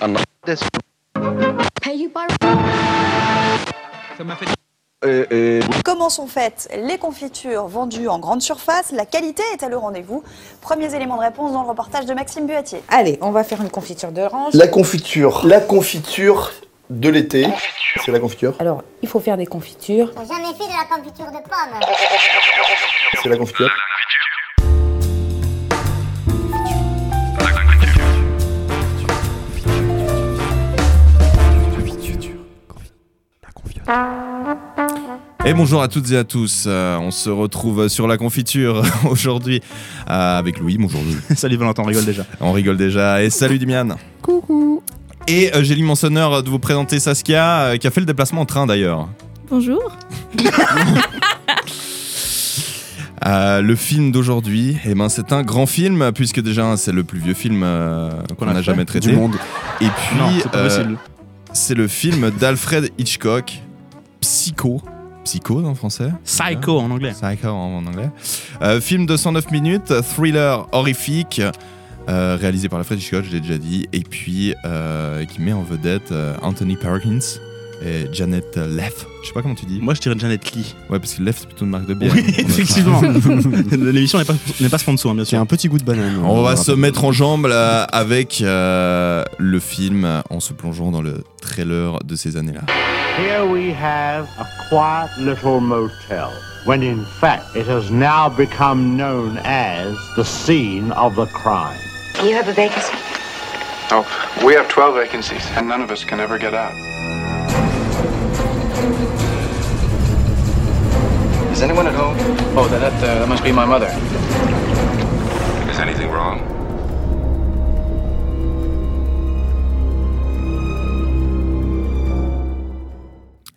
I'm not this. Pay you by Ça m'a fait Et, et Comment sont faites les confitures vendues en grande surface? La qualité est à le rendez-vous. Premiers éléments de réponse dans le reportage de Maxime Buatier. Allez, on va faire une confiture d'orange. La confiture. La confiture de l'été. C'est la confiture. Alors, il faut faire des confitures. J'ai jamais fait de la confiture de pommes. C'est la confiture. Et bonjour à toutes et à tous. Euh, on se retrouve sur la confiture aujourd'hui euh, avec Louis. Bonjour Louis. Salut Valentin, on rigole déjà. On rigole déjà. Et salut Dimian. Coucou. Et euh, j'ai l'immense honneur de vous présenter Saskia, euh, qui a fait le déplacement en train d'ailleurs. Bonjour. Euh, le film d'aujourd'hui, eh ben, c'est un grand film, puisque déjà c'est le plus vieux film euh, qu'on a a fait jamais traité. Du monde. Et puis, euh, c'est le film d'Alfred Hitchcock, Psycho. Psycho en français Psycho en anglais. Psycho en, en anglais. Euh, film de 109 minutes, thriller horrifique, euh, réalisé par Alfred Hitchcock, je l'ai déjà dit, et puis euh, qui met en vedette Anthony Perkins et Janet Leff. Je sais pas comment tu dis. Moi je dirais Janet Lee. Ouais, parce que Leff c'est plutôt une marque de bière. Oui, On effectivement. L'émission n'est pas, n'est pas sponsor, bien sûr. un petit goût de banane. On va se mettre en jambe là, avec euh, le film en se plongeant dans le trailer de ces années-là. Here we have a quiet little motel, when in fact it has now become known as the scene of the crime. You have a vacancy? oh, we have 12 vacancies, and none of us can ever get out. Is anyone at home? Oh, that, that, uh, that must be my mother. Is anything wrong?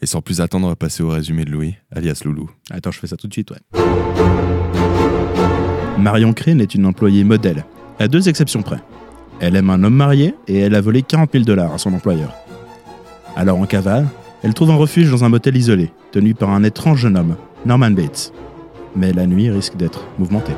Et sans plus attendre, on va passer au résumé de Louis, alias Loulou. Attends, je fais ça tout de suite, ouais. Marion Crane est une employée modèle, à deux exceptions près. Elle aime un homme marié et elle a volé 40 000 dollars à son employeur. Alors en cavale, elle trouve un refuge dans un motel isolé, tenu par un étrange jeune homme, Norman Bates. Mais la nuit risque d'être mouvementée.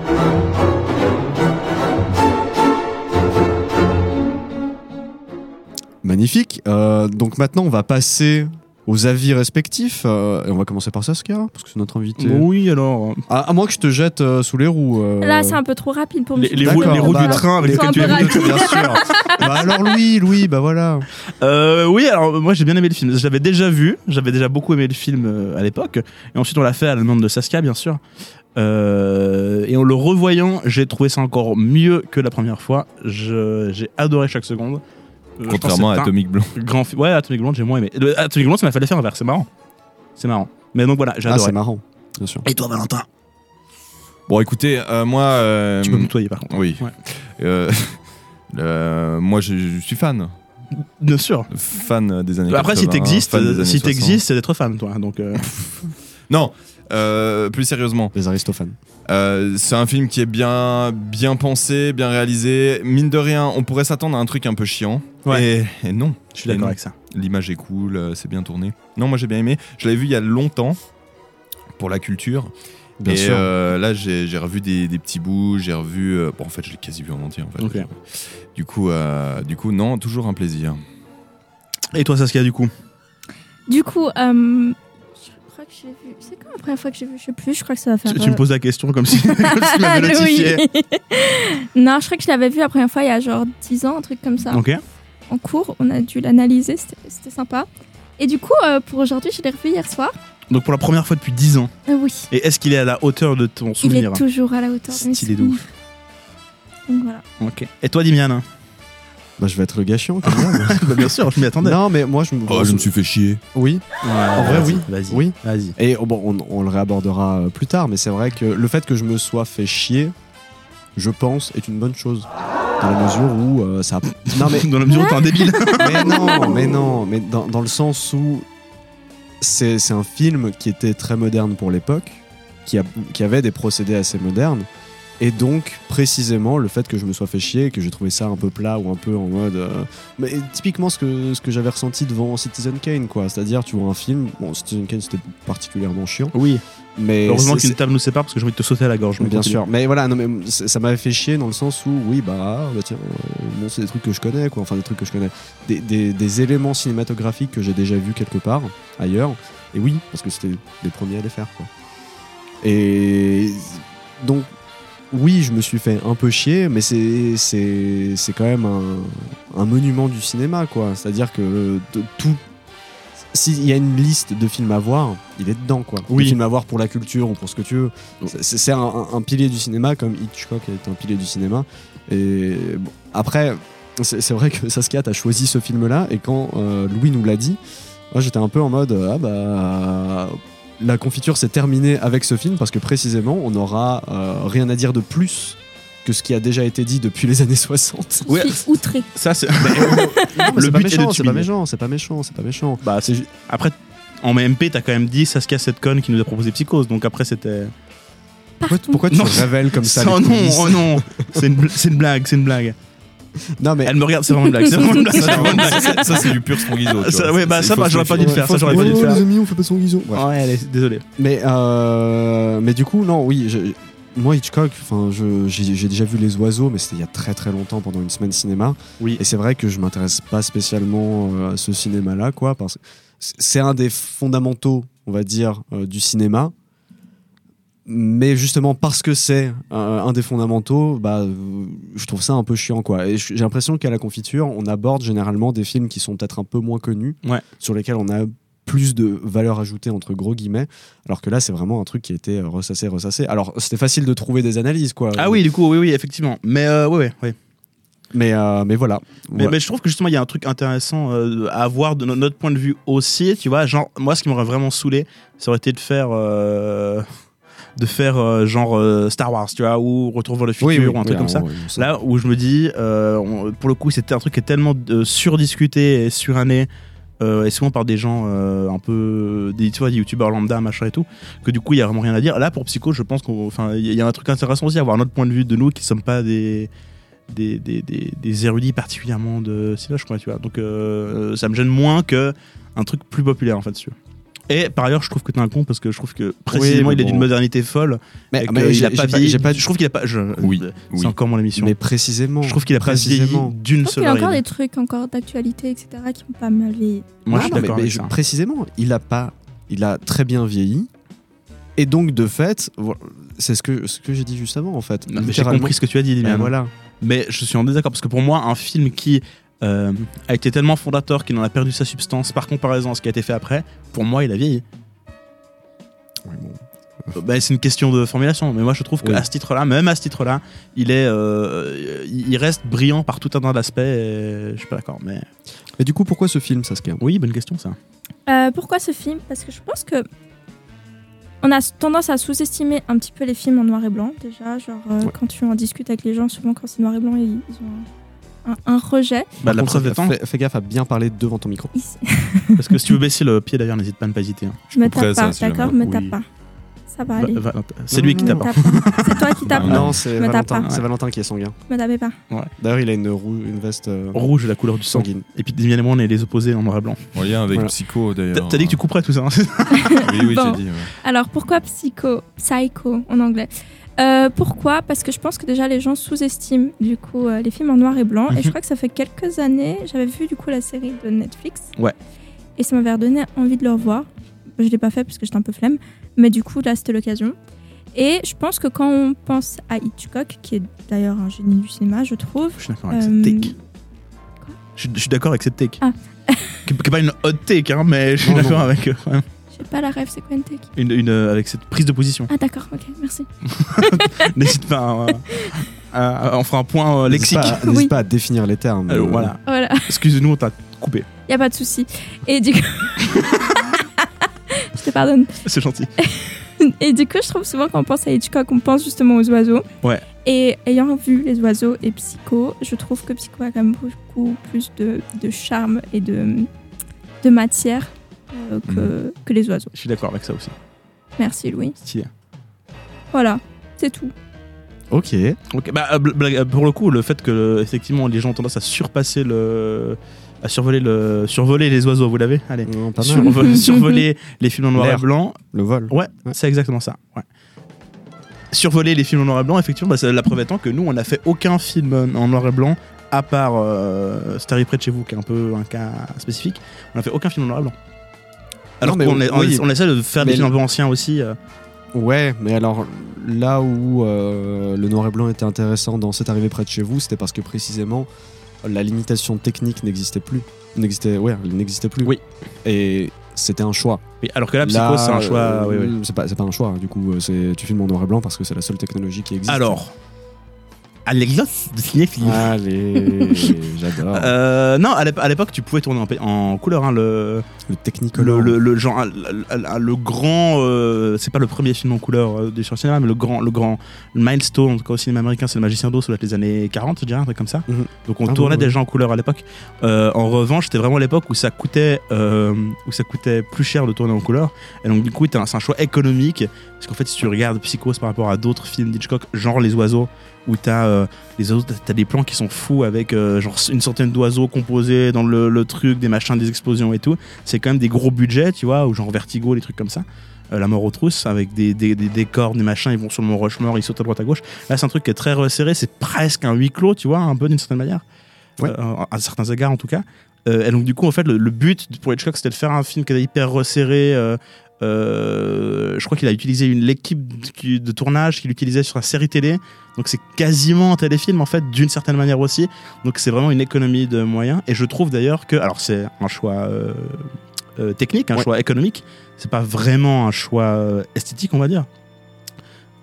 Magnifique. Euh, donc maintenant, on va passer aux avis respectifs. euh, et on va commencer par Saskia, parce que c'est notre invité. Oui, alors. À, à moins que je te jette euh, sous les roues. euh, Là, c'est un peu trop rapide pour me Les, les roues, les roues bah, du train avec lesquelles tu es bien sûr. bah alors Louis, Louis, bah voilà. Euh, oui, alors moi j'ai bien aimé le film. J'avais déjà vu, j'avais déjà beaucoup aimé le film euh, à l'époque. Et ensuite on l'a fait à la demande de Saskia, bien sûr. Euh, et en le revoyant, j'ai trouvé ça encore mieux que la première fois. Je- J'ai adoré chaque seconde. Euh, Contrairement à Atomic Blonde. Grand ouais, Atomic Blonde, j'ai moins aimé. Le- Atomic Blonde, ça m'a fait l'effet inverse. C'est marrant. C'est marrant. Mais donc voilà, j'ai Ah, c'est marrant, bien sûr. et toi, Valentin? Bon, écoutez, euh, moi. euh, Tu peux me tutoyer par contre. Oui. Ouais. Euh, euh, moi, je, je suis fan. Bien sûr. Fan des années Après, si 80, t'existes, si 60. t'existes, c'est d'être fan, toi. Donc, euh, Non, euh, plus sérieusement. Les aristophanes. Euh, c'est un film qui est bien, bien pensé, bien réalisé. Mine de rien, on pourrait s'attendre à un truc un peu chiant. Ouais. Et, et non. je suis d'accord avec ça. L'image est cool, euh, c'est bien tourné. Non, moi j'ai bien aimé. Je l'avais vu il y a longtemps pour la culture. Bien et sûr. euh, là, j'ai j'ai revu des, des petits bouts. J'ai revu. euh, bon, en fait, je l'ai quasi vu en entier. En fait. Ok. Du coup, euh, du coup, non, toujours un plaisir. Et toi, Saskia, du coup? Du coup, euh, je crois que j'ai vu. C'est quand la première fois que j'ai vu Je sais plus. Je crois que ça va faire. tu, tu me poses la question comme si, comme si tu m'avais notifié. oui. non, je crois que je l'avais vu la première fois il y a genre 10 ans, un truc comme ça. Ok. En cours, on a dû l'analyser, c'était sympa. Et du coup, euh, pour aujourd'hui, je l'ai revu hier soir. Donc pour la première fois depuis 10 ans. Euh, oui, Et est-ce qu'il est à la hauteur de ton il souvenir est toujours à la hauteur de mes Stylé de ouf. Donc voilà. Ok. Et toi, Dimian Bah, je vais être le d'hab. bah, Bien sûr, je m'y attendais. Non, mais moi, je me. Oh, je me suis fait chier. Oui. en vrai, oui. Vas-y. Oui. Vas-y. Et oh, bon, on, on le réabordera euh, plus tard, mais c'est vrai que le fait que je me sois fait chier, je pense, est une bonne chose. Dans la mesure où euh, ça. Non, mais. Dans la mesure où t'es un débile. mais non, mais non, mais dans, dans le sens où c'est un film qui était très moderne pour l'époque, qui, a- qui avait des procédés assez modernes, Et donc, précisément, le fait que je me sois fait chier, que j'ai trouvé ça un peu plat ou un peu en mode. euh, Mais typiquement ce que, ce que j'avais ressenti devant Citizen Kane, quoi. C'est-à-dire, tu vois un film. Bon, Citizen Kane, c'était particulièrement chiant. Oui. Mais Heureusement qu'une table nous sépare parce que j'ai envie de te sauter à la gorge. mais Bien continue. sûr, mais voilà, non, mais ça m'avait fait chier dans le sens où, oui, bah, ah, bah tiens, euh, bon, c'est des trucs que je connais, quoi, enfin des trucs que je connais, des, des- des éléments cinématographiques que j'ai déjà vus quelque part ailleurs, et oui, parce que c'était les premiers à les faire, quoi. Et donc, oui, je me suis fait un peu chier, mais c'est c'est c'est quand même un, un monument du cinéma, quoi. C'est-à-dire que de- tout s'il y a une liste de films à voir, il est dedans, quoi. Oui. Des films à voir pour la culture ou pour ce que tu veux. C'est c'est un, pilier du cinéma, comme Hitchcock est un pilier du cinéma. Et bon, après, c'est c'est vrai que Saskia, t'as choisi ce film-là, et quand euh, Louis nous l'a dit, moi j'étais un peu en mode, ah bah. La confiture s'est terminée avec ce film parce que précisément on n'aura euh, rien à dire de plus que ce qui a déjà été dit depuis les années 60. Ouais, Je suis outré. ça c'est. Mais Le c'est pas but est de méchant, c'est pas méchant, c'est pas méchant, c'est pas méchant. Bah, c'est ju- Après, en MP, t'as quand même dit Saskia cette conne qui nous a proposé Psychose. Donc après, c'était. Pourquoi, pourquoi tu Non. révèles comme ça oh les non, oh non, c'est une, bl- c'est une blague, c'est une blague. Non mais Elle me regarde, c'est vraiment une blague. C'est vraiment une blague. Ça, c'est vraiment une blague. ça, ça, c'est du pur tu Ça, ouais, bah, ça, bah, j'aurais pas dû le faire. Ça, j'aurais pas dû le faire. les amis, on fait pas son. Ouais. Ouais, allez, désolé. Mais, euh, mais du coup, non, oui. je- moi, Hitchcock, enfin, j'ai déjà vu Les Oiseaux, mais c'était il y a très très longtemps pendant une semaine cinéma. Oui. Et c'est vrai que je m'intéresse pas spécialement euh, à ce cinéma-là, quoi, parce que c'est un des fondamentaux, on va dire, euh, du cinéma. Mais justement parce que c'est euh, un des fondamentaux, bah, je trouve ça un peu chiant, quoi. Et j'ai l'impression qu'à la confiture, on aborde généralement des films qui sont peut-être un peu moins connus, Ouais. sur lesquels on a plus de valeur ajoutée entre gros guillemets, alors que là c'est vraiment un truc qui a été euh, ressassé, ressassé. Alors c'était facile de trouver des analyses quoi. Ah oui, du coup, oui, oui, effectivement. Mais euh, ouais, ouais, ouais. Mais, euh, mais voilà. Mais, je trouve que justement, il y a un truc intéressant euh, à avoir de no- notre point de vue aussi. Tu vois, genre, moi, ce qui m'aurait vraiment saoulé, ça aurait été de faire. euh, de faire euh, genre euh, Star Wars, tu vois, ou Retour vers le futur, Oui, oui, ou un truc comme ça. Là où je me dis, euh, on- pour le coup, c'était un truc qui est tellement surdiscuté et suranné, et souvent par des gens un peu, des, tu vois, des youtubeurs lambda, machin et tout, que du coup, il y a vraiment rien à dire. Là, pour Psycho, je pense qu'il y a un truc intéressant aussi, à avoir notre point de vue de nous qui sommes pas des. Des, des, des, des érudits particulièrement de je crois, tu vois. Donc, euh, ça me gêne moins que un truc plus populaire, en fait, si tu veux. Et par ailleurs, je trouve que t'es un con parce que je trouve que précisément il est d'une modernité folle. Mais- j'ai- a pas vieilli. pas- Je trouve qu'il a pas. je- Oui, C'est oui. encore mon émission. Mais précisément. Je trouve qu'il a pas vieilli précisément. d'une seule y a encore ride. des trucs encore d'actualité, etc., qui ont pas mal vieilli. Moi, Ah je suis non, mais- d'accord mais je-. Précisément, il a pas, il a très bien vieilli. Et donc de fait, c'est ce que ce que j'ai dit juste avant en fait. J'ai compris ce que tu as dit, Liliane. voilà. Mais je suis en désaccord parce que pour moi, un film qui euh, a été tellement fondateur qu'il en a perdu sa substance par comparaison à ce qui a été fait après, pour moi, il a vieilli. Euh, bah, c'est une question de formulation, mais moi je trouve Oui. qu'à ce titre-là, même à ce titre-là, il est, euh, il reste brillant par tout un tas d'aspects. et Je suis pas d'accord, mais Et du coup, pourquoi ce film, Saskia? Oui, bonne question ça. Euh, pourquoi ce film? Parce que je pense que on a tendance à sous-estimer un petit peu les films en noir et blanc déjà. Genre euh, Ouais. quand tu en discutes avec les gens, souvent quand c'est noir et blanc, ils, ils ont un, rejet. Bah, la preuve étant, fais, fais gaffe à bien parler devant ton micro. Ici. parce que si tu veux baisser le pied d'ailleurs, n'hésite pas à ne pas hésiter. hein. Je me tape pas, si d'accord Me Oui. tape pas. Ça va aller. va- C'est lui qui tape. hein. C'est toi qui tapes. Non, c'est Me tape Valentin. pas. C'est Valentin qui est sanguin. Me tapez pas. D'ailleurs, il a une, rou- une veste euh, Rouge, la couleur du sang. sanguine. Et puis Damien et moi, on est les opposés en noir et blanc. En lien avec Voilà. Psycho d'ailleurs. t'as dit que tu couperais tout ça. hein Oui, oui, Bon. j'ai dit. ouais. Alors pourquoi psycho Psycho en anglais? Euh, Pourquoi? Parce que je pense que déjà les gens sous-estiment du coup euh, les films en noir et blanc. Et je Mhm. crois que ça fait quelques années, j'avais vu du coup la série de Netflix. Ouais. Et ça m'avait redonné envie de le revoir. Je l'ai pas fait parce que j'étais un peu flemme. Mais du coup là c'était l'occasion. Et je pense que quand on pense à Hitchcock, qui est d'ailleurs un génie du cinéma, je trouve. Je suis d'accord avec euh, cette take. Je, je suis d'accord avec cette take. Ah. qui qui est pas une hot take, hein, mais je suis d'accord avec euh, J'ai pas la rêve, c'est quoi une une, euh, avec cette prise de position. Ah d'accord, ok, merci. N'hésite pas. hein, à- à- on fera un point euh, N'hésite lexique. pas, n'hésite Oui. pas à définir les termes. Alors, Euh, voilà. Voilà, Excuse-nous, on t'a coupé. y a pas de souci. Et du coup. je te pardonne. C'est gentil. Et du coup, je trouve souvent quand on pense à Hitchcock, on pense justement aux oiseaux. Ouais. Et ayant vu les oiseaux et Psycho, je trouve que Psycho a quand même beaucoup plus de, de charme et de, de matière euh, que, que les oiseaux. Je suis d'accord avec ça aussi. Merci Louis. Stylé. Voilà, c'est tout. Ok. Ok, bah, euh, blague- euh, pour le coup, le fait que effectivement les gens ont tendance à surpasser le. à survoler le. survoler les oiseaux, vous l'avez Allez. Non, pas mal. Survo- survoler les films en noir et blanc. Le vol. Ouais, c'est exactement ça. Ouais. Survoler les films en noir et blanc, effectivement, bah, c'est la preuve étant que nous, on n'a fait aucun film en noir et blanc, à part euh, Starry près de chez vous, qui est un peu un cas spécifique. On n'a fait aucun film en noir et blanc. Alors qu'on on, oui. on essaie de faire des films un peu anciens aussi. euh. Ouais, mais alors là où euh, le noir et blanc était intéressant dans cette arrivée près de chez vous, c'était parce que précisément la limitation technique n'existait plus. N'existait, ouais, elle n'existait plus. Oui. Et c'était un choix. Oui, alors que là, Psycho, c'est un choix. euh, oui, oui. C'est pas, c'est pas un choix. Du coup, euh, tu filmes en noir et blanc parce que c'est la seule technologie qui existe. Alors, à l'exercice de cinéphile. Allez, j'adore. Euh, non, à l'ép- à l'époque, tu pouvais tourner en, couleur. hein, le, le technicolor. le, le, le genre, le, le- le grand. euh, c'est pas le premier film en couleur euh, des cinéma, mais le grand, le grand milestone, en tout cas au cinéma américain, c'est le Magicien d'eau, ça doit être les années 40, je dirais, un truc comme ça. Mhm. Donc on Ah, tournait ouais, déjà en couleur à l'époque. Euh, en revanche, c'était vraiment l'époque où ça coûtait, euh, où ça coûtait plus cher de tourner en couleur. Et donc du coup, c'est un choix économique, parce qu'en fait, si tu regardes Psychose par rapport à d'autres films d'Hitchcock, genre Les Oiseaux, où t'as euh, les oiseaux, t'as- des plans qui sont fous avec euh, genre une centaine d'oiseaux composés dans le, le truc, des machins, des explosions et tout. C'est quand même des gros budgets, tu vois, ou genre Vertigo, les trucs comme ça. Euh, la mort aux trousses avec des, des, des décors, des machins, ils vont sur le mont Rushmore, ils sautent à droite à gauche. Là, c'est un truc qui est très resserré, c'est presque un huis clos, tu vois, un peu d'une certaine manière. Ouais. Euh, à certains égards en tout cas. Euh, et donc du coup, en fait, le, le but pour Hitchcock, c'était de faire un film qui était hyper resserré. euh, euh, je crois qu'il a utilisé une l'équipe de, de tournage qu'il utilisait sur la série télé. Donc c'est quasiment un téléfilm en fait, d'une certaine manière aussi. Donc c'est vraiment une économie de moyens. Et je trouve d'ailleurs que, alors c'est un choix euh, euh, technique, un Ouais. choix économique. C'est pas vraiment un choix esthétique, on va dire.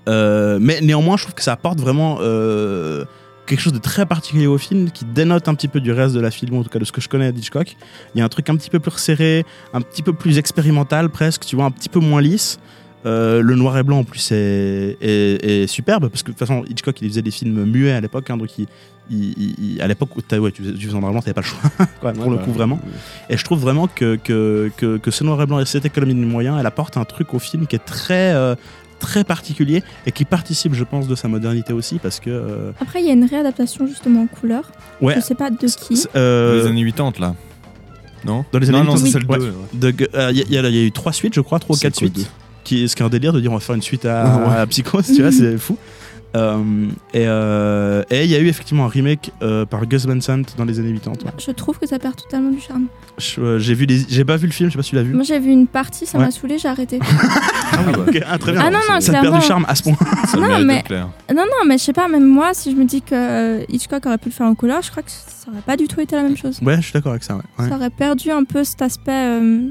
Mais néanmoins, je trouve que ça apporte vraiment quelque chose de très particulier au film qui dénote un petit peu du reste de la film, en tout cas de ce que je connais d'Hitchcock. Il y a un truc un petit peu plus resserré, un petit peu plus expérimental presque, tu vois, un petit peu moins lisse. Euh, le noir et blanc en plus est, est- est superbe parce que de toute façon Hitchcock il faisait des films muets à l'époque hein, donc il, il- il- il- à l'époque ouais, tu faisais tu faisais en noir et blanc t'avais pas le choix quoi, pour Ouais, le bah, coup vraiment et je trouve vraiment que, que, que, que ce noir et blanc et cette économie de moyens, elle apporte un truc au film qui est très, euh, très particulier et qui participe, je pense, de sa modernité aussi parce que. euh, Après, il y a une réadaptation justement en couleur. ouais. Je sais pas de qui. euh, Les années 80 là. Non? Dans les années Non, non, 80, c'est celle ouais. 2. ouais. de Gu- euh, Il y, a- y y eu trois suites, je crois, trois ou C'est quatre quoi, suites. deux? Qui, ce qui est un délire de dire on va faire une suite à, Ouais. à Psychose, tu vois, c'est fou. Euh, et euh, et il y a eu effectivement un remake euh, par Gus Van Sant dans les années 80. ouais. Je trouve que ça perd totalement du charme. Euh, J'ai vu des, j'ai pas vu le film, je sais pas si tu l'as vu. Moi, j'ai vu une partie, ça Ouais. m'a saoulé, j'ai arrêté. Ah, très bien. Ah non, non, ça perd du charme à ce point. Ça Non, mais-. Non, non, mais je sais pas, même moi, si je me dis que Hitchcock aurait pu le faire en couleur, je crois que ça aurait pas du tout été la même chose. Ouais, je suis d'accord avec ça. Ouais. Ouais. Ça aurait perdu un peu cet aspect. euh,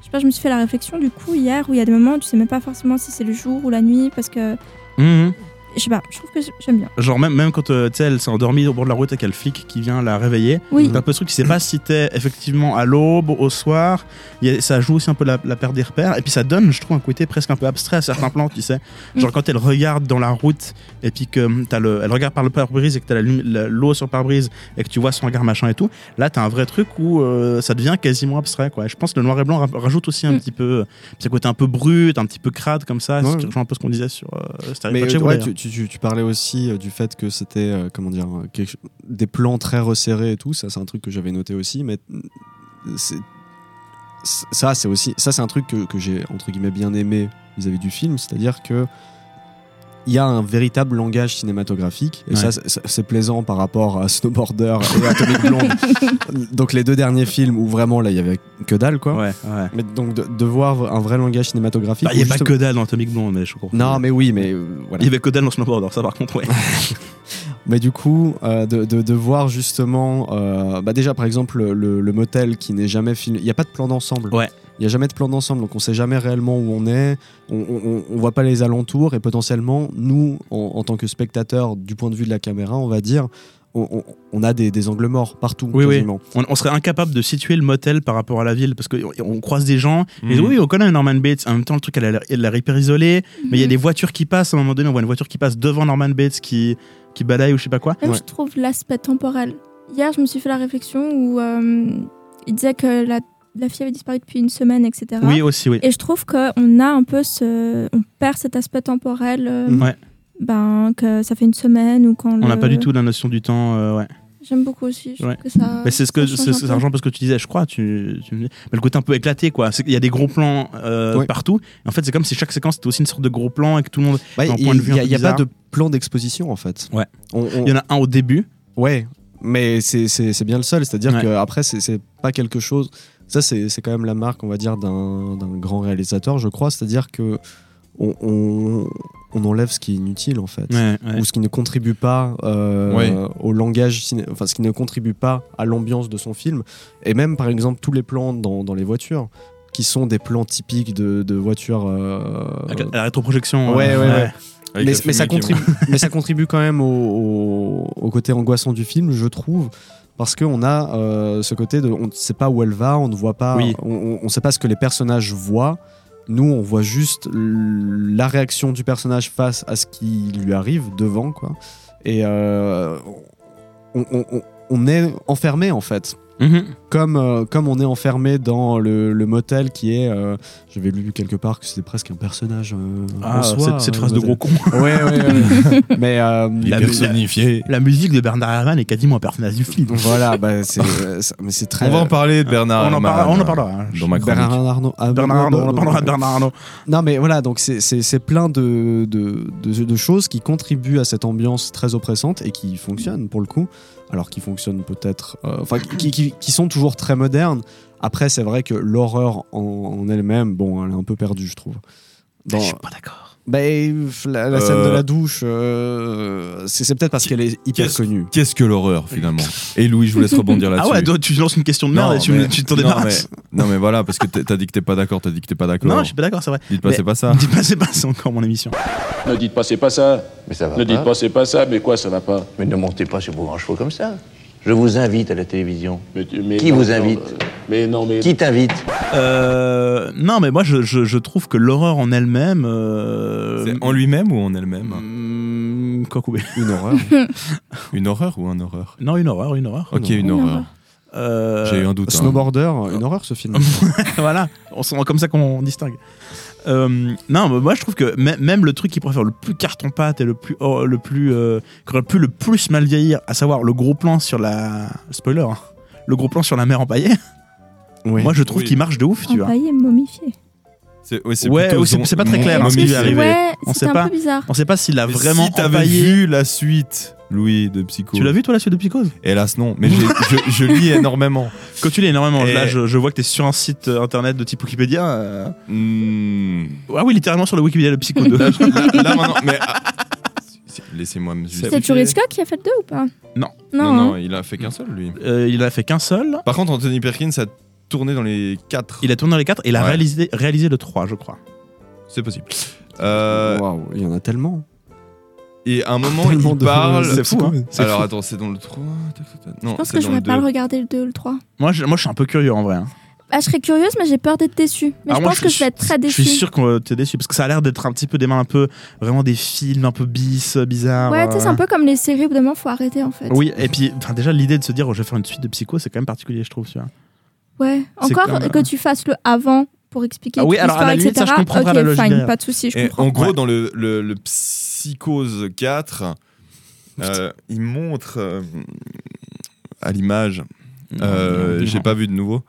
Je sais pas, je me suis fait la réflexion du coup hier où il y a des moments où tu sais même pas forcément si c'est le jour ou la nuit parce que. Mhm. Je sais pas, je trouve que j'aime bien. Genre même, même quand euh, tu sais, elle s'est endormie au bord de la route et qu'il y a le flic qui vient la réveiller, Oui. t'as un peu ce truc, tu sais pas si t'es effectivement à l'aube, au soir, Il y a- ça joue aussi un peu la, la perte des repères, et puis ça donne, je trouve, un côté presque un peu abstrait à certains plans, tu sais. Genre quand elle regarde dans la route, et puis que hum, t'as le, elle regarde par le pare-brise et que t'as la lumi- la- l'eau sur le pare-brise, et que tu vois son regard machin et tout, là t'as un vrai truc où euh, ça devient quasiment abstrait, quoi. Et je pense que le noir et blanc ra- rajoute aussi un Mm. petit peu, ce côté un peu brut, un petit peu crade comme ça, Ouais. rejoint un peu ce qu'on disait sur euh, Starry Mais Tu, parlais aussi euh, du fait que c'était euh, comment dire euh, des plans très resserrés et tout. Ça, c'est un truc que j'avais noté aussi. Mais c'est ça, c'est aussi ça, c'est un truc que, que j'ai entre guillemets bien aimé vis-à-vis du film, c'est-à-dire que il y a un véritable langage cinématographique et Ouais. ça c'est- plaisant par rapport à Snowboarder et Atomic Blonde donc les deux derniers films où vraiment là il y avait que dalle quoi Ouais, ouais. mais donc de, de voir un vrai langage cinématographique Bah, il n'y a pas que dalle dans Atomic Blonde, mais je comprends. non mais oui mais euh, voilà Il y avait que dalle dans Snowboarder, ça par contre, ouais. Mais du coup, euh, de, de, de voir justement, euh, bah déjà par exemple le, le motel qui n'est jamais filmé, il n'y a pas de plan d'ensemble. Ouais. Il n'y a jamais de plan d'ensemble, donc on sait jamais réellement où on est, on, on voit pas les alentours et potentiellement, nous, en, en tant que spectateurs, du point de vue de la caméra, on va dire, on, on- on a des, des angles morts partout. Oui, oui. On, on serait incapable de situer le motel par rapport à la ville parce qu'on on croise des gens. Ils disent Mhm. oui, on connaît Norman Bates. En même temps, le truc, elle a l'air- elle a l'air hyper isolée. Mais il y a des voitures qui passent. À un moment donné, on voit une voiture qui passe devant Norman Bates qui, qui balaye ou je sais pas quoi. Même Ouais. je trouve l'aspect temporel. Hier, je me suis fait la réflexion où euh, il disait que la, la fille avait disparu depuis une semaine, etc. Oui, aussi, oui. Et je trouve qu'on a un peu ce. On perd cet aspect temporel. euh. Ouais. ben, que ça fait une semaine ou quand. On n'a le- pas du tout la notion du temps, euh, ouais. J'aime beaucoup aussi. Je Ouais. que ça. Mais c'est ce que ça change c'est- un ça peu. rejoint un peu ce que tu disais, je crois. Tu, tu me dis. Mais le côté un peu éclaté, quoi. Qu'il y a des gros plans euh, Ouais. partout. En fait, c'est comme si chaque séquence était aussi une sorte de gros plan et que tout le monde. Il n'y a, peu il y a pas de plan d'exposition en fait. Ouais. On- on- Il y en a un au début. Ouais, mais c'est- bien le seul. C'est-à-dire Ouais. qu'après, c'est c'est pas quelque chose. Ça, c'est quand même la marque, on va dire, d'un grand réalisateur, je crois. C'est-à-dire que on, on- on enlève ce qui est inutile en fait. Ouais, ouais. Ou ce qui ne contribue pas euh, Ouais. au langage, enfin ce qui ne contribue pas à l'ambiance de son film. Et même par exemple tous les plans dans, dans les voitures, qui sont des plans typiques de, de voitures. euh, Avec la, rétroprojection. Ouais, euh, ouais, ouais. Avec mais, mais ça contribue, mais ça contribue quand même au, au- au côté angoissant du film, je trouve. Parce qu'on a euh, ce côté de. On ne sait pas où elle va, on ne voit pas. Oui. On ne sait pas ce que les personnages voient. Nous, on voit juste la réaction du personnage face à ce qui lui arrive devant, quoi. Et euh, on, on- on- on est enfermé, en fait. Mhm. Comme, euh, comme on est enfermé dans le, le motel qui est. euh, J'avais lu quelque part que c'était presque un personnage. euh, Ah, en soi, cette, cette euh, phrase de motel. gros con. Ouais, ouais, ouais. Mais euh, Il est La- personnifié. La musique de Bernard Herrmann est quasiment un personnage du film. voilà, bah, c'est, euh, ça- mais c'est très. On va en parler de Bernard. on, en parlera, on en parlera. hein. Dans ma chronique. Bernard Arnault. Ah, Bernard Arnault, on en parlera de Bernard Arnault. Non, mais voilà, donc c'est, c'est, c'est plein de, de, de, de choses qui contribuent à cette ambiance très oppressante et qui fonctionnent pour le coup. Alors qui fonctionnent peut-être. euh, Enfin, qui, qui, qui sont toujours très modernes. Après, c'est vrai que l'horreur en, en elle-même, bon, elle est un peu perdue, je trouve. Dans- Je suis pas d'accord. Bah, la, la scène Euh, de la douche, euh, c'est, c'est peut-être parce qu'elle est hyper Qu'est-ce- connue. Qu'est-ce que l'horreur finalement? Et Louis, je vous laisse rebondir Ah là-dessus. ouais, toi, tu lances une question de merde et tu, mais- t'en non, débarrasses. mais, non mais voilà, parce que t'as dit que t'es pas d'accord, t'as dit que t'es pas d'accord. Non, je suis pas d'accord, c'est vrai. Dites pas Mais- c'est pas ça. Dis pas, c'est pas, c'est encore mon émission. Ne dites pas c'est pas ça. Mais ça va Ne pas. dites pas c'est pas ça, mais quoi ça va pas? Mais ne montez pas sur vos grands chevaux comme ça. Je vous invite à la télévision. mais, tu- mais Qui non, vous invite euh, Mais non, mais. Qui t'invite Euh, non, mais moi, je, je, je trouve que l'horreur en elle-même. Euh, C'est en lui-même ou en elle-même hum, quoi couper Une horreur. Une horreur ou un horreur? Non, une horreur, une horreur. Ok, une Une horreur. horreur. Euh, J'ai eu un doute. hein. Snowboarder, une horreur ce film. voilà, on sent comme ça qu'on distingue. Euh, non, mais moi je trouve que mê- même le truc qui pourrait faire le plus carton-pâte et le plus, oh, le plus, euh, qui aurait pu le plus mal vieillir, à savoir le gros plan sur la, spoiler, hein, le gros plan sur la mer empaillée. Oui. Moi je trouve Oui. qu'il marche de ouf, tu vois. Empaillé, momifié. C'est ouais, c'est c'est- pas très clair, hein, ce qui lui est arrivé. Ouais, On sait un pas. peu bizarre. On sait pas s'il a Mais vraiment si t'avais vu la suite, Louis, de Psycho. Tu l'as vu toi la suite de Psychose? Hélas non, mais je, je lis énormément. Quand tu lis énormément, Et- là je, je vois que t'es sur un site euh, internet de type Wikipédia. euh, Hmm. Ah oui, littéralement sur le Wikipédia de Psycho 2. Là, là, là, maintenant, mais ah, laissez-moi me C'est. Turisco qui a fait 2 ou pas? Non. Non, Non, non, hein. il a fait qu'un seul lui. Euh, il a fait qu'un seul. Par contre, Anthony Perkins a tourné dans les quatre. Il a tourné les 4 et il a Ouais. réalisé, réalisé le 3, je crois. C'est possible. Euh, Waouh, il y en a tellement. et à un moment, Tellement il de- parle. c'est fou, hein. C'est Alors fou. attends, c'est dans le 3 tac, tac, tac. Non, Je pense c'est que je dans vais le pas le 2. regarder le 2 ou le 3. Moi je, moi, je suis un peu curieux en vrai. hein. Bah, je serais curieuse, mais j'ai peur d'être déçue. Mais Alors je moi, pense que je vais être très Je déçue. suis sûr que t'es déçu parce que ça a l'air d'être un petit peu des mains un peu vraiment des films un peu bis, euh, bizarres. Ouais, tu sais, c'est euh. un peu comme les séries, au bout d'un moment, faut arrêter en fait. Oui, et puis enfin, déjà l'idée de se dire oh, je vais faire une suite de Psycho, c'est quand même particulier, je trouve. Tu vois. Ouais, encore comme, euh, que tu fasses le avant pour expliquer Ah oui, alors, à la limite, ça, je etc. comprendrais ok, la logique fine, pas de souci, je Et comprends. en gros, Ouais. dans le, le, le Psychose 4, euh, il montre euh, à l'image, euh, j'ai pas vu de nouveau,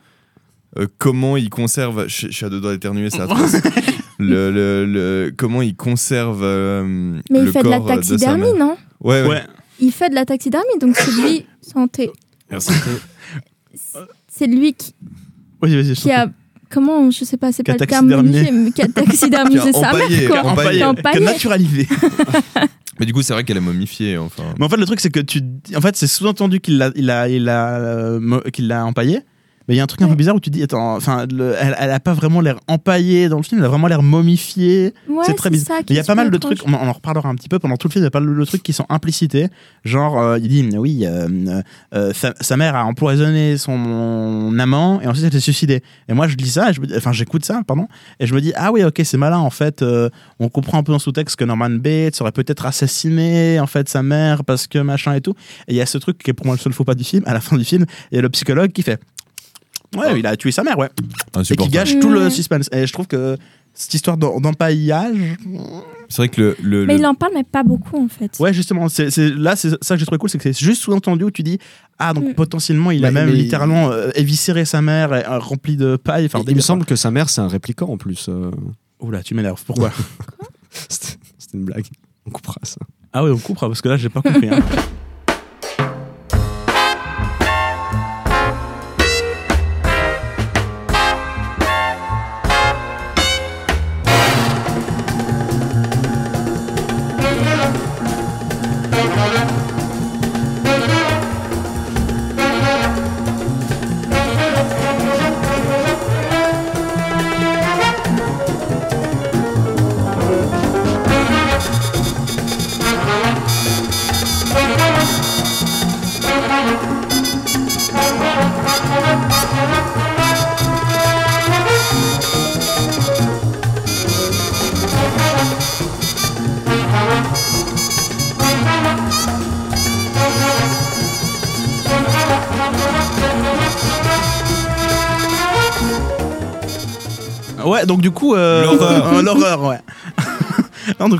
euh, comment il conserve. Je je suis à deux doigts d'éternuer, c'est atroce. le, le, le- comment il conserve. euh, Mais le il fait de la taxidermie, non? Ouais, ouais. Ouais. Il fait de la taxidermie, donc c'est lui, santé. Merci. C'est lui qui, Oui, vas-y, je qui a. Comment Je sais pas, c'est a pas le terme momifié, mais qui a a taxidermisé sa empaillé, mère, quoi. empaillé. Qui a Qui a empaillé. naturalisé. Mais du coup, c'est vrai qu'elle est momifiée. Enfin. Mais en fait, le truc, c'est que tu. En fait, c'est sous-entendu qu'il l'a, il a, il a, euh, mo- qu'il l'a empaillé. Mais il y a un truc un peu bizarre où tu dis, attends, enfin, le- elle, elle a pas vraiment l'air empaillée dans le film, elle a vraiment l'air momifiée. Ouais, c'est très bizarre. il y a pas mal de trucs, on en, reparlera un petit peu pendant tout le film, il y a pas mal de trucs qui sont implicités. Genre, euh, il dit, oui, euh, euh, sa, sa mère a empoisonné son amant et ensuite elle s'est suicidée. Et moi, je lis ça, et je enfin, j'écoute ça, pardon, et je me dis, ah oui, ok, c'est malin, en fait, on comprend un peu en sous-texte que Norman Bates aurait peut-être assassiné, en fait, sa mère parce que machin et tout. Et il y a ce truc qui est pour moi le seul faux pas du film, à la fin du film, il y a le psychologue qui fait, ouais, il a tué sa mère, ouais et qui gâche tout le suspense. Et je trouve que cette histoire d'em- d'empaillage. C'est vrai que le. le- Mais le- il en parle, mais pas beaucoup en fait. Ouais, justement, c'est là, c'est ça que j'ai trouvé cool, c'est que c'est juste sous-entendu où tu dis Ah, donc Mm. potentiellement, il a même mais- littéralement euh, éviscéré sa mère, euh, remplie de paille. Enfin, il me semble que sa mère, c'est un répliquant en plus. euh. Oula, tu m'énerves. Pourquoi? C'était c'était une blague. On coupera ça. Ah oui, on coupera parce que là, j'ai pas compris. hein.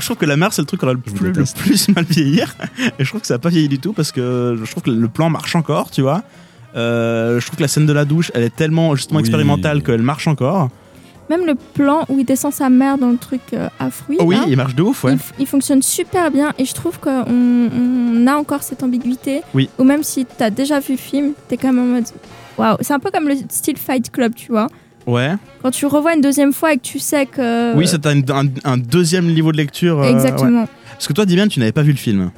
donc je trouve que la mère, c'est le truc qu'on a le plus, le déteste. plus mal vieillir. Et je trouve que ça a pas vieilli du tout parce que je trouve que le plan marche encore, tu vois. Euh, je trouve que la scène de la douche, elle est tellement justement Oui. expérimentale qu'elle marche encore. Même le plan où il descend sa mère dans le truc euh, à fruits, Oh oui, là, il marche de ouf, ouais. il fonctionne super bien et je trouve qu'on on a encore cette ambiguïté. Oui. Ou même si t'as déjà vu le film, t'es quand même en mode waouh. C'est un peu comme le style Fight Club, tu vois. Ouais. Quand tu revois une deuxième fois et que tu sais que. Oui, ça t'a un, un deuxième niveau de lecture. euh, Exactement. ouais. Parce que toi, Diane, tu n'avais pas vu le film.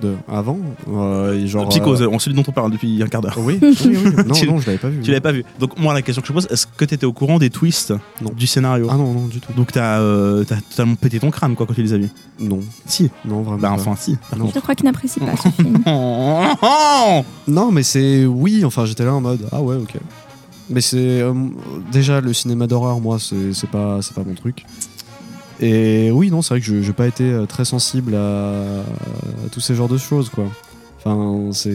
De avant euh, genre, Psychose, euh, on celui dont on parle depuis un quart d'heure. Oui, oui, oui. Non, Tu- non, je l'avais pas vu. Tu l'avais pas vu. Donc moi la question que je pose, est-ce que tu étais au courant des twists Non. du scénario Ah non, non, du tout. Donc t'as euh, t'as totalement pété ton crâne quoi quand tu les as vus. Non, Si. non, vraiment. Bah pas. enfin si. Non. Je crois qu'il n'apprécie pas ce film. Non, mais c'est. Oui, enfin, j'étais là en mode. Ah ouais, ok. Mais c'est. euh, déjà, le cinéma d'horreur, moi, c'est pas, pas mon truc. Et oui, non, c'est vrai que je n'ai pas été euh, très sensible à, à tous ces genres de choses, quoi. Enfin, c'est.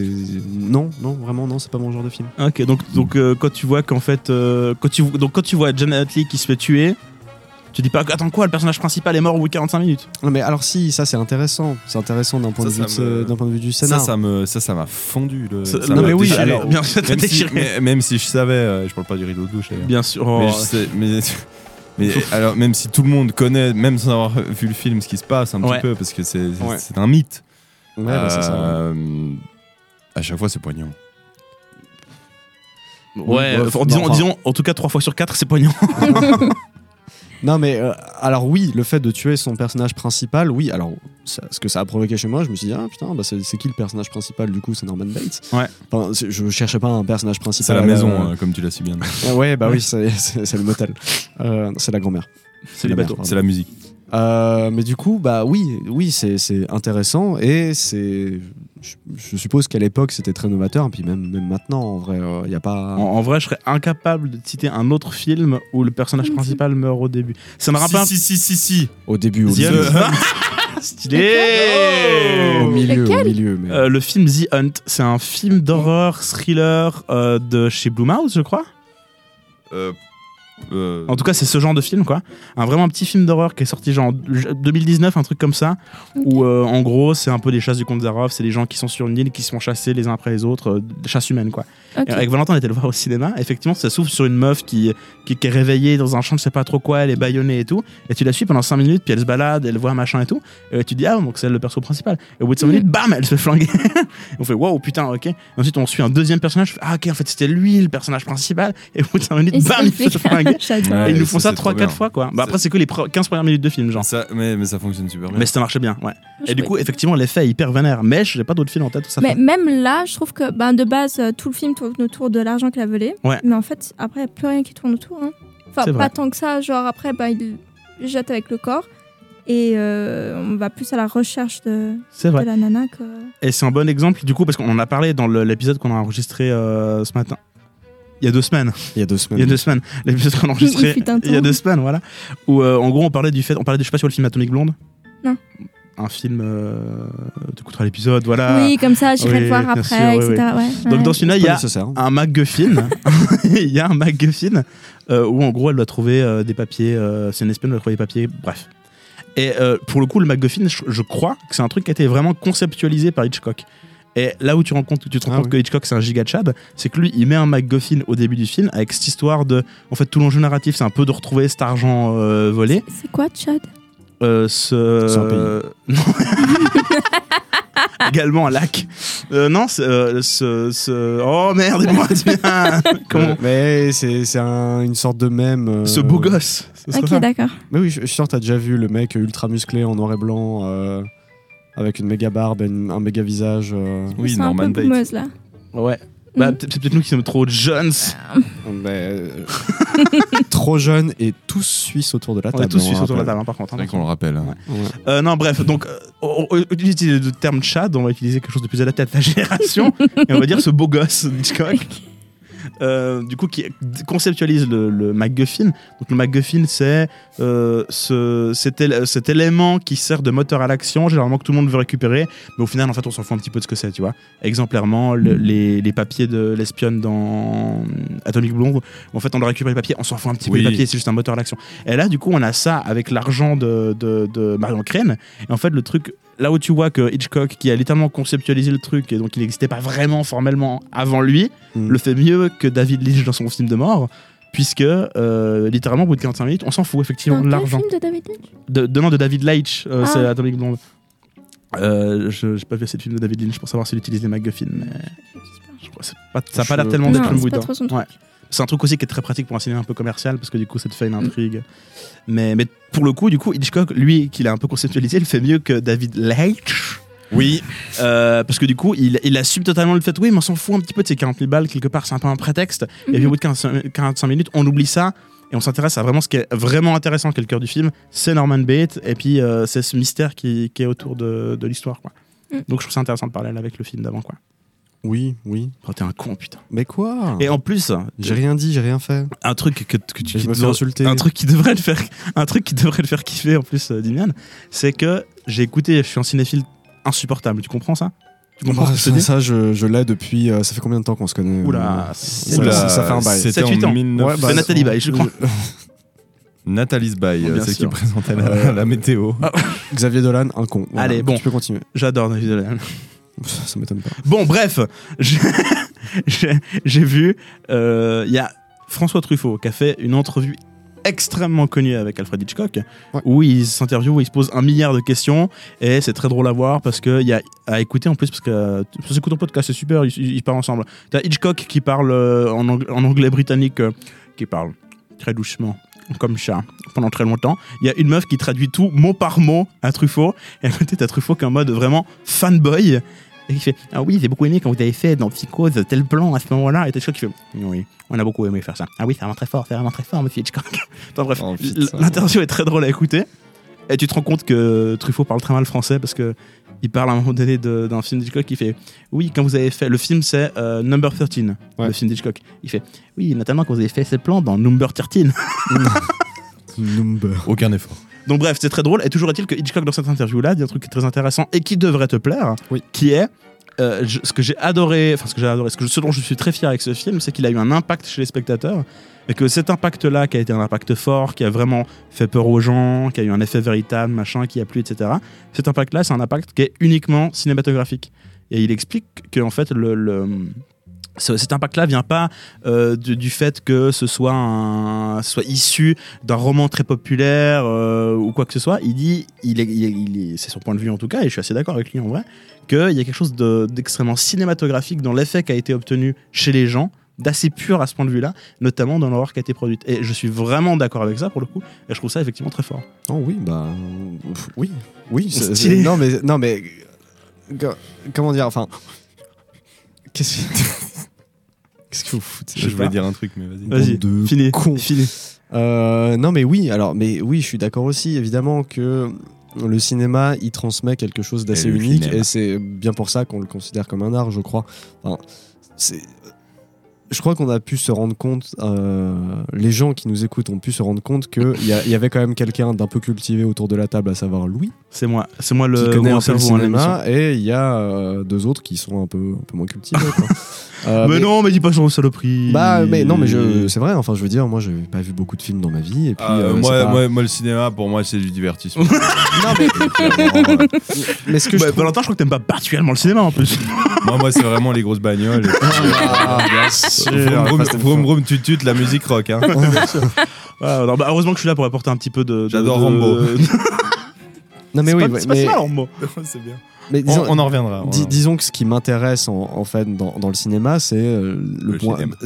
Non, non, vraiment, non, c'est pas mon genre de film. Ok donc donc euh, quand tu vois qu'en fait quand tu donc quand tu vois Janet Lee qui se fait tuer, tu dis pas attends quoi le personnage principal est mort au bout de 45 minutes? Non, mais alors, si, ça, c'est intéressant. C'est intéressant d'un point, Ça, de vue ça de- me- d'un point de vue du Ça, scénar. ça me, ça, ça m'a fondu. Le, Ça- ça non, m'a mais oui, déchiré. alors, bien sûr, ça même, si, mais- même si je savais, euh, je parle pas du rideau de douche. Bien sûr. oh. Mais, je sais- mais, mais alors, même si tout le monde connaît, même sans avoir vu le film, ce qui se passe un Ouais. petit peu, parce que c'est c'est- Ouais. un mythe. Ouais, bah, c'est ça. ouais. Euh, à chaque fois, c'est poignant. Ouais, disons, enfin. disons en tout cas 3 fois sur 4 c'est poignant. Non, mais euh, alors oui, le fait de tuer son personnage principal, oui, alors ça- ce que ça a provoqué chez moi, je me suis dit, ah putain, bah, c'est c'est qui le personnage principal du coup C'est Norman Bates. Ouais. Enfin, c'est- je cherchais pas un personnage C'est principal. la à maison, euh, euh, comme tu l'as si bien dit. Ouais, bah oui, c'est c'est- c'est le motel. Euh, c'est la grand-mère. C'est les la bateaux. C'est la musique. Euh, mais du coup, bah oui, oui, c'est c'est intéressant et c'est. Je, je suppose qu'à l'époque c'était très novateur, et puis même, même maintenant, en vrai, il y a pas. En, en vrai, je serais incapable de citer un autre film où le personnage principal meurt au début. Ça me rappelle un Si, si, si, si, si. Au début, au. Hunt. Stylé Au milieu, au milieu. Mais... Euh, le film The Hunt, c'est un film d'horreur thriller euh, de chez Blumhouse, je crois. Euh, euh, En tout cas, c'est ce genre de film, quoi. Un vraiment petit film d'horreur qui est sorti genre en 2019, un truc comme ça, où euh, en gros, c'est un peu des chasses du comte Zaroff, c'est des gens qui sont sur une île qui se font chasser les uns après les autres, euh, des chasses humaines, quoi. Avec Valentin, on était le voir au cinéma. Effectivement, ça s'ouvre sur une meuf qui, qui, qui est réveillée dans un champ, je sais pas trop quoi, elle est baïonnée et tout. Et tu la suis pendant 5 minutes, puis elle se balade, elle voit un machin et tout. Et tu te dis, ah, donc c'est le perso principal. Et au bout de 5 Mhm. minutes, bam, elle se fait flinguer. Et on fait, wow, putain, ok. Et ensuite, on suit un deuxième personnage. je fais, ah, ok, en fait, c'était lui le personnage principal. Et au bout de 5 minutes, Et bam, il se fait- flinguer. Ouais, et ils nous font ça c'est trop 3-4 bien. fois, quoi. Bah, après, C'est- que les pre- 15 premières minutes de film, genre. ça, mais, mais ça fonctionne super bien. Mais ça marchait bien, ouais. Et Je du coup, effectivement, l'effet est hyper vénère. Mais j'ai pas d'autres films en tête ça Mais fait. même là, je trouve que ben, de base, euh, tout le film tourne autour de l'argent qu'il a volé. Ouais. Mais en fait, après, il n'y a plus rien qui tourne autour. hein. Enfin, vrai. pas tant que ça. Genre, après, ben, il jette avec le corps. Et euh, on va plus à la recherche de, C'est de vrai. la nana que. Et c'est un bon exemple, du coup, parce qu'on en a parlé dans l'épisode qu'on a enregistré euh, ce matin. Il y a deux semaines. Il y a deux semaines. Il y a deux semaines. L'épisode qu'on a enregistré Il y a deux semaines, voilà. Où euh, en gros on parlait du fait, on parlait de, je sais pas sur le film Atomic Blonde. Non. Un film euh, te coûtera l'épisode, voilà. Oui, comme ça, j'irai Oui, le voir après, sûr, etc. oui. Ouais, Donc dans celui-là, il y a un MacGuffin. Il y a un MacGuffin euh, où en gros elle doit trouver euh, des papiers. euh, c'est une espionne, elle doit trouver des papiers. Bref. Et euh, pour le coup, le MacGuffin, je, je crois que c'est un truc qui a été vraiment conceptualisé par Hitchcock. Et là où tu, rends compte, tu te rends Ah compte oui. que Hitchcock c'est un giga chad, c'est que lui il met un MacGuffin au début du film avec cette histoire de. En fait, tout l'enjeu narratif c'est un peu de retrouver cet argent euh, volé. C'est quoi, Chad Euh, ce... C'est un pays. Non. Également un lac. Euh, non, c'est, euh, ce, ce- Oh merde, moi Comment Mais c'est c'est un- une sorte de même. euh, Ce beau gosse. ce Ok, d'accord. Mais oui, je je suis sûr que t'as déjà vu le mec ultra musclé en noir et blanc, euh, avec une méga barbe et une- un méga visage. euh. Oui, C'est un Norman peu Bates. boumeuse, là. Ouais. Bah, Mhm. peut- c'est peut-être nous qui sommes trop jeunes. Mais, euh, trop jeune et tous suisses autour de la On table. est tous suisses autour de la table, hein, par contre. C'est hein. vrai qu'on le rappelle. hein. Ouais. Euh, non, bref, donc, euh, on, on utilise le terme Chad, on va utiliser quelque chose de plus adapté à ta génération, et on va dire ce beau gosse d'Hitchcock. Euh, du coup, qui conceptualise le, le MacGuffin. Donc, le MacGuffin, c'est euh, ce, cet, élément qui sert de moteur à l'action, généralement que tout le monde veut récupérer, mais au final, en fait, on s'en fout un petit peu de ce que c'est, tu vois. Exemplairement, le- les, les papiers de l'espionne dans Atomic Blonde, en fait, on doit récupérer les papiers, on s'en fout un petit peu des papiers, c'est juste un moteur à l'action. Et là, du coup, on a ça avec l'argent de, de, de Marion Crane. Et en fait, le truc, là où tu vois que Hitchcock, qui a littéralement conceptualisé le truc, et donc il n'existait pas vraiment formellement avant lui, Mm. le fait mieux que David Lynch dans son film de mort. Puisque, euh, littéralement, au bout de 45 minutes, on s'en fout effectivement Dans de l'argent. film de David Lynch? De, de, non, de David Leitch, euh, Ah. c'est Atomic Blonde. Euh, je n'ai pas vu assez de films de David Lynch pour savoir s'il utilise les MacGuffin, mais je crois que c'est pas- ça n'a pas l'air tellement d'être le bout C'est un truc aussi qui est très pratique pour un cinéma un peu commercial parce que du coup ça te fait une intrigue. Mais, mais pour le coup, du coup, Hitchcock, lui, qu'il a un peu conceptualisé, il fait mieux que David Leitch. Oui, Euh, parce que du coup, il, il assume totalement le fait, oui, mais on s'en fout un petit peu de ces 40 000 balles, quelque part, c'est un peu un prétexte. Et puis au bout de 15 45 minutes, on oublie ça et on s'intéresse à vraiment ce qui est vraiment intéressant, qui est le cœur du film. C'est Norman Bates et puis euh, c'est ce mystère qui, qui est autour de, de l'histoire. quoi. Mm. Donc je trouve ça intéressant de parler avec le film d'avant. quoi. Oui, oui. Oh, T'es un con, putain. Mais quoi? Et en plus, J'ai rien dit, j'ai rien fait. un truc que, que tu je qui me fais insulter. un truc qui devrait le faire un truc qui devrait le faire kiffer en plus euh, Dimian c'est que j'ai écouté je suis un cinéphile insupportable tu comprends ça? Tu comprends Bah, ce que je te ça, dis? ça, je, je l'ai depuis. euh, ça fait combien de temps qu'on se connaît? Oula, euh, c'est- ça, Oula, ça- ça fait un bail. C'était 7-8 en ans. 1900. Ouais, bah, C'est Nathalie Baye, je crois. Nathalie Baye, Bien c'est qui présentait la, Euh, la météo. Xavier Dolan, un con. Voilà, Allez, bon. Tu peux continuer. j'adore David Dolan. Ça, ça m'étonne pas. bon bref j'ai- vu euh, il y a François Truffaut qui a fait une entrevue extrêmement connue avec Alfred Hitchcock Ouais. où il s'interviewe où il se pose un milliard de questions et c'est très drôle à voir parce que il y a à écouter en plus parce que ça s'écoute en podcast c'est super ils, ils parlent ensemble t'as Hitchcock qui parle euh, en, ang- en anglais britannique euh, qui parle très doucement comme ça pendant très longtemps il y a une meuf qui traduit tout mot par mot à Truffaut et à côté t'as Truffaut qui est en mode vraiment fanboy et qui fait Ah oui, j'ai beaucoup aimé quand vous avez fait dans Psychose tel plan à ce moment-là. Et Hitchcock qui fait Oui, on a beaucoup aimé faire ça. Ah oui, c'est vraiment très fort, c'est vraiment très fort, monsieur Hitchcock. enfin bref, Oh, l'interview est très drôle à écouter. Et tu te rends compte que Truffaut parle très mal français parce que il parle à un moment donné d'un film d'Hitchcock qui fait Oui, quand vous avez fait. Le film, c'est euh, Number 13, Ouais. le film d'Hitchcock. Il fait Oui, notamment quand vous avez fait ce plan dans Number 13. Number. Aucun effort. Donc bref, c'est très drôle. Et toujours est-il que Hitchcock, dans cette interview-là, dit un truc qui est très intéressant et qui devrait te plaire, Oui. qui est euh, je- ce que j'ai adoré, enfin ce que j'ai adoré, ce, que, ce dont je suis très fier avec ce film, c'est qu'il a eu un impact chez les spectateurs et que cet impact-là, qui a été un impact fort, qui a vraiment fait peur aux gens, qui a eu un effet véritable, machin, qui a plu, etc. Cet impact-là, c'est un impact qui est uniquement cinématographique. Et il explique que en fait le- cet impact-là vient pas euh, du, du fait que ce soit, un, soit issu d'un roman très populaire euh, ou quoi que ce soit. Il dit, il est, il est- il est- c'est son point de vue en tout cas, et je suis assez d'accord avec lui en vrai, qu'il y a quelque chose de- d'extrêmement cinématographique dans l'effet qui a été obtenu chez les gens, d'assez pur à ce point de vue-là, notamment dans l'horreur qui a été produite. Et je suis vraiment d'accord avec ça pour le coup, et je trouve ça effectivement très fort. Oh oui, bah. Oui. Oui, c'est- Non, mais. Non, mais. co- Comment dire Enfin. Qu'est-ce que. Qu'est-ce que vous foutez Je voulais dire un truc, mais vas-y. Vas-y, Bande de fini, cons. fini. Euh, non, mais oui, alors, mais oui, je suis d'accord aussi, évidemment, que le cinéma, il transmet quelque chose d'assez unique, cinéma. et c'est bien pour ça qu'on le considère comme un art, je crois. Enfin, c'est. Je crois qu'on a pu se rendre compte, euh, les gens qui nous écoutent ont pu se rendre compte qu'il y, y avait quand même quelqu'un d'un peu cultivé autour de la table, à savoir Louis. C'est moi, c'est moi le qui connaît un peu le hein, cinéma, et il y a euh, deux autres qui sont un peu, un peu moins cultivés. quoi. Euh, mais, non, mais dis pas genre saloperie. Bah, mais non, mais je, c'est vrai. Enfin, je veux dire, moi, j'ai pas vu beaucoup de films dans ma vie, et puis. Ah, euh, moi, pas- moi, moi, le cinéma, pour moi, c'est du divertissement. non, mais. mais ce que je Bah, trouve- Valentin, je crois que t'aimes pas particulièrement le cinéma en plus. moi, moi c'est vraiment les grosses bagnoles. Ah, bien sûr. Vroom, and vroom, vroom, tut, tut, la musique rock. Hein. Ah, alors, bah, heureusement que je suis là pour apporter un petit peu de. J'adore Rambo. Non, mais oui, pas- ouais, c'est pas mais- si mal, Rambo. c'est bien. mais On, disons- on en reviendra. on en Dis- reviendra. disons que ce qui m'intéresse en, en fait dans, dans le cinéma, c'est euh, le, Le point. cinéma.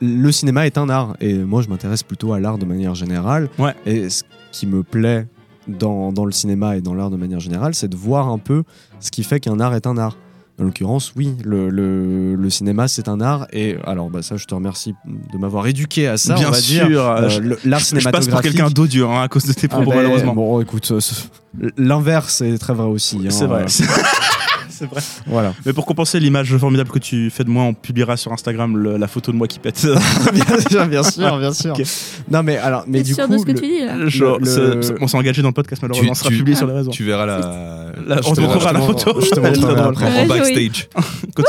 le cinéma est un art et moi je m'intéresse plutôt à l'art de manière générale. Ouais. Et ce qui me plaît dans, dans le cinéma et dans l'art de manière générale, c'est de voir un peu ce qui fait qu'un art est un art. En l'occurrence, oui, le, le, le cinéma c'est un art et alors bah, ça je te remercie de m'avoir éduqué à ça. Bien on va sûr, dire. euh, je- l'art je, je passe cinématographique. pour quelqu'un d'odieux hein, à cause de tes Ah propos, ben, malheureusement. Bon, écoute, l'inverse est très vrai aussi. hein. C'est vrai. C'est vrai. Voilà. Mais pour compenser l'image formidable que tu fais de moi, on publiera sur Instagram le- la photo de moi qui pète. bien sûr, bien sûr, bien sûr. Non mais alors, mais du sûr coup, de ce que le- tu dis là Genre, Le- on s'est engagé dans le podcast, malheureusement, Tu- ça sera tu- publié sur les réseaux. Tu verras la. On te montrera la photo. je te après. En backstage.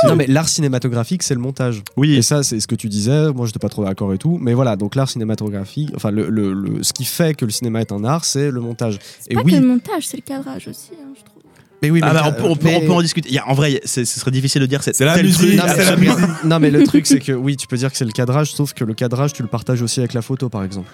Non mais l'art cinématographique c'est le montage. Oui. Et ça c'est ce que tu disais. Moi j'étais pas trop d'accord et tout. Mais voilà donc l'art cinématographique, enfin le, le- le- ce qui fait que le cinéma est un art c'est le montage. C'est Et pas oui. que le montage, c'est le cadrage aussi, hein, je trouve. Mais oui. Ah mais bah, le- on, peut, on, peut, mais- on peut en discuter. Il y a- en vrai, ce serait difficile de dire c'est la musique, truc, Non mais, la non, mais le truc c'est que oui tu peux dire que c'est le cadrage sauf que le cadrage tu le partages aussi avec la photo par exemple.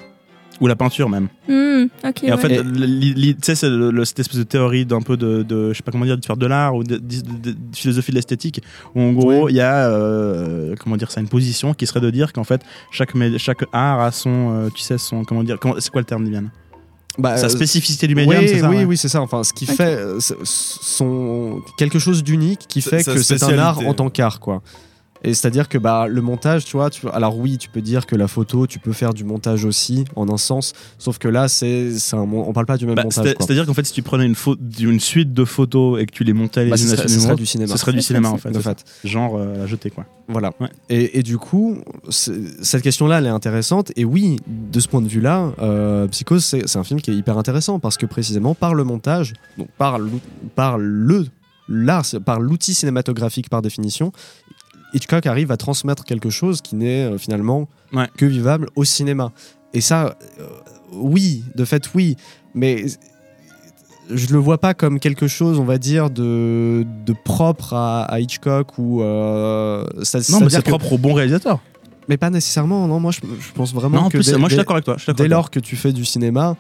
Ou la peinture même. Hmm. Et en ouais. fait, tu sais, c'est cette espèce de théorie d'un peu de, de, je sais pas comment dire, de faire de l'art ou de, de- de- de philosophie de l'esthétique, où en gros, il y a, euh, comment dire ça, une position qui serait de dire qu'en fait, chaque, chaque art a son, euh, tu sais, son, comment dire, c'est quoi le terme, Diane Bah, Sa euh, spécificité du médium, oui, c'est ça Oui, ouais. oui, c'est ça. Enfin, ce qui fait euh, son quelque chose d'unique qui fait sa que c'est un art en tant qu'art, quoi. Et c'est-à-dire que bah le montage, tu vois, tu alors oui, tu peux dire que la photo, tu peux faire du montage aussi en un sens, sauf que là c'est un on parle pas du même Bah, montage. C'est-à-dire qu'en fait, si tu prenais une, suite de photos et que tu les montais Bah, unes serait, du cinéma. ce serait du cinéma en fait. de c'est ça. fait. Genre euh, à jeter quoi. Voilà. Ouais. Et, et du coup, cette question-là, elle est intéressante. Et oui, de ce point de vue-là, euh, Psychose, c'est un film qui est hyper intéressant parce que précisément par le montage, donc par, le l'art, par l'outil cinématographique par définition, Hitchcock arrive à transmettre quelque chose qui n'est euh, finalement Ouais. que vivable au cinéma. Et ça, euh, oui, de fait, oui, mais je le vois pas comme quelque chose, on va dire, de, de propre à, à Hitchcock ou. euh, ça- Non, mais c'est que- propre au bon réalisateur. mais pas nécessairement, non. Moi, je, je pense vraiment Non, en que plus, dès, moi je suis d'accord avec toi. dès avec toi. lors que tu fais du cinéma,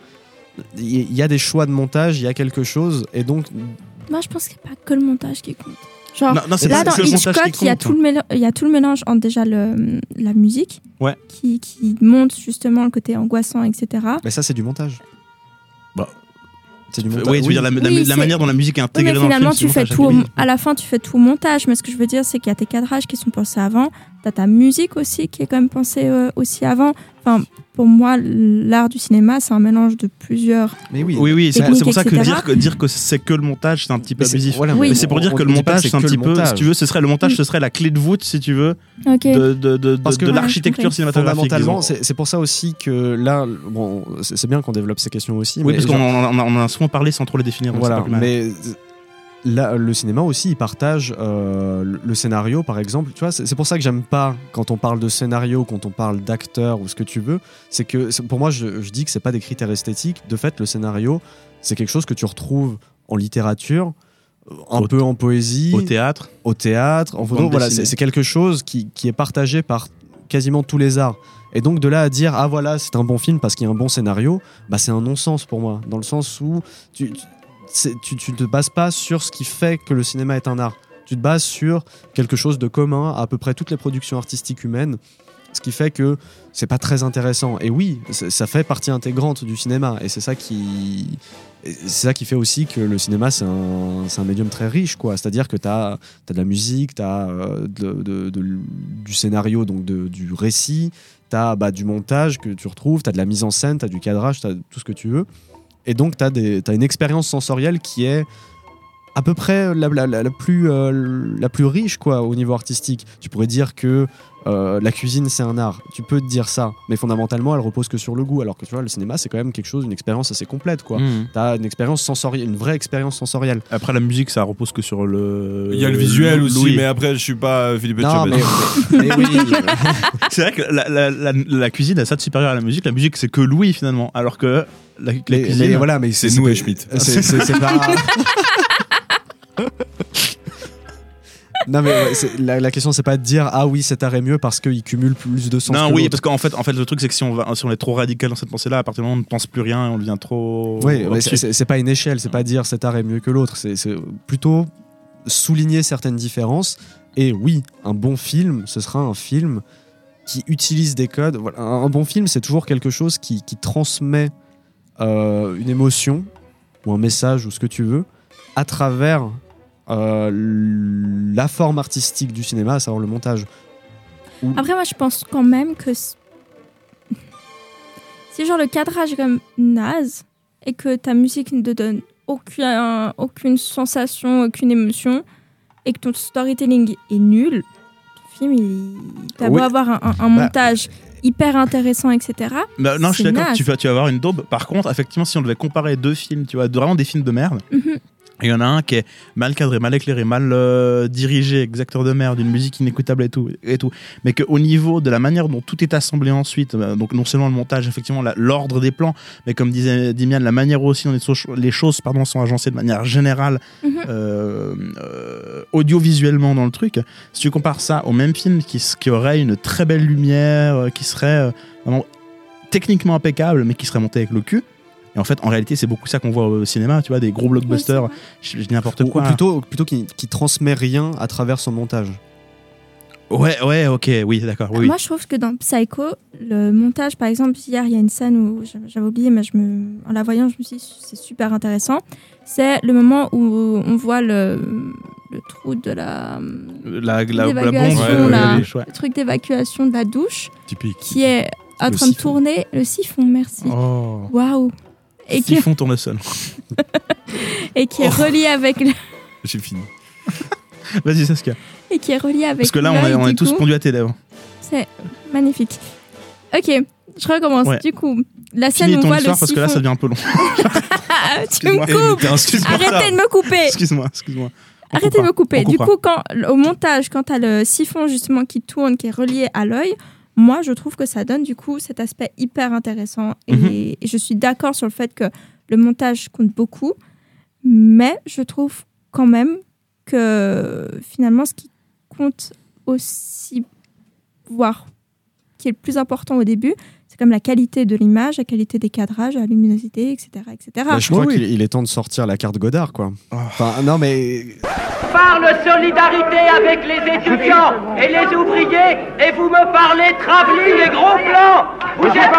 il y, y a des choix de montage, il y a quelque chose, et donc. Moi, je pense qu'il n'y a pas que le montage qui compte. Genre, Non, non, c'est là, pas- dans Hitchcock, qui il y, a tout le mél- il y a tout le mélange entre déjà le, la musique, Ouais. qui, qui monte justement le côté angoissant, etc. Mais ça, c'est du montage. Bah, c'est du Euh, montage. Oui, tu veux dire la, la- Oui, la c'est- manière dont la musique est Oui, intégrée mais dans le finalement, film. tu fais montage, tout au- à la fin, tu fais tout au montage. Mais ce que je veux dire, c'est qu'il y a tes cadrages qui sont pensés avant. T'as ta musique aussi qui est quand même pensée euh, aussi avant. Enfin, pour moi, l'art du cinéma, c'est un mélange de plusieurs. Mais oui, Oui, oui, c'est pour ça que etc. dire que, dire que c'est que le montage, c'est un petit peu abusif. voilà, Oui. Mais c'est pour on- dire on que le montage, c'est un petit peu, si tu veux, ce serait le montage, ce serait la clé de voûte, si tu veux, Ok. de, de, de, Parce de que- l'architecture Ouais, cinématographique. Fondamentalement, c'est pour ça aussi que là, bon, c'est bien qu'on développe ces questions aussi. Oui, mais parce qu'on en, a- souvent parlé sans trop les définir. Voilà, mais le cinéma aussi, il partage euh, le- le scénario, par exemple. Tu vois, c'est pour ça que j'aime pas quand on parle de scénario, quand on parle d'acteur ou ce que tu veux. C'est que pour moi, je, je dis que c'est pas des critères esthétiques. De fait, le scénario, c'est quelque chose que tu retrouves en littérature, un Au- peu en poésie, Au théâtre, au théâtre, en photo. Voilà, c'est quelque chose qui, qui est partagé par quasiment tous les arts. Et donc de là à dire ah voilà c'est un bon film parce qu'il y a un bon scénario, bah c'est un non-sens pour moi dans le sens où tu tu, ne te bases pas sur ce qui fait que le cinéma est un art. Tu te bases sur quelque chose de commun à à peu près toutes les productions artistiques humaines, ce qui fait que c'est pas très intéressant. Et oui, ça fait partie intégrante du cinéma et c'est ça qui c'est ça qui fait aussi que le cinéma c'est un, un médium très riche quoi. C'est-à-dire que tu as, de la musique, tu as du scénario donc du récit, tu as du montage que tu retrouves, tu as de la mise en scène, tu as du cadrage, tu as tout ce que tu veux. Et donc tu as, une expérience sensorielle qui est à peu près la, la- plus, euh, la plus riche quoi au niveau artistique. Tu pourrais dire que euh, la cuisine c'est un art. Tu peux te dire ça, mais fondamentalement elle repose que sur le goût. Alors que tu vois, le cinéma c'est quand même quelque chose, une expérience assez complète quoi. Mhm. T'as une expérience sensorielle, une vraie expérience sensorielle. Après la musique, ça repose que sur le. Il y a le visuel aussi, Louis. mais après, je suis pas euh, Philippe Non, mais, mais oui. C'est vrai que la, la- la- la cuisine a ça de supérieur à la musique. La musique, c'est que Louis finalement. Alors que la, la Mais, cuisine. mais voilà, mais C'est nous et Schmitt. C'est pas. non mais ouais, la, la question c'est pas de dire ah oui cet art est mieux parce qu'il cumule plus de sens. Non, que oui, parce qu'en fait, en fait, le truc, c'est que si on, va, si on est trop radical dans cette pensée-là, à partir du moment où on ne pense plus rien, on devient trop. Oui, c'est- pas une échelle, c'est pas dire cet art est mieux que l'autre, c'est c'est plutôt souligner certaines différences. Et oui, un bon film, ce sera un film qui utilise des codes. Voilà, un un bon film, c'est toujours quelque chose qui, qui transmet euh, une émotion ou un message ou ce que tu veux à travers euh, la forme artistique du cinéma, à savoir le montage. Après, moi, je pense quand même que si genre le cadrage est comme naze et que ta musique ne te donne aucun, aucune sensation, aucune émotion et que ton storytelling est nul, ton film, il t'as beau Oui. avoir un, un- un Bah. montage hyper intéressant, etc. Bah, non, je suis d'accord, tu vas, tu vas avoir une daube. Par contre, effectivement, si on devait comparer deux films, tu vois, vraiment des films de merde, Mhm. Il y en a un qui est mal cadré, mal éclairé, mal euh, dirigé, exacteur de merde, une musique inécoutable et tout, et tout. Mais qu'au niveau de la manière dont tout est assemblé ensuite, euh, donc non seulement le montage, effectivement, l'ordre des plans, mais comme disait Dimian, la manière aussi dont les, so- les choses pardon, sont agencées de manière générale, Mhm. euh, euh, audiovisuellement dans le truc, si tu compares ça au même film qui, aurait une très belle lumière, qui serait vraiment techniquement impeccable, mais qui serait monté avec le cul. Et en fait, en réalité, c'est beaucoup ça qu'on voit au cinéma, tu vois, des gros blockbusters, je, je dis n'importe Ou, ou quoi. plutôt, plutôt qui, qui transmet rien à travers son montage. Ouais, ouais, ok, oui, d'accord, oui. oui. Moi, je trouve que dans Psycho, le montage, par exemple, hier, il y a une scène où j'avais- oublié, mais je me, en la voyant, je me suis dit, c'est super intéressant. C'est le moment où on voit le, le trou de la, la, la, la bombe, l'évacuation, ouais, là, ouais, ouais. le truc d'évacuation de la douche, Typique. qui est en train de tourner. Le siphon, merci. Oh. Waouh. Et qui, Siphon tournesol. et qui est relié avec le- J'ai fini. Vas-y, Saskia. et qui est relié avec Parce que là, on est, l'œil, on est tous coup. pondus à tes lèvres. C'est magnifique. Ok, je recommence. Ouais. Du coup, la scène Finis où on voit le histoire parce que là, ça siphon- devient un peu long. Tu me coupes. Arrêtez de me couper Excuse-moi, Arrêtez de me couper. Du coup, quand, au montage, quand tu as le siphon justement qui tourne, qui est relié à l'œil, moi, je trouve que ça donne du coup cet aspect hyper intéressant. Et, Mhm. et je suis d'accord sur le fait que le montage compte beaucoup, mais je trouve quand même que finalement, ce qui compte aussi, voire qui est le plus important au début, c'est comme la qualité de l'image, la qualité des cadrages, la luminosité, etc. etc. Bah, je crois qu'il il est temps de sortir la carte Godard, quoi. Oh. Enfin, non, mais parle solidarité avec les étudiants et les ouvriers et vous me parlez travelling et gros plans Vous êtes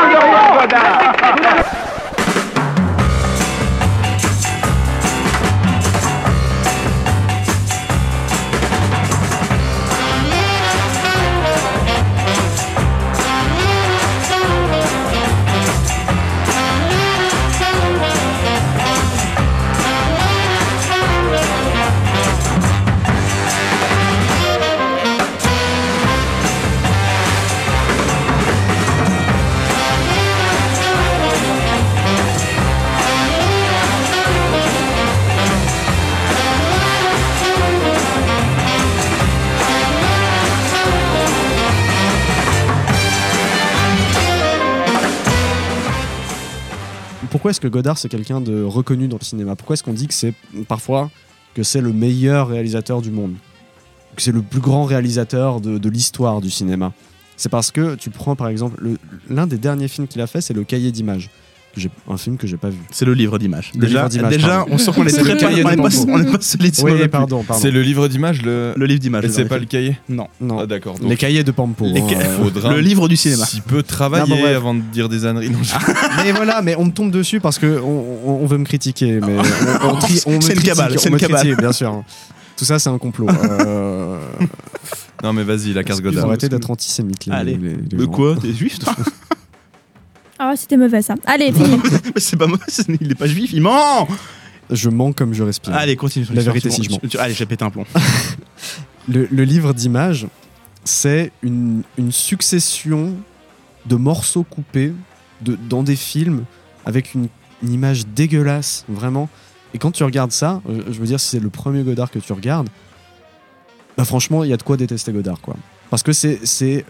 pourquoi est-ce que Godard c'est quelqu'un de reconnu dans le cinéma? Pourquoi est-ce qu'on dit que c'est parfois que c'est le meilleur réalisateur du monde? Que c'est le plus grand réalisateur de, l'histoire du cinéma? C'est parce que tu prends par exemple le- l'un des derniers films qu'il a fait, c'est Le Cahier d'images. Que j'ai- Un film que j'ai pas vu. C'est le livre d'images. Le Déjà, déjà on sent qu'on est très cahier on de pas, Pampo. on est pas solide Oui, pardon, pardon. C'est le livre d'images, le... Le livre d'images. Et c'est pas le cahier Non. Non. Ah d'accord. Les cahiers de Pampo. Les hein, ca- faudra Le livre du cinéma. Si peu Non, travailler bon, avant de dire des âneries. Non, je- mais voilà, mais on me tombe dessus parce que on, on- veut me critiquer. Mais on, on tri- on me C'est une cabale, c'est une cabale. bien sûr. Tout ça, c'est un complot. Euh, non mais vas-y, la carte Godard. arrêter d'être antisémite. Allez. Mais gens. quoi? T'es juif Ah, c'était mauvais ça. Allez, fini. Mais c'est pas moi, il est pas juif, il ment Je mens comme je respire. Allez, continue. La vérité, si je mens. Tu- tu- Allez, j'ai pété un plomb. Le, le livre d'images, c'est une, une succession de morceaux coupés de, dans des films avec une, une image dégueulasse, vraiment. Et quand tu regardes ça, euh, je veux dire, si c'est le premier Godard que tu regardes, bah franchement, il y a de quoi détester Godard, quoi. Parce que c'est. c'est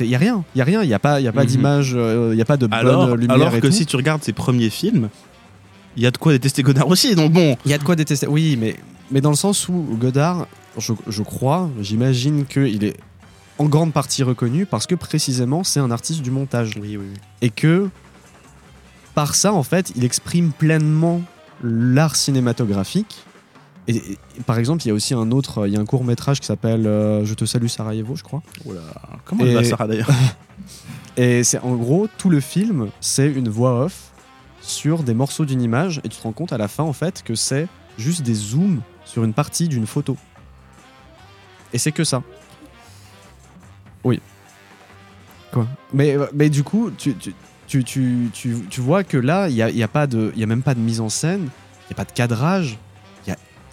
il y a rien, il y a rien, il y a pas, y a pas Mhm. d'image, euh, il y a pas de Alors, bonne lumière alors et que tout. si tu regardes ses premiers films, il y a de quoi détester Godard aussi. Donc bon, Il y a de quoi détester. Oui, mais, mais dans le sens où Godard, je, je crois, j'imagine qu'il est en grande partie reconnu parce que précisément c'est un artiste du montage. Oui, oui, oui. Et que par ça, en fait, il exprime pleinement l'art cinématographique. Et, et, par exemple, il y a aussi un autre, il y a un court métrage qui s'appelle euh, Je te salue Sarajevo, je crois. Oula, comment elle Et- va Sarah d'ailleurs Et c'est en gros tout le film, c'est une voix off sur des morceaux d'une image et tu te rends compte à la fin en fait que c'est juste des zooms sur une partie d'une photo. Et c'est que ça. Oui. Quoi? Mais, mais du coup, tu, tu, tu, tu, vois que là, il n'y a, y a, pas de- il y a même pas de mise en scène, il n'y a pas de cadrage,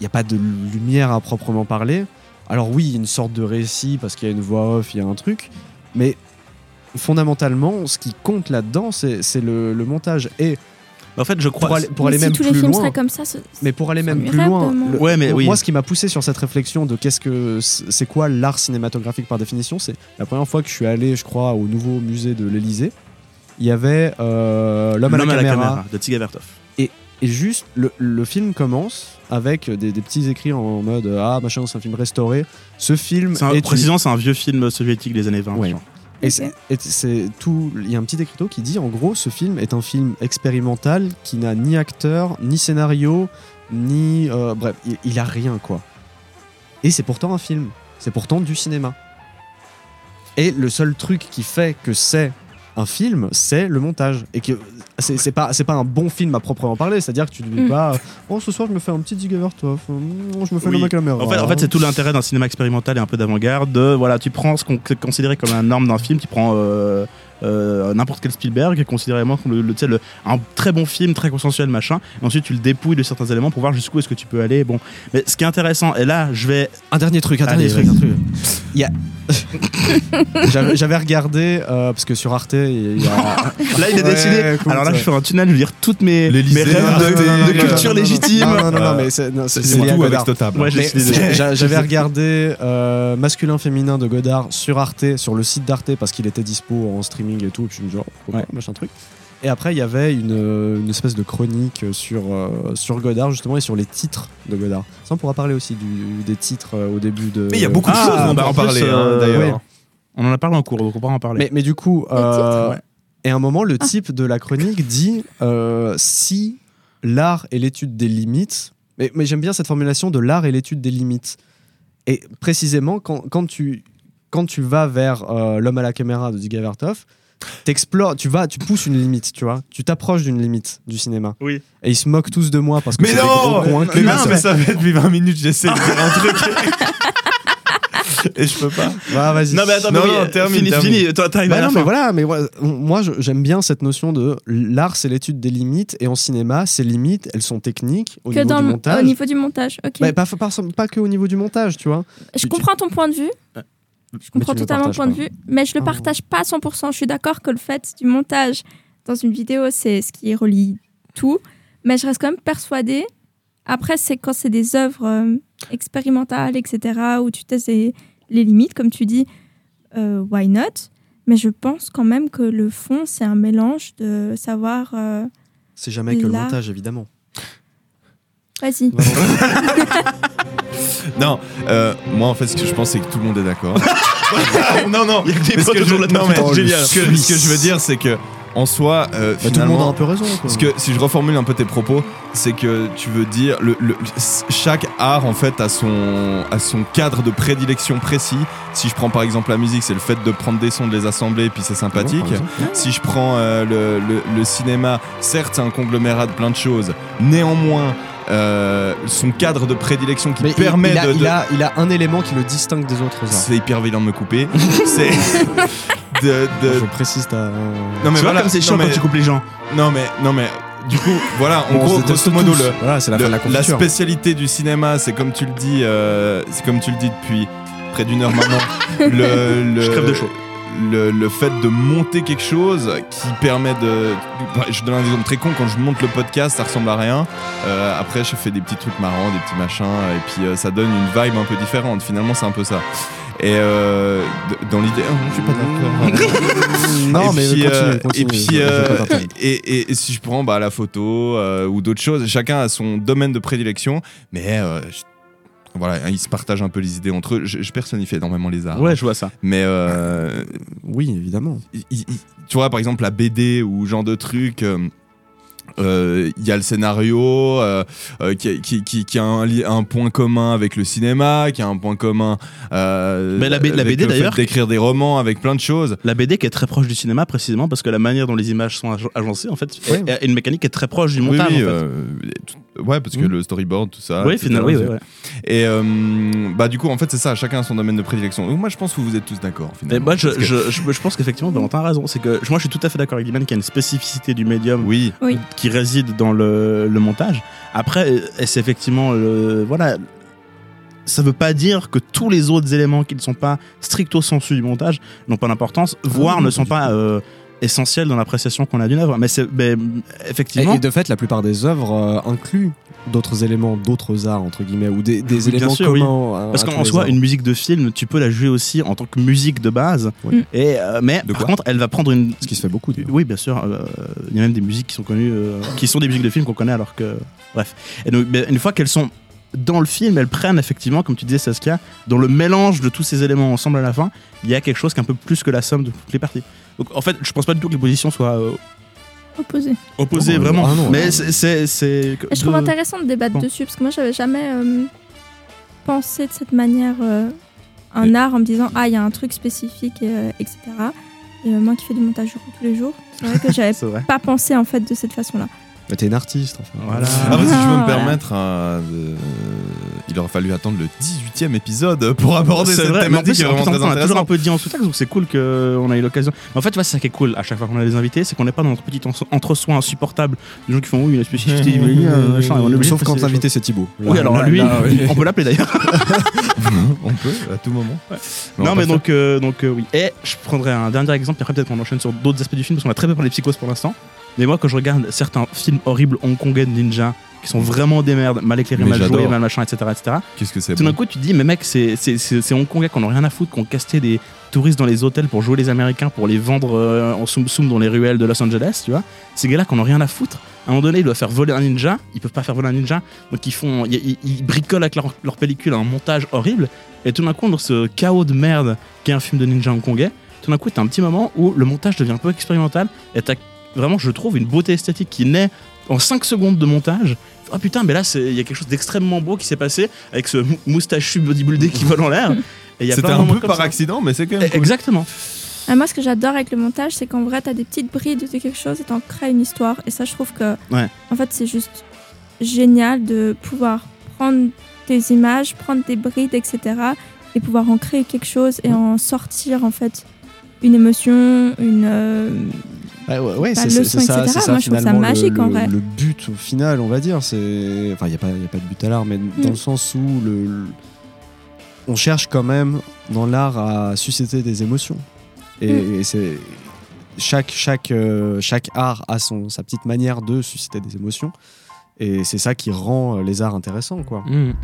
n'y a, il y a pas de lumière à proprement parler. Alors oui, il y a une sorte de récit parce qu'il y a une voix off, il y a un truc, mais fondamentalement, ce qui compte là-dedans, c'est le, le montage. Et en fait, je crois- pour aller, pour Mais aller si même tous les plus films loin, seraient comme ça, ce- mais pour aller même plus loin, le- Ouais, mais oui. moi, ce qui m'a poussé sur cette réflexion de qu'est-ce que c'est quoi l'art cinématographique par définition, c'est la première fois que je suis allé, je crois, au nouveau musée de l'Élysée. Il y avait euh, l'homme à, la caméra, de Tsiga Vertov. et, et juste, le, le film commence avec des, des petits écrits en mode Ah, machin, c'est un film restauré. Ce film C'est un- est. une- Précisément, c'est un vieux film soviétique des années 20. Ouais. genre. Et c'est- et c'est tout. Il y a un petit écriteau qui dit en gros, ce film est un film expérimental qui n'a ni acteur, ni scénario, ni. euh, bref, il, il a rien quoi. Et c'est pourtant un film. C'est pourtant du cinéma. Et le seul truc qui fait que c'est un film, c'est le montage. Et que c'est c'est pas, c'est pas un bon film à proprement parler. C'est-à-dire que tu ne dis Mm. pas Oh, ce soir, je me fais un petit Zigavertov. Oh, je me fais Oui. le caméra. En fait, en fait, c'est tout l'intérêt d'un cinéma expérimental et un peu d'avant-garde. de, Voilà, tu prends ce qu'on est considéré comme un norme d'un film, tu prends euh, euh, n'importe quel Spielberg, qui est considéré vraiment comme le, le- tu sais, le- un très bon film, très consensuel, machin. Et ensuite, tu le dépouilles de certains éléments pour voir jusqu'où est-ce que tu peux aller. Bon, mais ce qui est intéressant, et là, je vais. Un dernier truc, un Allez, dernier truc, un truc. Il y a. J'avais j'avais regardé, euh, parce que sur Arte, il y a. Là, il est Ouais, décidé. écoute, Alors là, euh, je fais un tunnel, je veux dire toutes mes, mes L'Élysée, rêves Arte, de, de non, non, culture non, non, légitime. Non, non, non, non, mais c'est non, c'est- c'est c'est lié à tout avec Godard. cette table. Ouais, je Mais suis désolé. j'a- J'avais regardé euh, masculin-féminin de Godard sur Arte, sur le site d'Arte, parce qu'il était dispo en streaming et tout. Et puis je me dis, oh, pourquoi pas, machin truc. Et après, il y avait une, euh, une espèce de chronique sur, euh, sur Godard, justement, et sur les titres de Godard. Ça, on pourra parler aussi du, des titres euh, au début de. Mais il y a beaucoup de Ah, choses, on va en parler euh, hein, d'ailleurs. ouais. On en a parlé en cours, donc on va en parler. Mais, mais du coup, euh, Ouais. et à un moment, le type de la chronique dit euh, si l'art est l'étude des limites. Mais, mais j'aime bien cette formulation de l'art est l'étude des limites. Et précisément, quand, quand, tu, quand tu vas vers euh, l'homme à la caméra de Dziga Vertov, t'explores, tu vas, tu pousses une limite, tu vois. Tu t'approches d'une limite du cinéma. Oui. Et ils se moquent tous de moi parce que Mais c'est des non gros. Mais Non, mais- ça fait depuis 20 minutes, j'essaie de dire un truc. Et je peux pas. Ouais, vas-y. Non, mais attends, Non, mais oui, non, termine, fini, termine. fini, toi, t'arrives Bah à la non, fin. mais voilà, mais moi j'aime bien cette notion de l'art c'est l'étude des limites et en cinéma ces limites elles sont techniques au Que niveau dans du le- montage. au niveau du montage, ok. Bah, pas, pas, pas que au niveau du montage, tu vois. je tu- comprends ton point de vue. Je comprends le totalement ton point de vue, mais je le Ah. partage pas à 100%. Je suis d'accord que le fait du montage dans une vidéo, c'est ce qui relie tout, mais je reste quand même persuadée. Après, c'est quand c'est des œuvres euh, expérimentales, etc., où tu testes les, les limites, comme tu dis, euh, why not? Mais je pense quand même que le fond, c'est un mélange de savoir. euh, C'est jamais que le montage évidemment. Vas-y. Non, euh, moi en fait, ce que je pense, c'est que tout le monde est d'accord. non, non, Il y a que des mais ce potes que je, autour de la non, table, mais c'est génial. ce que, ce que je veux dire, c'est que en soi, euh, Bah, tout le monde a un peu raison. quoi. Parce que si je reformule un peu tes propos, c'est que tu veux dire le, le- chaque art en fait a son a son cadre de prédilection précis. Si je prends par exemple la musique, c'est le fait de prendre des sons, de les assembler, et puis c'est sympathique. par exemple? si je prends euh, le, le- le cinéma, certes c'est un conglomérat de plein de choses. Néanmoins, euh, son cadre de prédilection qui Mais permet il, a, de, il a, il a un élément qui le distingue des autres arts. c'est hyper vilain de me couper. c'est de, de- Je précise ta. non tu vois voilà, comme c'est chiant mais- quand tu coupes les gens. non mais non mais du coup voilà en Bon, gros grosso modo tous. le, Voilà, c'est la le- spécialité du cinéma c'est comme tu le dis euh, c'est comme tu le dis depuis près d'une heure maintenant. le, le- Je crève de chaud. Le, le fait de monter quelque chose qui permet de. Bah, Je donne un exemple très con, quand je monte le podcast, ça ressemble à rien. Euh, après, je fais des petits trucs marrants, des petits machins, et puis euh, ça donne une vibe un peu différente. Finalement, c'est un peu ça. Et euh, dans l'idée. Oh, je suis pas d'accord. Non, Et mais puis, continue, continue, et puis, et, et- et si je prends bah, la photo ou d'autres choses, chacun a son domaine de prédilection, mais voilà, ils se partagent un peu les idées entre eux. Je, je personnifie énormément les arts. Ouais, je vois ça. Mais euh, oui, évidemment. tu vois, par exemple, la BD ou genre de trucs. euh, euh, Il y a le scénario euh, euh, qui, qui- qui- qui a un, point commun avec le cinéma, qui a un point commun. Mais la la BD, d'ailleurs- d'écrire des romans avec plein de choses. La BD qui est très proche du cinéma précisément parce que la manière dont les images sont ag- agencées en fait Ouais. est- est une mécanique qui est très proche du Oui, montage. oui, en fait. Ouais, parce que Mm. le storyboard, tout ça. Oui, finalement, oui, ouais. Et euh, bah du coup, en fait, c'est ça. Chacun a son domaine de prédilection. Donc moi, je pense que vous êtes tous d'accord. Et finalement, moi, je, que- je, je, je pense qu'effectivement, Valentin a raison. C'est que moi, je suis tout à fait d'accord avec Dylan qu'il y a une spécificité du médium Oui. qui réside dans le, le montage. Après, c'est effectivement le, voilà. Ça veut pas dire que tous les autres éléments qui ne sont pas stricto sensu du montage n'ont pas d'importance, voire ne sont pas euh, essentiels dans l'appréciation qu'on a d'une œuvre. Mais c'est, mais, effectivement. Et, et de fait, la plupart des œuvres euh, incluent d'autres éléments, d'autres arts, entre guillemets, ou des, des Oui, éléments sûr, oui. à- Parce qu'en soi, arts. une musique de film, tu peux la jouer aussi en tant que musique de base. Oui. Et, euh, mais De par contre, elle va prendre une. Ce qui se fait beaucoup. Oui, bien sûr. euh, Il y a même des musiques qui sont connues, euh, qui sont des musiques de film qu'on connaît alors que. Bref. Et donc, une fois qu'elles sont dans le film, elles prennent effectivement, comme tu disais, Saskia, dans le mélange de tous ces éléments ensemble à la fin, il y a quelque chose qui est un peu plus que la somme de toutes les parties. Donc en fait, je pense pas du tout que les positions soient euh, Opposé. opposées Oh, bah, vraiment. ah non, mais non. c'est- c'est. c'est- Et je trouve de- intéressant de débattre Bon. dessus parce que moi j'avais jamais euh, pensé de cette manière euh, un art en me disant ah il y a un truc spécifique euh, etc. Et euh, moi qui fais du montage tous les jours, c'est vrai que j'avais pas pensé en fait de cette façon-là. Mais t'es une artiste, enfin. Voilà. Après, si je peux Ah, me voilà. permettre, hein, de- il aurait fallu attendre le 18e épisode pour aborder C'est cette vrai, mais en thématique plus, qui est en vraiment plus, très on a toujours un intéressante. peu dit en sous-texte, donc c'est cool qu'on a eu l'occasion. Mais en fait, tu vois, c'est ça qui est cool à chaque fois qu'on a des invités, c'est qu'on n'est pas dans notre petit en- entre-soi insupportable. Des gens qui font oui, la spécificité du milieu, euh, machin, et on est obligé Sauf de quand passer les l'invité c'est Thibaut. Oui, alors là- lui, là, oui. on peut l'appeler d'ailleurs. on peut, à tout moment. on non, va mais pas donc, euh, donc euh, oui. Et je prendrai un dernier exemple, puis après, peut-être qu'on enchaîne sur d'autres aspects du film, parce qu'on a très peu parlé de psychose pour l'instant. Mais moi, quand je regarde certains films horribles hongkongais de ninja, qui sont vraiment des merdes, mal éclairés, Mais mal joués, mal machin, etc., etc. Qu'est-ce que c'est Tout d'un bon coup, tu te dis, mais mec, c'est c'est- c'est- c'est Hongkongais qu'on n'a rien à foutre, qu'on casté des touristes dans les hôtels pour jouer les Américains, pour les vendre euh, en soum soum dans les ruelles de Los Angeles, tu vois. Ces gars-là qu'on n'a rien à foutre. À un moment donné, ils doivent faire voler un ninja. Ils peuvent pas faire voler un ninja. Donc ils font, ils, ils- ils bricolent avec leur, leur pellicule un montage horrible. Et tout d'un coup, dans ce chaos de merde qu'est un film de ninja hongkongais, tout d'un coup, t'as un petit moment où le montage devient un peu expérimental. Et t'as vraiment, je trouve, une beauté esthétique qui naît en 5 secondes de montage. Ah putain, mais là, il y a quelque chose d'extrêmement beau qui s'est passé avec ce mou- moustachu bodybuildé qui vole en l'air. C'était un peu par ça. accident, mais c'est quand même. Eh, cool. Exactement. Ah, moi ce que j'adore avec le montage c'est qu'en vrai t'as des petites brides de quelque chose et t'en crées une histoire. Et ça je trouve que Ouais. en fait c'est juste génial de pouvoir prendre des images, prendre des brides etc. et pouvoir en créer quelque chose et en sortir en fait une émotion, une... euh, Ouais, ouais, c'est ça, ça Moi, je trouve ça finalement le- magique, en vrai. le but au final, on va dire. C'est, enfin, il y a pas, y a pas de but à l'art, mais dans Mm. le sens où le, le- on cherche quand même dans l'art à susciter des émotions. Et, Mm. et c'est chaque chaque euh, chaque art a son sa petite manière de susciter des émotions. Et c'est ça qui rend les arts intéressants, quoi. Revenons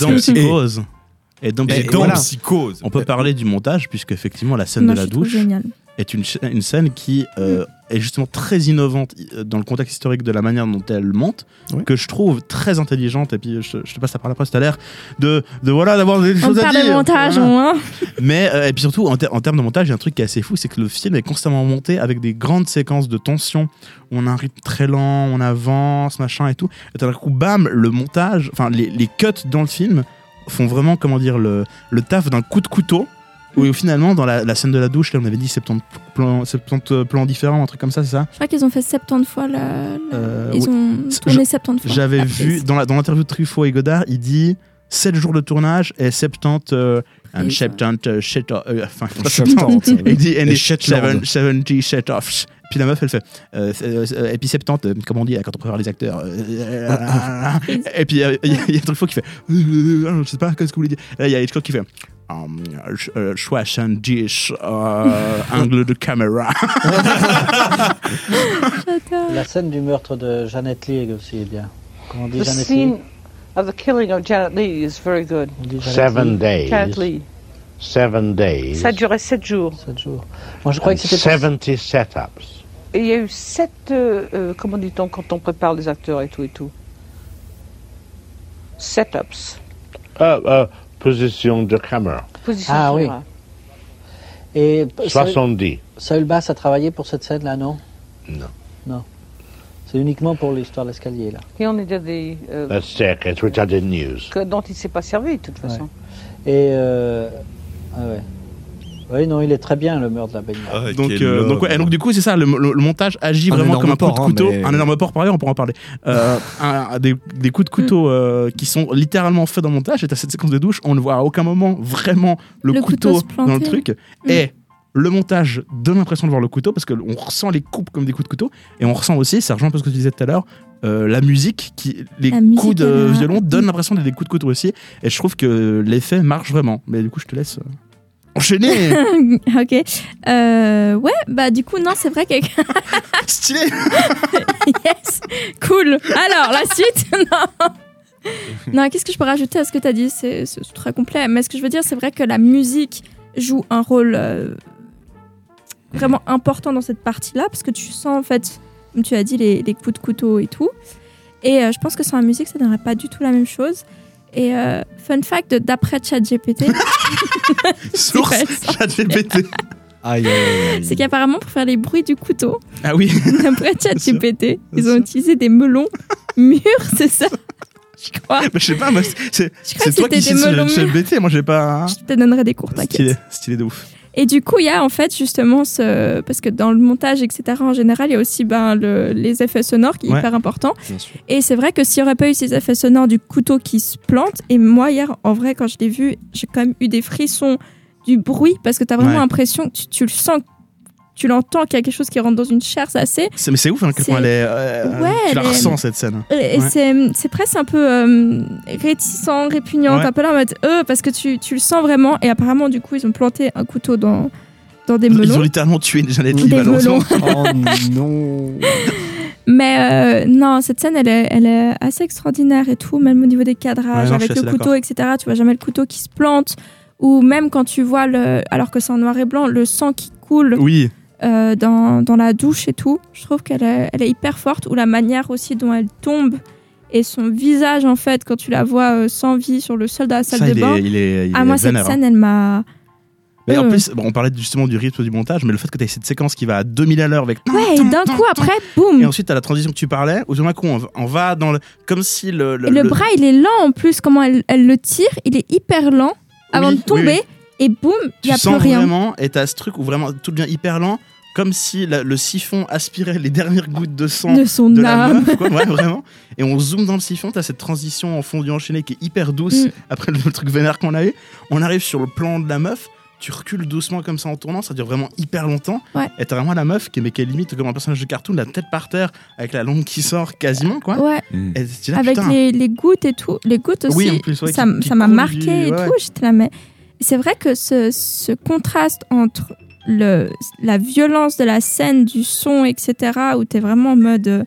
dans Psychose. Et dans, Et Psychose, dans voilà. Psychose. On peut parler du montage, puisque effectivement la scène moi de la douche est une, scène qui euh, est justement très innovante euh, dans le contexte historique de la manière dont elle monte, que je trouve très intelligente. Et puis je, je te passe la parole après, à l'heure de, de voilà d'avoir des On choses à dire. de montage, Voilà. hein. Mais euh, et puis surtout en, ter- en termes de montage, il y a un truc qui est assez fou, c'est que le film est constamment monté avec des grandes séquences de tension. où On a un rythme très lent, on avance, machin et tout. Et d'un coup, bam, le montage, enfin les, les cuts dans le film font vraiment comment dire le, le taf d'un coup de couteau. Où finalement, dans la, la scène de la douche, là, on avait dit 70 plans, 70 plans différents, un truc comme ça, c'est ça Je crois qu'ils ont fait 70 fois la. la- Euh, Ils oui. ont tourné je- 70 fois. J'avais la vu dans la- dans l'interview de Truffaut et Godard, il dit 7 jours de tournage et 70 euh, and Prise. 70 euh, shit off- euh, enfin pas 70, 70 il dit and Et it's Shetland. 70 shit offs puis la meuf elle fait euh, euh, et puis 70 euh, comme on dit quand on prépare les acteurs euh, euh, et puis il y, a- y a Truffaut qui fait je sais pas qu'est-ce que vous voulez dire? Là, il y a Hitchcock qui fait um, euh, 70 euh, angle de caméra La scène du meurtre de Janet Leigh aussi est bien. Comment on dit The Janet scene Leigh of the killing of Janet Lee is very good. Seven days. Janet Lee. Seven days. Ça a duré sept jours. Sept jours. Moi, je crois que c'était pour- 70 setups. Et il y a eu sept, euh, euh, comment dit-on quand on prépare les acteurs et tout et tout Setups. Euh, euh, position de caméra. Position Ah oui. caméra. Et Saül- 70. Saül Bass a travaillé pour cette scène-là, non? Non. Non. C'est uniquement pour l'histoire de l'escalier, là. Et on est des. euh, The staircase, which I didn't use. que- dont il ne s'est pas servi de toute façon. Et. Euh... Ah ouais. Oui, non, il est très bien, le meurtre de la baignoire. donc, euh, donc, ouais, et donc du coup c'est ça le, le- le montage agit Un vraiment comme un coup porc, de hein, couteau. mais- un énorme porc par ailleurs on pourra en parler. Euh, un- des, des coups de couteau euh, qui sont littéralement faits dans le montage et à cette séquence de douche on ne voit à aucun moment vraiment le, Le couteau dans le truc. Mm. et le montage donne l'impression de voir le couteau parce qu'on ressent les coupes comme des coups de couteau. Et on ressent aussi ça rejoint un peu ce que tu disais tout à l'heure euh, la musique qui les La musique coups de violon donnent l'impression d'être des coups de couteau aussi. Et je trouve que l'effet marche vraiment. Mais du coup je te laisse enchaîner ok. Euh, ouais, bah du coup, non, c'est vrai que. Stylé Yes Cool Alors, la suite Non Non, qu'est-ce que je peux rajouter à ce que tu as dit? C'est c'est très complet. Mais ce que je veux dire, c'est vrai que la musique joue un rôle euh, vraiment important dans cette partie-là, parce que tu sens, en fait, comme tu as dit, les, les coups de couteau et tout. Et euh, je pense que sans la musique, ça donnerait pas du tout la même chose. Et euh, fun fact, d'après ChatGPT, source ChatGPT Aïe, aïe, aïe. c'est qu'apparemment, pour faire les bruits du couteau, ah oui d'après ChatGPT, ils ont utilisé des melons mûrs, c'est ça Je crois. Mais je sais pas, moi, c'est toi qui sais. BT, moi j'ai pas. Je te donnerai des cours, Stylé, t'inquiète. stylé de ouf. Et du coup, il y a en fait justement ce. Parce que dans le montage, etc., en général, il y a aussi ben, le- les effets sonores qui est Ouais. hyper important. Et c'est vrai que s'il n'y aurait pas eu ces effets sonores du couteau qui se plante, et moi, hier, en vrai, quand je l'ai vu, j'ai quand même eu des frissons du bruit parce que tu as vraiment Ouais. l'impression que tu, tu le sens, tu l'entends qu'il y a quelque chose qui rentre dans une chair, c'est assez. C'est- Mais c'est ouf, hein, quel point elle est. euh, Ouais, tu la ressens cette scène. Et Ouais. c'est, c'est presque un peu euh, réticent, répugnant, Ouais. un peu là en mode euh, parce que tu, tu le sens vraiment. Et apparemment, du coup, ils ont planté un couteau dans, dans des Ils melons. ont littéralement tué Janet Des Lee, malheureusement. Oh non Mais euh, non, cette scène, elle est, elle est assez extraordinaire et tout, même au niveau des cadrages, Ouais, non, je avec le couteau, d'accord. etc. Tu vois jamais le couteau qui se plante. Ou même quand tu vois, le, alors que c'est en noir et blanc, le sang qui coule Oui. Euh, dans, dans la douche et tout. Je trouve qu'elle est, elle est hyper forte. Ou la manière aussi dont elle tombe et son visage, en fait, quand tu la vois euh, sans vie sur le sol de la salle Ça, de il bain. est, il est, il ah, moi, cette vénère, hein. scène, elle m'a. Mais en Euh. plus, bon, on parlait justement du rythme du montage, mais le fait que tu aies cette séquence qui va à 2000 à l'heure avec. Ouais, et d'un coup, après, boum Et ensuite, tu as la transition que tu parlais, où d'un coup, on, va- on va dans le. Comme si le. Le bras, il est lent en plus, comment elle, elle le tire, il est hyper lent avant Oui, de tomber, oui, et boum, il tu n'y a plus sens rien. vraiment, et t'as ce truc où vraiment tout devient hyper lent, comme si la- le siphon aspirait les dernières gouttes de sang De son la âme. meuf, quoi, ouais, vraiment. Et on zoome dans le siphon, t'as cette transition en fondu enchaîné qui est hyper douce Mm. après le truc vénère qu'on a eu. On arrive sur le plan de la meuf. Tu recules doucement comme ça en tournant, ça dure vraiment hyper longtemps. Ouais. Et t'as vraiment la meuf qui, mais qui est limite comme un personnage de cartoon, la tête par terre, avec la langue qui sort quasiment, quoi. Ouais. Et t'es là, Avec les, les gouttes et tout. Les gouttes aussi, Oui, en plus, ouais, ça m'a marqué du- et ouais. tout. J'étais là, mais c'est vrai que ce, ce contraste entre le, la violence de la scène, du son, etc., où t'es vraiment en mode euh,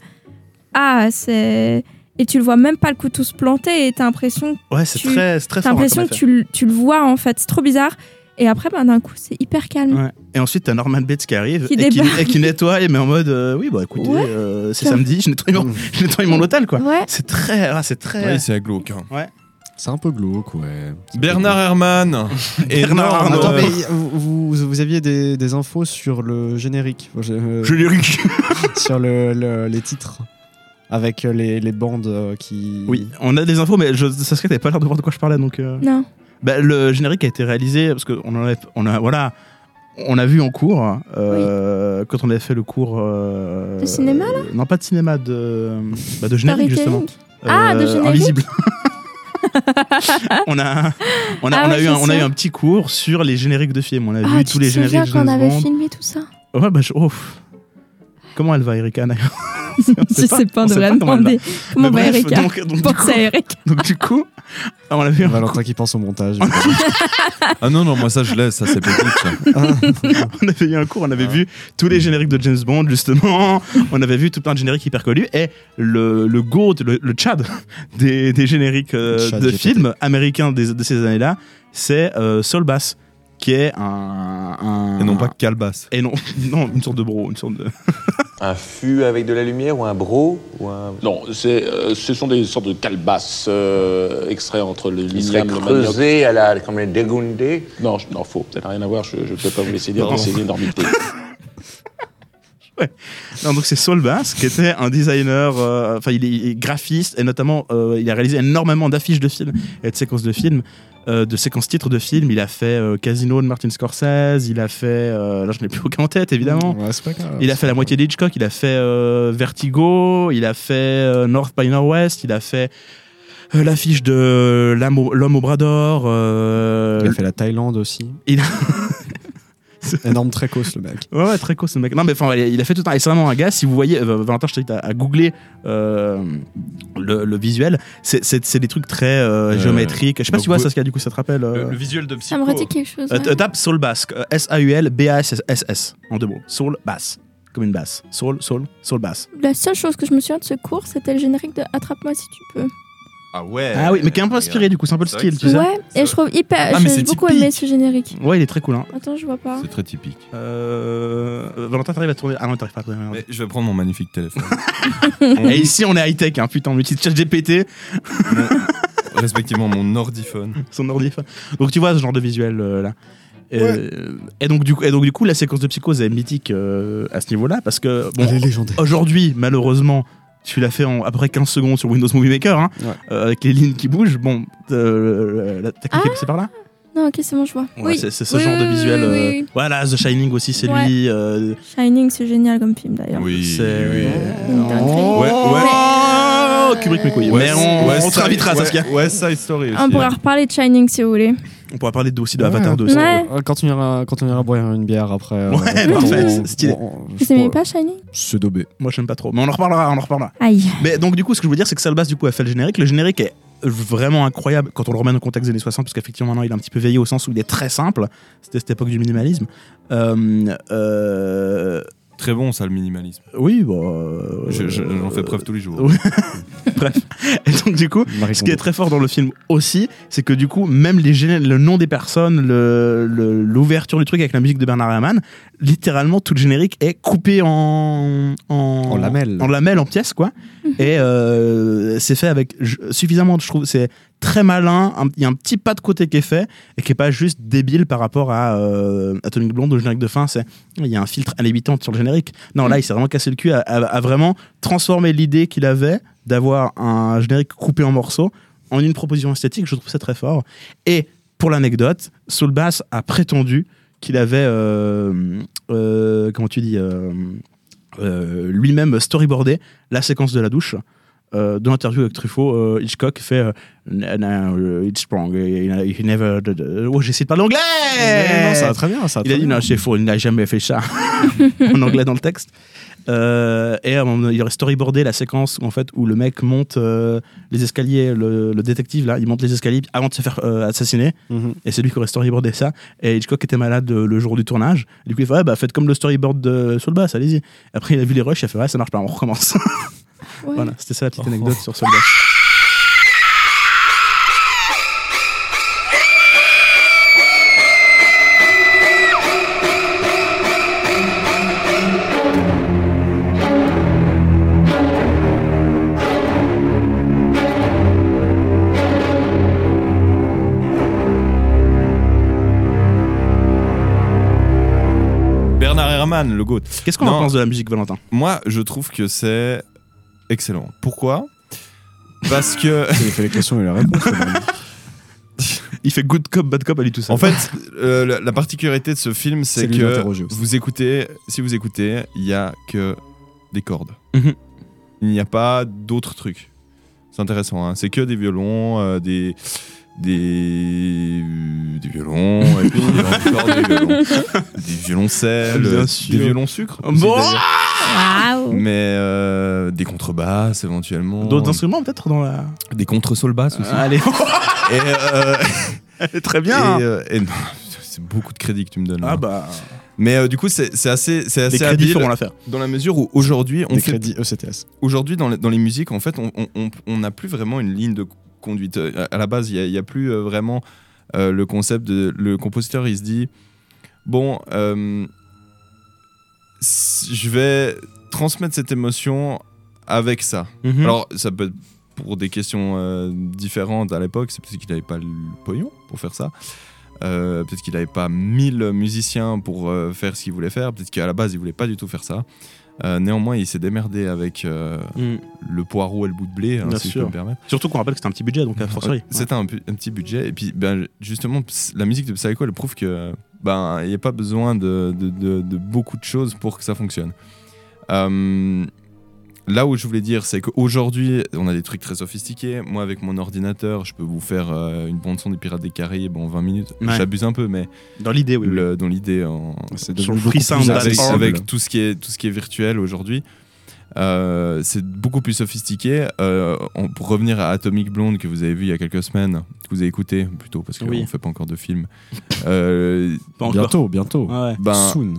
Ah, c'est. Et tu le vois même pas le couteau se planter et t'as l'impression. Ouais, c'est tu- très, c'est très T'as l'impression que tu, le- tu le vois en fait. C'est trop bizarre. Et après, ben, d'un coup, c'est hyper calme. Ouais. Et ensuite, t'as Norman Bates qui arrive Qui et, qui, et qui nettoie, mais en mode euh, oui, bah écoutez, Ouais. euh, c'est samedi, je nettoie mon, je nettoie mon hôtel quoi. Ouais. C'est très, ah, c'est très. Oui, c'est glauque. hein. Ouais. C'est un peu glauque, ouais. Bernard Herrmann. Bernard énorme, Arnault. Attends, mais vous, vous, vous aviez des, des infos sur le générique euh, Générique. Sur le, le- les titres Avec les, les bandes euh, qui. Oui, on a des infos, mais je, Saskia, t'avais pas l'air de voir de quoi je parlais donc. euh. Non. Bah, le générique a été réalisé parce qu'on en a, on a, voilà, on a vu en cours euh, quand on avait fait le cours. euh, De cinéma, là? Non, pas de cinéma, de, bah, de générique justement. Ah, de générique? Invisible. on a, on a, Ah on a ouais, eu un, c'est on a eu ça. un petit cours sur les génériques de films. On a Ah, vu tous les génériques de quand on James avait filmé tout ça? Ouais, bah, je- oh. Comment elle va, Erika Je sais pas, on devrait demander. Comment va Erika donc- donc, du Pense coup- à Erika. Donc du coup, on a vu Valentin qui pense au montage. Ah non, non, moi ça je laisse, ça c'est petit. ça. on avait eu un cours, on avait vu tous les génériques de James Bond, justement. on avait vu tout plein de génériques hyper connus. Et le, le GOAT, le, le Chad des, des génériques euh, Chad de films américains des- de ces années-là, c'est euh, Saul Bass, qui est un, un- Et non pas Calbas. Et non, non, une sorte de bro, une sorte de. Un fût avec de la lumière ou un bro ou un... Non, c'est, euh, ce sont des sortes de calebasses euh, extraits entre le Qui serait l'igname, le creusé à la, comme les dégundés Non, je- non, faux. Ça n'a rien à voir. Je ne peux pas vous laisser dire ces énormités. Non, donc c'est Saul Bass, qui était un designer, euh, enfin il, est, il est graphiste, et notamment euh, il a réalisé énormément d'affiches de films et de séquences de films, euh, de séquences titres de films. Il a fait euh, Casino de Martin Scorsese, il a fait, euh, là je n'ai plus aucun en tête évidemment. Ouais, c'est pas grave. Il a fait la moitié d'Hitchcock, il a fait Vertigo, il a fait North by Northwest, il a fait l'affiche de au- L'homme au bras d'or. Il a fait la Thaïlande aussi. il a- Énorme trécos, le mec. Ouais, ouais, très cool ce mec. Non, mais enfin, il a- a fait tout un. Et c'est vraiment un gars, si vous voyez, euh, Valentin, je t'invite à, à googler euh, le, le visuel. C'est- C'est c'est des trucs très euh, Euh, géométriques. Je sais pas si tu vois ça, ce qu'il y a, du coup, ça te rappelle. euh, Le, le visuel de Ça Psycho. me redit quelque chose. ouais. Tape Soul Bass. euh, S-A-U-L-B-A-S-S. En deux mots. Soul Bass. Comme une basse. Soul, Soul, Soul Bass. La seule chose que je me souviens de ce cours, c'était le générique de Attrape-moi si tu peux. Ah ouais. Ah oui, mais qui est un peu inspiré, du coup, c'est un peu le style, tu sais. Ouais, et je trouve hyper. Ah, J'ai beaucoup typique. aimé ce générique. Ouais, il est très cool. Hein. Attends, je vois pas. C'est très typique. Euh... Valentin, t'arrives à tourner. Ah non, t'arrives pas à tourner. Mais je vais prendre mon magnifique téléphone. Et ici, on est high-tech, hein. putain, on utilise ChatGPT, Mon- respectivement mon ordiphone. son ordi. Donc tu vois ce genre de visuel euh, là. Euh, et, donc, du coup, et donc du coup la séquence de psychose est mythique euh, à ce niveau-là parce que bon, Elle est légendaire. aujourd'hui malheureusement tu l'as fait en à peu près 15 secondes sur Windows Movie Maker hein, Ouais. euh, avec les lignes qui bougent bon euh, la- t'as cliqué c'est par là Non, ok, c'est bon, je vois. Ouais, oui. c'est ce Oui, genre de visuel oui, euh, voilà The Shining aussi c'est Ouais. lui euh, Shining, c'est génial comme film d'ailleurs. Oui, c'est. Ouais, ouais. Oh, Kubrick mes couilles mais on, on te invitera Saskia West Side Story aussi. On pourra reparler de Shining si vous voulez. on pourra parler de- aussi de Avatar 2 aussi. Ouais. Euh, Quand on ira, quand on ira boire une bière après. euh, Ouais, parfait, stylé. Vous aimez pas Shining? C'est daubé. moi j'aime pas trop mais on en reparlera on en reparlera Aïe. Mais donc du coup, ce que je veux dire, c'est que Salbas du coup a fait le générique. Le générique est vraiment incroyable quand on le remet dans le contexte des années 60, parce qu'effectivement maintenant il est un petit peu veillé au sens où il est très simple. C'était cette époque du minimalisme. Euh, euh, Très bon ça le minimalisme. oui, bon. euh, Je- je- J'en fais preuve tous les jours. Bref. Et donc du coup, Marie ce qui est très fort dans le film aussi, c'est que du coup, même les gén- le nom des personnes, le- le- l'ouverture du truc avec la musique de Bernard Herrmann, littéralement tout le générique est coupé en en, En lamelles. en lamelles, en pièces quoi. Et euh, c'est fait avec suffisamment, je trouve, c'est très malin. Il y a un petit pas de côté qui est fait et qui est pas juste débile par rapport à euh, Atomic Blonde au générique de fin. C'est il y a un filtre à l'habitante sur le générique. Non, là, il s'est vraiment cassé le cul à, à- à vraiment transformer l'idée qu'il avait d'avoir un générique coupé en morceaux en une proposition esthétique. Je trouve ça très fort. Et pour l'anecdote, Soul Bass a prétendu qu'il avait, euh, euh, comment tu dis, lui-même storyboardé la séquence de la douche. Euh, dans l'interview avec Truffaut, euh, Hitchcock fait euh, No, no, it's wrong. He, never. Oh, j'essaie de parler anglais non, ça va très bien. Ça va Il a dit bien. non, c'est faux, il n'a jamais fait ça en anglais dans le texte. Euh, et il aurait storyboardé la séquence où, en fait, où le mec monte euh, les escaliers, le, le détective là, il monte les escaliers avant de se faire euh, assassiner. Mhm. Et c'est lui qui aurait storyboardé ça. Et Hitchcock était malade euh, le jour du tournage. Du coup, il fait ouais, bah faites comme le storyboard de Soul Bass, allez-y. Après, il a vu les rushs, il a fait ouais, ça marche pas, on recommence. Ouais. voilà, c'était ça la petite anecdote sur Soul Le GOAT. Qu'est-ce qu'on en pense de la musique, Valentin? Moi, je trouve que c'est excellent. Pourquoi? Parce que. Il fait les questions et les réponses. Il fait good cop, bad cop à lui tout seul. En fait, euh, la, la particularité de ce film, c'est que vous écoutez, si vous écoutez, il y a que des cordes. Mhm. Il n'y a pas d'autres trucs. C'est intéressant. hein. C'est que des violons, euh, des des des violons, et puis encore des violons, des violoncelles, des violons sucre. Bon. Mais euh, des contrebasses éventuellement. D'autres instruments peut-être dans la. Des contre-soul basses aussi. Allez. Et, euh, Très bien. Et, hein. euh, et non, c'est beaucoup de crédit que tu me donnes. là. Ah bah. Mais euh, du coup, c'est c'est assez, c'est assez Les crédits habile feront l'affaire. dans la mesure où aujourd'hui, on Des fait crédits ECTS. aujourd'hui dans les, dans les musiques, en fait, on on- on- on n'a plus vraiment une ligne de conduite. Euh, À, la base, il n'y a, plus euh, vraiment euh, le concept de le compositeur. Il se dit bon, je vais transmettre cette émotion avec ça. Mhm. Alors, ça peut être pour des questions euh, différentes à l'époque. C'est peut-être qu'il n'avait pas le pognon pour faire ça. Euh, peut-être qu'il n'avait pas 1000 musiciens pour euh, faire ce qu'il voulait faire. Peut-être qu'à la base, il voulait pas du tout faire ça. Euh, néanmoins, il s'est démerdé avec euh, Mm. le poireau et le bout de blé, hein, si je peux me permettre. Surtout qu'on rappelle que c'était un petit budget, donc à fortiori. Ouais, C'était un, petit budget. Et puis, ben, justement, la musique de Psycho, elle prouve que ben, il n'y a pas besoin de, de- de- de beaucoup de choses pour que ça fonctionne. Euh, là où je voulais dire, c'est qu'aujourd'hui, on a des trucs très sophistiqués. Moi, avec mon ordinateur, je peux vous faire euh, une bande-son des Pirates des Caraïbes en 20 minutes. Ouais. J'abuse un peu, mais. Dans l'idée, oui. le- dans l'idée, en... C'est Sur devenu le free sound, avec, avec tout ce qui est tout ce qui est virtuel aujourd'hui. Euh, c'est beaucoup plus sophistiqué. Euh, on- pour revenir à Atomic Blonde que vous avez vu il y a quelques semaines, que vous avez écouté plutôt parce qu'on Oui. ne fait pas encore de film. Euh, Pas encore. Bientôt, bientôt. Ouais. ben, Soon.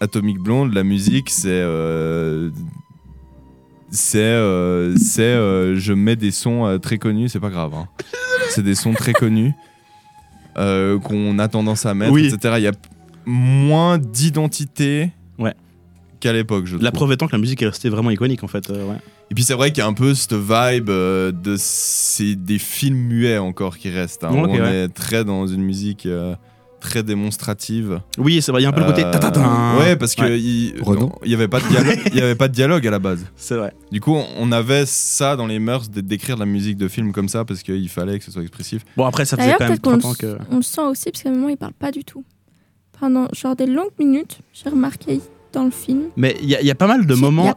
Atomic Blonde, la musique, c'est c'est euh, c'est euh, je mets des sons euh, très connus, c'est pas grave. hein. c'est des sons très connus euh, qu'on a tendance à mettre, Oui. etc. Il y a moins d'identité Ouais. qu'à l'époque, je La trouve. preuve étant que la musique est restée vraiment iconique en fait. euh, ouais. Et puis c'est vrai qu'il y a un peu cette vibe euh, de c'est des films muets encore qui restent. hein, où on ouais. est très dans une musique euh, très démonstrative. Oui, c'est vrai, il y a un peu le côté Euh, tatatin. Ouais, parce que Ouais. il Renaud. il y avait pas de dialogue, il y avait pas de dialogue à la base. C'est vrai. Du coup, on avait ça dans les mœurs de- d'écrire de la musique de film comme ça parce qu'il fallait que ce soit expressif. Bon, après, ça faisait quand même qu'on 30 ans que. on le sent aussi, parce qu'à un moment, il parle pas du tout. Pendant genre des longues minutes, j'ai remarqué dans le film. Mais il y, a- il y a pas mal de moments.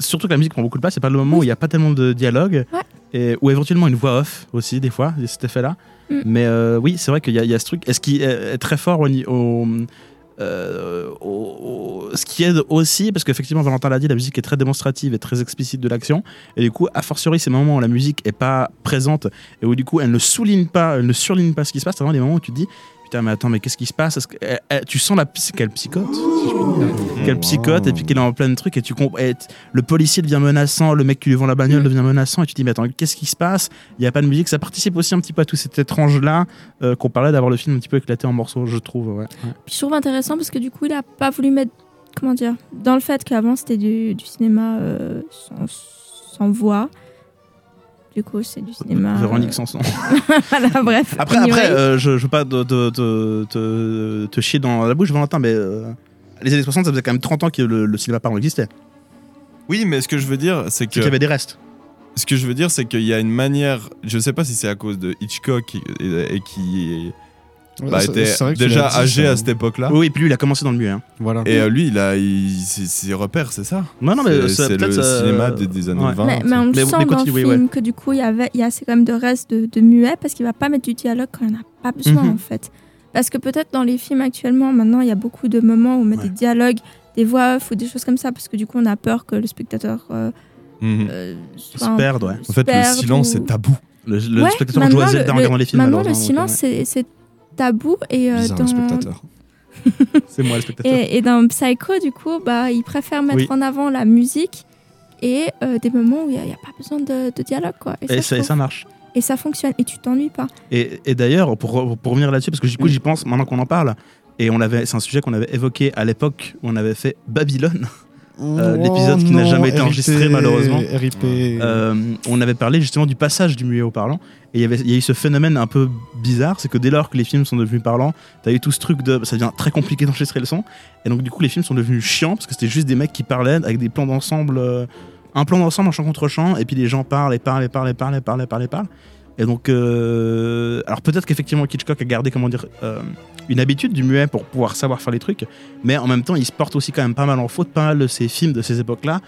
Surtout que la musique prend beaucoup de place, c'est pas le moment où il n'y a pas tellement de dialogue. Ouais. Et, ou éventuellement une voix off aussi, des fois, cet effet-là. Mm. Mais euh, oui, c'est vrai qu'il y, a- il y a ce truc. Et ce qui est, est très fort au, ni- au, euh, au- au- ce qui aide aussi, parce qu'effectivement, Valentin l'a dit, la musique est très démonstrative et très explicite de l'action. Et du coup, a fortiori, ces moments où la musique est pas présente et où du coup, elle ne souligne pas, elle ne surligne pas ce qui se passe, c'est vraiment des moments où tu te dis. Putain, mais attends, mais qu'est-ce qui se passe elle- elle- Tu sens la qu'elle psychote. Qu'elle psychote et puis qu'elle est en plein de trucs et tu Le policier devient menaçant, le mec qui lui vend la bagnole devient menaçant et tu te dis, mais attends, qu'est-ce qui se passe Il n'y a pas de musique. Ça participe aussi un petit peu à tout cet étrange-là euh, qu'on parlait d'avoir le film un petit peu éclaté en morceaux, je trouve. Puis je trouve intéressant parce que du coup, il a pas voulu mettre. Comment dire Dans le fait qu'avant, c'était du, cinéma euh, sans voix. Du coup, c'est du cinéma. Véronique euh, Sanson. voilà, bref. Après, Anyway. après euh, je, je veux pas te, te- te- te- te chier dans la bouche, Valentin, mais euh, les années 60, ça faisait quand même 30 ans que le, le cinéma parlant existait. Oui, mais ce que je veux dire, c'est que qu'il y avait des restes. ce que je veux dire, c'est qu'il y a une manière. Je sais pas si c'est à cause de Hitchcock et, et qui bah, c'est- était c'est déjà dit âgé ça. à cette époque-là. Oui, et puis lui, il a commencé dans le muet. Hein. Voilà. Et euh, lui, il a, il, ses, ses repères, c'est ça? Non, non, mais c'est ça, c'est le euh, cinéma des, des années ouais. 20. Mais, mais on le Mais- sent mais dans le film ouais. que du coup, il y, avait, il y a assez quand même de restes de, de muets parce qu'il va pas mettre du dialogue quand il n'y en a pas besoin Mhm. en fait. Parce que peut-être dans les films actuellement, maintenant, il y a beaucoup de moments où on met Ouais. des dialogues, des voix off ou des choses comme ça parce que du coup, on a peur que le spectateur euh, Mhm. euh, Se soit se En fait, le perde silence ou- est tabou. Le, le Ouais, spectateur joue à Zelda en regardant les films. Maintenant, le silence, c'est- c'est tabou et euh, dans, spectateur. C'est moi le spectateur. Et, et dans Psycho, du coup, bah, il préfère mettre Oui. en avant la musique et euh, des moments où il n'y a, pas besoin de, de dialogue. Quoi. Et, Et, ça, ça, et marche. et ça fonctionne et tu t'ennuies pas. Et, et d'ailleurs, pour, pour revenir là-dessus, parce que du coup, j'y pense maintenant qu'on en parle, et on l'avait, c'est un sujet qu'on avait évoqué à l'époque où on avait fait Babylone. Euh, Oh l'épisode qui n'a jamais été RIP, enregistré malheureusement. RIP. Euh, on avait parlé justement du passage du muet au parlant. Et il y avait- il y a eu ce phénomène un peu bizarre, c'est que dès lors que les films sont devenus parlants, t'as eu tout ce truc de. Ça devient très compliqué d'enregistrer le son. Et donc, du coup, les films sont devenus chiants parce que c'était juste des mecs qui parlaient avec des plans d'ensemble. euh, un plan d'ensemble en chant contre chant, et puis les gens parlent et parlent et parlent et parlent et parlent et parlent et parlent. Et donc, euh, alors peut-être qu'effectivement Hitchcock a gardé, comment dire, euh, une habitude du muet pour pouvoir savoir faire les trucs, mais en même temps, il se porte aussi quand même pas mal en faute, pas mal de ces films de ces époques-là,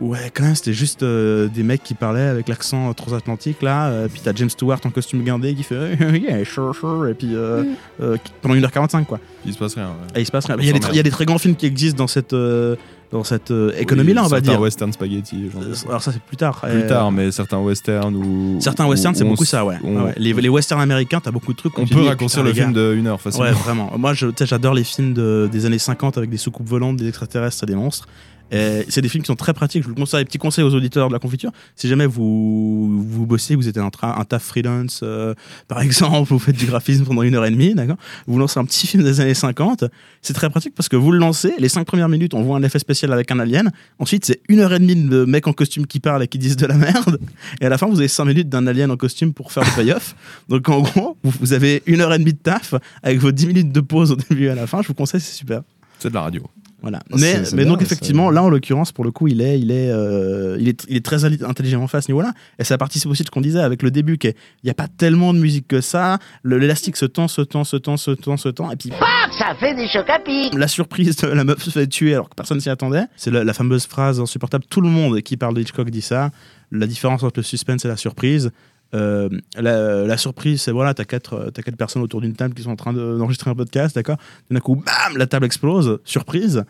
où ouais, quand même, c'était juste euh, des mecs qui parlaient avec l'accent transatlantique, là, euh, puis t'as James Stewart en costume guindé qui fait yeah, sure, sure, et puis euh, euh, qui- pendant 1h45, quoi. Il se passe rien. ouais. Et il se passe rien. Il y, a des, s'emmerde. il y a des très grands films qui existent dans cette, euh, dans cette euh, économie-là, Oui, on va certains dire. western spaghetti. genre. Alors ça, c'est plus tard. Plus Euh, tard, mais certains westerns ou. Certains westerns, c'est beaucoup ça, ouais. on- Ouais, Les, les westerns américains, t'as beaucoup de trucs. On peut raccourcir le film de une heure facilement. Ouais, vraiment. Moi, j'adore les films de- des années 50 avec des soucoupes volantes, des extraterrestres, des monstres. Et C'est des films qui sont très pratiques. Je vous le conseille. Petit conseil aux auditeurs de la confiture. Si jamais vous, vous bossez, vous êtes un, un taf freelance, euh, par exemple, vous faites du graphisme pendant une heure et demie, d'accord Vous lancez un petit film des années 50. C'est très pratique parce que vous le lancez. Les cinq premières minutes, on voit un effet spécial avec un alien. Ensuite, c'est une heure et demie de mecs en costume qui parlent et qui disent de la merde. Et à la fin, vous avez cinq minutes d'un alien en costume pour faire le payoff. Donc, en gros, vous, avez une heure et demie de taf avec vos 10 minutes de pause au début et à la fin. Je vous conseille, c'est super. C'est de la radio. Voilà. Oh, Mais, c'est- c'est mais bien, donc ça. effectivement, là en l'occurrence, pour le coup, il est, il est, euh, il est, il est très ali- intelligemment fait à ce niveau-là. Et ça participe aussi de ce qu'on disait avec le début, qu'il n'y a pas tellement de musique que ça. Le- L'élastique se tend, se tend, se tend, se tend, se tend, et puis Ça fait des chocs à pic la surprise de la meuf se fait tuer alors que personne s'y attendait. C'est la, la fameuse phrase insupportable. Tout le monde qui parle de Hitchcock dit ça. La différence entre le suspense et la surprise. Euh, la, la surprise, c'est voilà, t'as quatre, euh, t'as quatre personnes autour d'une table qui sont en train de- d'enregistrer un podcast, d'accord? D'un coup, bam, la table explose, surprise.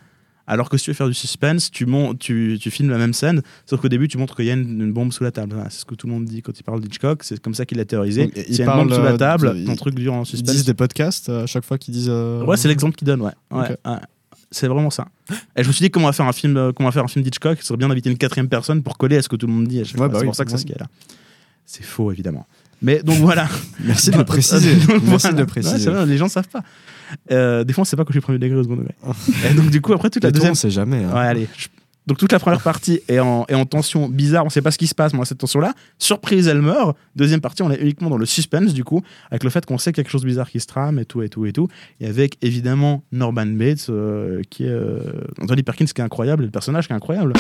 Alors que si tu veux faire du suspense, tu, mon- tu, tu filmes la même scène, sauf qu'au début, tu montres qu'il y a une, une bombe sous la table. Voilà, c'est ce que tout le monde dit quand il parle d'Hitchcock, c'est comme ça qu'il l'a théorisé. Donc, S'il y a une parlent, bombe sous la euh, table, de- ton truc dure en Ils suspense. disent des podcasts à chaque fois qu'ils disent. euh, Ouais, c'est l'exemple qu'il donne, ouais. ouais. C'est vraiment ça. Et je me suis dit comment on va faire un film, comment on va faire un film d'Hitchcock, ce serait bien d'inviter une quatrième personne pour coller à ce que tout le monde dit. Ouais, bah c'est oui, pour ça que c'est ouais. ce qu'il y a là. C'est faux évidemment. Mais donc voilà. Merci de le préciser. Merci de le préciser. vrai, les gens savent pas. Euh, des fois, on sait pas que je suis premier degré au second degré. Et donc du coup, après toute la toi, deuxième, on sait jamais. hein. Ouais, allez. Donc toute la première partie est en, est en tension bizarre, on sait pas ce qui se passe, moi, cette tension-là. Surprise, elle meurt. Deuxième partie, on est uniquement dans le suspense, du coup, avec le fait qu'on sait quelque chose de bizarre qui se trame et tout, et tout, et tout. Et avec, évidemment, Norman Bates, euh, qui est... euh, Anthony Perkins, qui est incroyable, et le personnage qui est incroyable.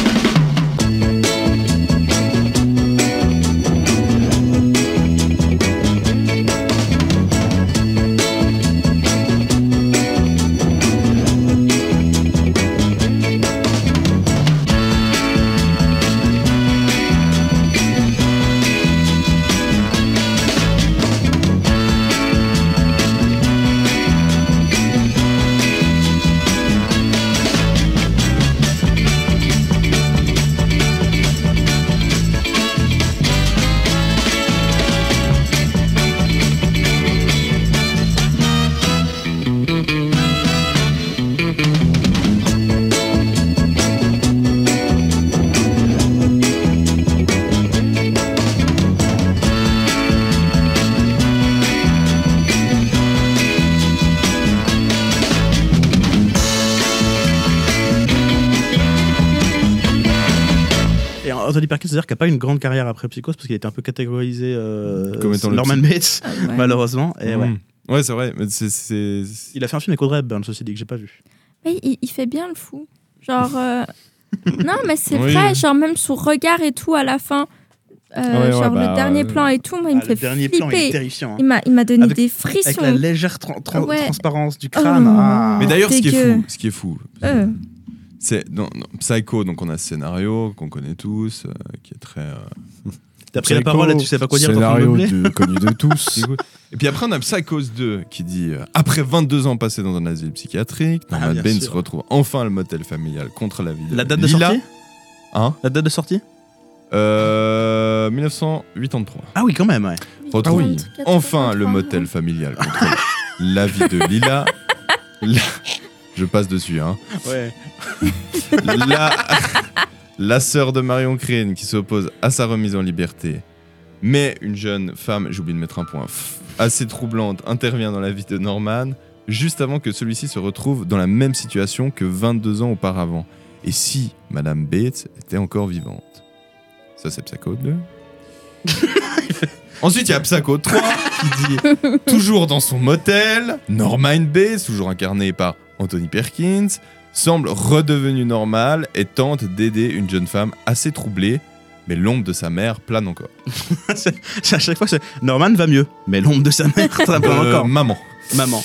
Pas une grande carrière après Psychose, parce qu'il était un peu catégorisé euh, Comme étant le Norman Bates, Ah ouais. malheureusement. Et ouais. Mm. Ouais, c'est vrai. Mais c'est- c'est. Il a fait un film avec Audrey Hepburn, ceci dit, que j'ai pas vu. Mais il, il fait bien le fou. Genre. euh, non, mais c'est Oui. vrai, genre même son regard et tout à la fin. euh, Ouais, ouais, genre bah, le dernier euh, plan et tout, moi il ah, me fait le dernier flipper. plan, il est terrifiant, hein. Il m'a, il m'a donné Avec- des frissons. Avec la légère Ouais. transparence du Oh, crâne. Ah. Mais d'ailleurs, ce qui est fou, ce qui est fou, Euh. C'est dans, dans Psycho, donc on a ce scénario qu'on connaît tous, euh, qui est très. euh, T'as pris la Psycho, parole et tu sais pas quoi dire, Scénario de- connu de tous. Et puis après, on a Psychose 2 qui dit euh, Après 22 ans passés dans un asile psychiatrique, Ah, Norman bien Bates sûr. retrouve enfin le motel familial contre la vie de La date de Lila. sortie Hein La date de sortie euh, 1983. Ah oui, quand même, ouais. Retrouve Ah oui. enfin le motel familial contre la vie de Lila. La- Je passe dessus, hein. Ouais. La, la sœur de Marion Crane qui s'oppose à sa remise en liberté. Mais une jeune femme, j'ai oublié de mettre un point, assez troublante, intervient dans la vie de Norman juste avant que celui-ci se retrouve dans la même situation que 22 ans auparavant. Et si Madame Bates était encore vivante? Ça, c'est Psycho 2. Ensuite, il y a Psycho 3 qui dit Toujours dans son motel, Norman Bates, toujours incarné par Anthony Perkins, semble redevenu normal et tente d'aider une jeune femme assez troublée, mais l'ombre de sa mère plane encore. C'est- c'est à chaque fois, c'est Norman va mieux, mais l'ombre de sa mère, ça va Euh, encore. Maman. Maman.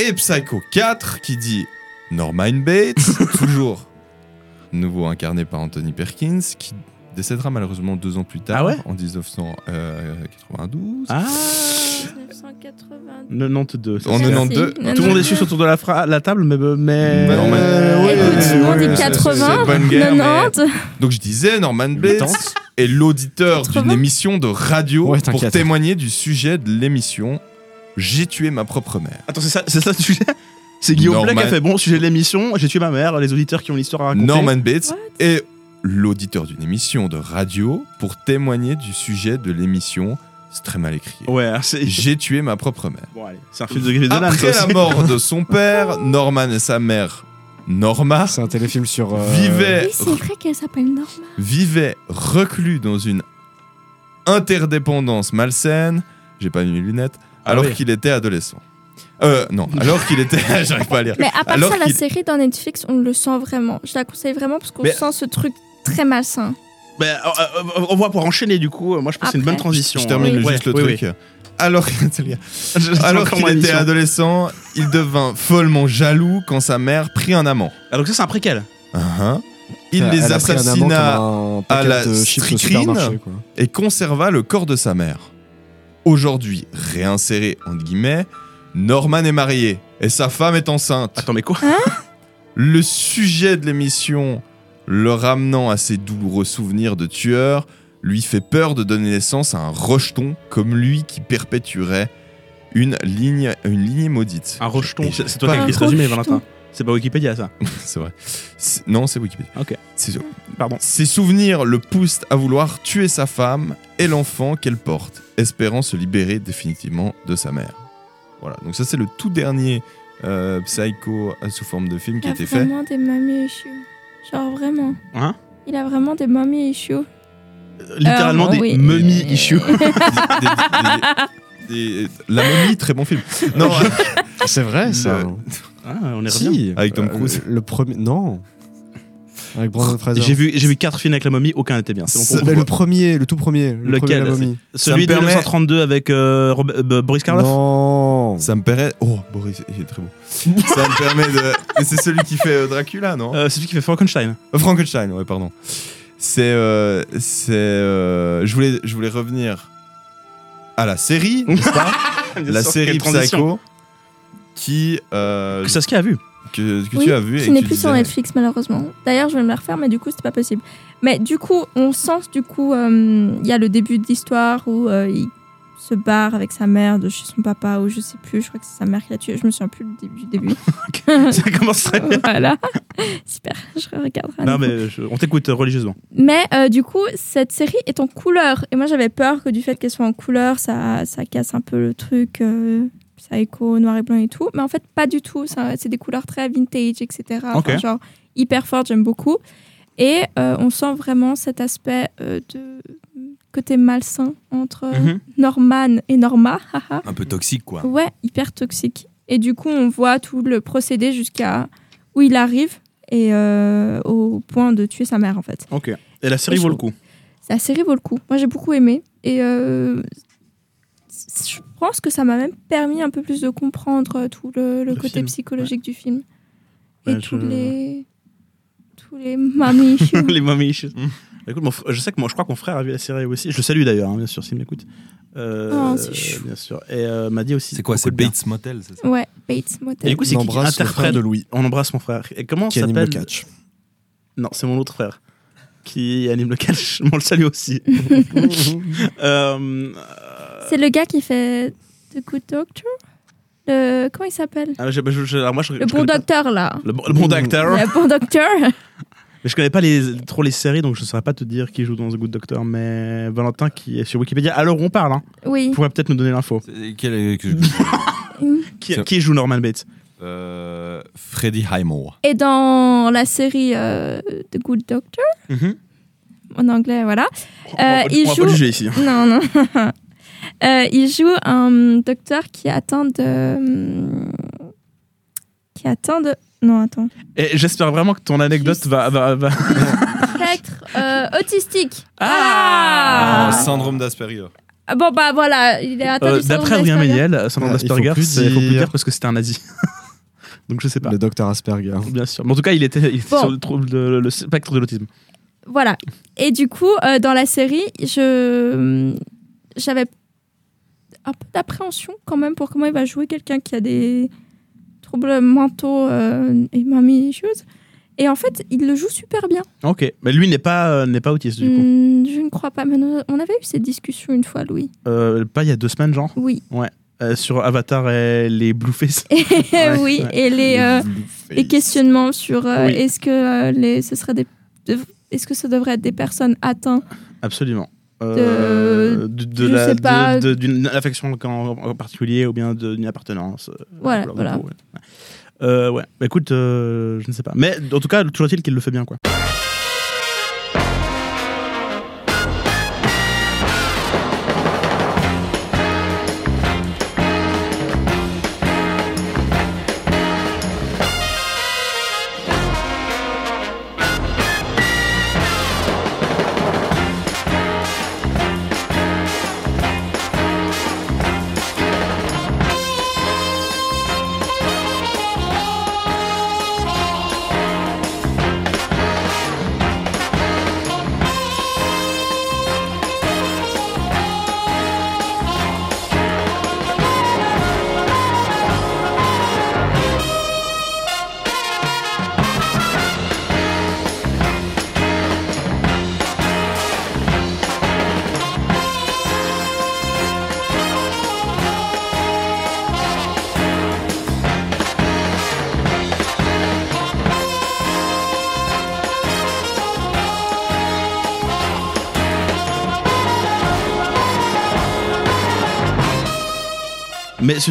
Et Psycho 4 qui dit Norman Bates, toujours nouveau incarné par Anthony Perkins, qui décédera malheureusement deux ans plus tard, Ah ouais en 1992. Ah 1982. 92. En c'est ça. 92. Tout le monde est juste autour de la, fra- la table, mais. mais... Bah, Norman- ouais, Écoute, ouais, tout le monde ouais, dit c'est- 80, c'est bonne guerre, mais- 90. Donc je disais, Norman Bates est l'auditeur d'une 80. émission de radio Ouais, pour témoigner du sujet de l'émission J'ai tué ma propre mère. Attends, c'est ça, c'est ça le sujet? C'est Guillaume Norman- Blake qui a fait bon sujet de l'émission, j'ai tué ma mère, les auditeurs qui ont l'histoire à raconter. Norman Bates est l'auditeur d'une émission de radio pour témoigner du sujet de l'émission. C'est très mal écrit. Ouais. J'ai tué ma propre mère. Bon, allez, c'est un film de Griffith Dolan, Après la mort de son père, Norman et sa mère, Norma, C'est un téléfilm sur. euh, vivaient, Oui, c'est vrai qu'elle s'appelle Norma. vivaient reclus dans une interdépendance malsaine. J'ai pas mis mes lunettes. Ah alors oui. qu'il était adolescent. Euh, non, alors qu'il était. J'arrive pas à lire. Mais à part alors ça, la série dans Netflix, on le sent vraiment. Je la conseille vraiment parce qu'on Mais- sent ce truc très malsain. Bah, euh, on va pour enchaîner du coup. Moi, je pense que c'est une bonne transition. Je termine Ouais, juste le oui, truc. oui. Alors, C'est alors qu'il était adolescent, il devint follement jaloux quand sa mère prit un amant. Ah, donc ça, c'est un préquel. Uh-huh. Il elle les a pris un amant assassina un à paquet la de chips au strychnine supermarché, quoi. et conserva le corps de sa mère. Aujourd'hui réinséré entre guillemets, Norman est marié et sa femme est enceinte. Attends, mais quoi? Le sujet de l'émission, le ramenant à ses douloureux souvenirs de tueur, lui fait peur de donner naissance à un rejeton comme lui qui perpétuerait une ligne, une lignée maudite. Un rejeton. Et C'est toi pas- qui as écrit ce résumé. Valentin. C'est pas Wikipédia, ça. C'est vrai. Non, c'est Wikipédia. Ok. C'est Pardon. Ses souvenirs le poussent à vouloir tuer sa femme et l'enfant qu'elle porte, espérant se libérer définitivement de sa mère. Voilà, donc ça c'est le tout dernier euh, Psycho euh, sous forme de film Il qui a été fait. vraiment des issues. Genre vraiment. Hein? Il a vraiment des mommy issues. Littéralement Euh, des oui. mummy issues. Des- des- La momie, très bon film. Non, C'est vrai, ça. Le- Ah, on est revenu. Si. Avec Tom Euh, Cruise. Le premier. Non. Avec Brandon Fraser. J'ai vu, j'ai vu quatre films avec la momie, aucun n'était bien. Bon le premier, le tout premier. Le Lequel premier, la momie. Celui de permet- 1932 avec euh, euh, Boris Karloff? Non. Ça me paraît. Oh, Boris, il est très beau. ça me permet de. Mais c'est celui qui fait euh, Dracula, non? Euh, C'est celui qui fait Frankenstein. Euh, Frankenstein, ouais, pardon. C'est. euh, c'est. euh, je, voulais, je voulais revenir à la série, n'est-ce pas? Bien La sûr, série transition. Psycho qui. euh, Que Saskia a vu. que, que Oui, tu as vu. et Qui n'est tu plus sur disais- Netflix malheureusement. D'ailleurs, je vais me la refaire, mais du coup, c'était pas possible. Mais du coup, on sent du coup, euh, il y a le début de l'histoire où euh, il se barre avec sa mère de chez son papa ou je sais plus. Je crois que c'est sa mère qui l'a tué. Je me souviens plus du début. Du début. Ça commence très bien. voilà. Super. Je regarderai. Non, mais je- on t'écoute euh, religieusement. Mais euh, du coup, cette série est en couleur. Et moi, j'avais peur que du fait qu'elle soit en couleur, ça, ça casse un peu le truc euh, psycho, noir et blanc et tout. Mais en fait, pas du tout. Ça- C'est des couleurs très vintage, etc. Enfin, genre hyper fortes, j'aime beaucoup. Et euh, on sent vraiment cet aspect euh, de côté malsain entre euh, Mhm. Norman et Norma. Un peu toxique, quoi. Ouais, hyper toxique. Et du coup, on voit tout le procédé jusqu'à où il arrive et euh, au point de tuer sa mère, en fait. Ok. Et la série Et vaut le coup. La série vaut le coup. Moi, j'ai beaucoup aimé. Et euh, je pense que ça m'a même permis un peu plus de comprendre tout le, le Le côté film, psychologique du film. Et tous je- les... Tous les mamies les mamies. Écoute, mon je sais que moi, je crois que mon frère a vu la série aussi. Je le salue d'ailleurs, hein, bien sûr, s'il m'écoute. Euh, Oh, c'est chou. bien sûr. Et euh, m'a dit aussi. C'est quoi, c'est bien. Bates Motel, c'est ça? Ouais, Bates Et Motel. du coup, c'est qui interprète de Louis. On embrasse mon frère. Et comment Qui anime le s'appelle catch. Non, c'est mon autre frère qui anime le catch. On le salue aussi. Euh, C'est le gars qui fait The Good Doctor? Le... Comment il s'appelle? Alors, je- je- je- alors moi, je, Le bon docteur, là. Le bon, le bon docteur. Le bon docteur. Mais je connais pas les, trop les séries, donc je saurais pas te dire qui joue dans The Good Doctor. Mais Valentin, qui est sur Wikipédia, où on parle, hein, Oui. pourrait peut-être nous donner l'info. Quel est- que je- Qui, qui joue Norman Bates Euh, Freddie Highmore. Et dans la série euh, The Good Doctor, Mhm. en anglais, voilà. On va euh, pas- il on va joue. pas juger ici, hein. Non, non. Euh, il joue un docteur qui attend de. Qui attend de. Non, attends. Et j'espère vraiment que ton anecdote va. va, va- Spectre euh, autistique. Ah, Ah, syndrome d'Asperger. Ah, Bon, bah voilà, il est atteint Euh, syndrome D'après Adrien d'Asperger. Méniel, syndrome Ah, il faut d'Asperger, il faut plus dire. dire parce que c'était un nazi. Donc je sais pas. Le docteur Asperger. Bien sûr. Mais en tout cas, il était, il était Bon. sur le, trouble de- le spectre de l'autisme. Voilà. Et du coup, euh, dans la série, je j'avais un peu d'appréhension quand même pour comment il va jouer quelqu'un qui a des troubles mentaux euh, et mamie issues. Et en fait, il le joue super bien. Ok. Mais lui n'est pas, euh, n'est pas autiste du coup. Hmm, je ne crois pas. Mais on on avait eu cette discussion une fois, Louis. Euh, pas il y a deux semaines, genre Oui. Ouais. Euh, sur Avatar et les Blueface. oui, Ouais. et les, euh, les questionnements sur euh, Oui. est-ce que euh, les, ce serait des, de- est-ce que ça devrait être des personnes atteintes? Absolument. Euh, de, de je la- pas. d'une affection en, en particulier ou bien d'une appartenance. euh, Voilà, voilà. ouais. Ouais. Euh. Bah, écoute, euh, je ne sais pas. Mais en tout cas, toujours est-il qu'il le fait bien, quoi.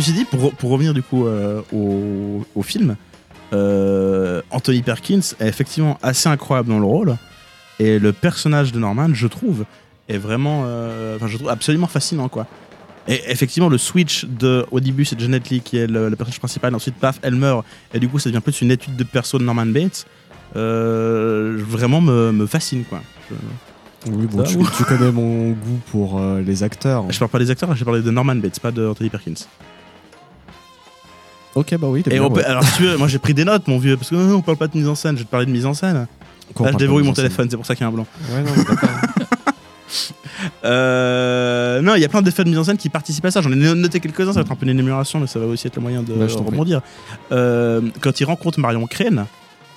Ceci dit, pour, pour revenir du coup euh, au, au film, euh, Anthony Perkins est effectivement assez incroyable dans le rôle. Et le personnage de Norman, je trouve, est vraiment. euh, Enfin, je trouve absolument fascinant, quoi. Et effectivement, le switch de. Au début, c'est Janet Lee qui est le, le personnage principal, ensuite, paf, elle meurt. Et du coup, ça devient plus une étude de perso de Norman Bates. Vraiment me, me fascine, quoi. Je- Oui, bon, tu, connais mon goût pour euh, les acteurs. Je parle pas des acteurs, je parle de Norman Bates, pas de Anthony Perkins. Ok, bah oui, Et bien, on peut- ouais. alors, si tu veux, moi j'ai pris des notes, mon vieux, parce que euh, on parle pas de mise en scène, je vais te parler de mise en scène. Quoi, on Là, je de mise mon en scène téléphone, c'est pour ça qu'il y a un blanc. Ouais, non, mais d'accord. Euh, non, il y a plein d'effets de mise en scène qui participent à ça. J'en ai noté quelques-uns, ça va être un peu une énumération, mais ça va aussi être le moyen de Ouais, je t'en prie. rebondir. Euh, quand il rencontre Marion Crane,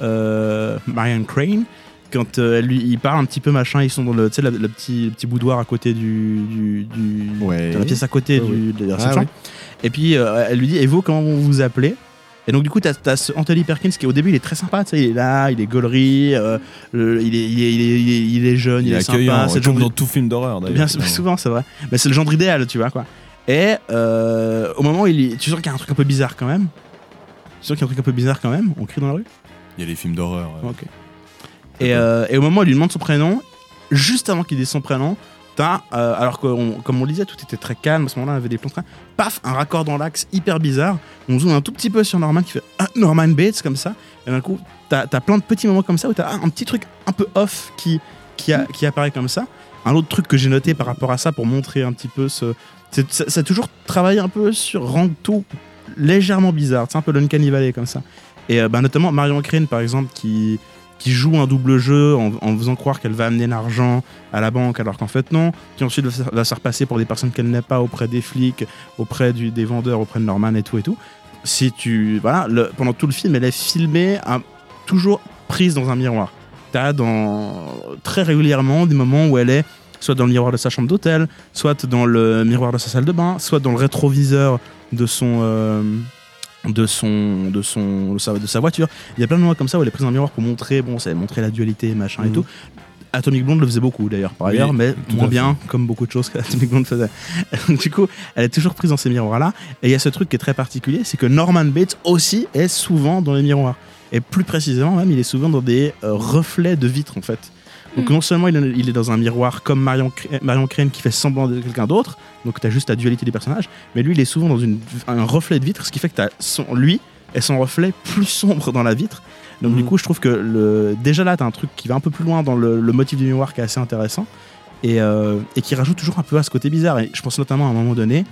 euh, Marion Crane, quand euh, elle lui, il parle un petit peu machin, ils sont dans le, tu sais, le, le petit, le petit boudoir à côté du, du, du- Ouais. dans la pièce à côté Ouais, du, oui. de la Ah, réception. oui. Et puis euh, elle lui dit, et vous, comment vous vous appelez? Et donc du coup, t'as as ce Anthony Perkins qui au début il est très sympa, tu sais, il est là, il est gaulerie, euh, le- il, est, il, est, il, est, il est- jeune, il, est sympa, c'est genre dans tout film d'horreur d'ailleurs. Bien souvent, c'est vrai. Mais c'est le genre idéal, tu vois, quoi. Et euh, au moment où il tu sens qu'il y a un truc un peu bizarre quand même? Tu sens qu'il y a un truc un peu bizarre quand même? On crie dans la rue? Il y a les films d'horreur. ouais. Ok. Et, euh, et au moment où il lui demande son prénom, juste avant qu'il dise son prénom, euh, alors que comme on le disait, tout était très calme. À ce moment-là, on avait des plans très- Paf, un raccord dans l'axe hyper bizarre. On zoome un tout petit peu sur Norman qui fait ah, Norman Bates comme ça. Et d'un coup, t'as as plein de petits moments comme ça où t'as ah, un petit truc un peu off qui, qui, qui apparaît comme ça. Un autre truc que j'ai noté par rapport à ça pour montrer un petit peu ce. Ça, ça a toujours travaillé un peu sur rendre tout légèrement bizarre. C'est un peu l'Uncanny Valley comme ça. Et euh, bah, notamment Marion Crane, par exemple, qui, qui joue un double jeu en, faisant croire qu'elle va amener l'argent à la banque alors qu'en fait non, qui ensuite va, se- va se faire passer pour des personnes qu'elle n'est pas auprès des flics, auprès des vendeurs, auprès de Norman et tout et tout. Si tu voilà, pendant tout le film, elle est filmée à- toujours prise dans un miroir. T'as dans très régulièrement des moments où elle est soit dans le miroir de sa chambre d'hôtel, soit dans le miroir de sa salle de bain, soit dans le rétroviseur de son euh, de son de son de sa, de sa voiture. Il y a plein de moments comme ça où elle est prise dans un miroir pour montrer bon, c'est montrer la dualité machin et Mhm. tout. Atomic Blonde le faisait beaucoup d'ailleurs par Oui, ailleurs, mais moins fait. bien, comme beaucoup de choses qu'Atomic Blonde faisait. du coup, elle est toujours prise dans ces miroirs-là. Et il y a ce truc qui est très particulier, c'est que Norman Bates aussi est souvent dans les miroirs. Et plus précisément, même, il est souvent dans des euh, reflets de vitres en fait. Donc non seulement il est, dans un miroir comme Marion, Marion Crane qui fait semblant de quelqu'un d'autre, donc tu as juste la dualité des personnages, mais lui il est souvent dans une, un reflet de vitre, ce qui fait que tu as lui et son reflet plus sombre dans la vitre. Donc du coup je trouve que le, déjà là tu as un truc qui va un peu plus loin dans le, le motif du miroir qui est assez intéressant et, euh, et qui rajoute toujours un peu à ce côté bizarre. Et je pense notamment à un moment donné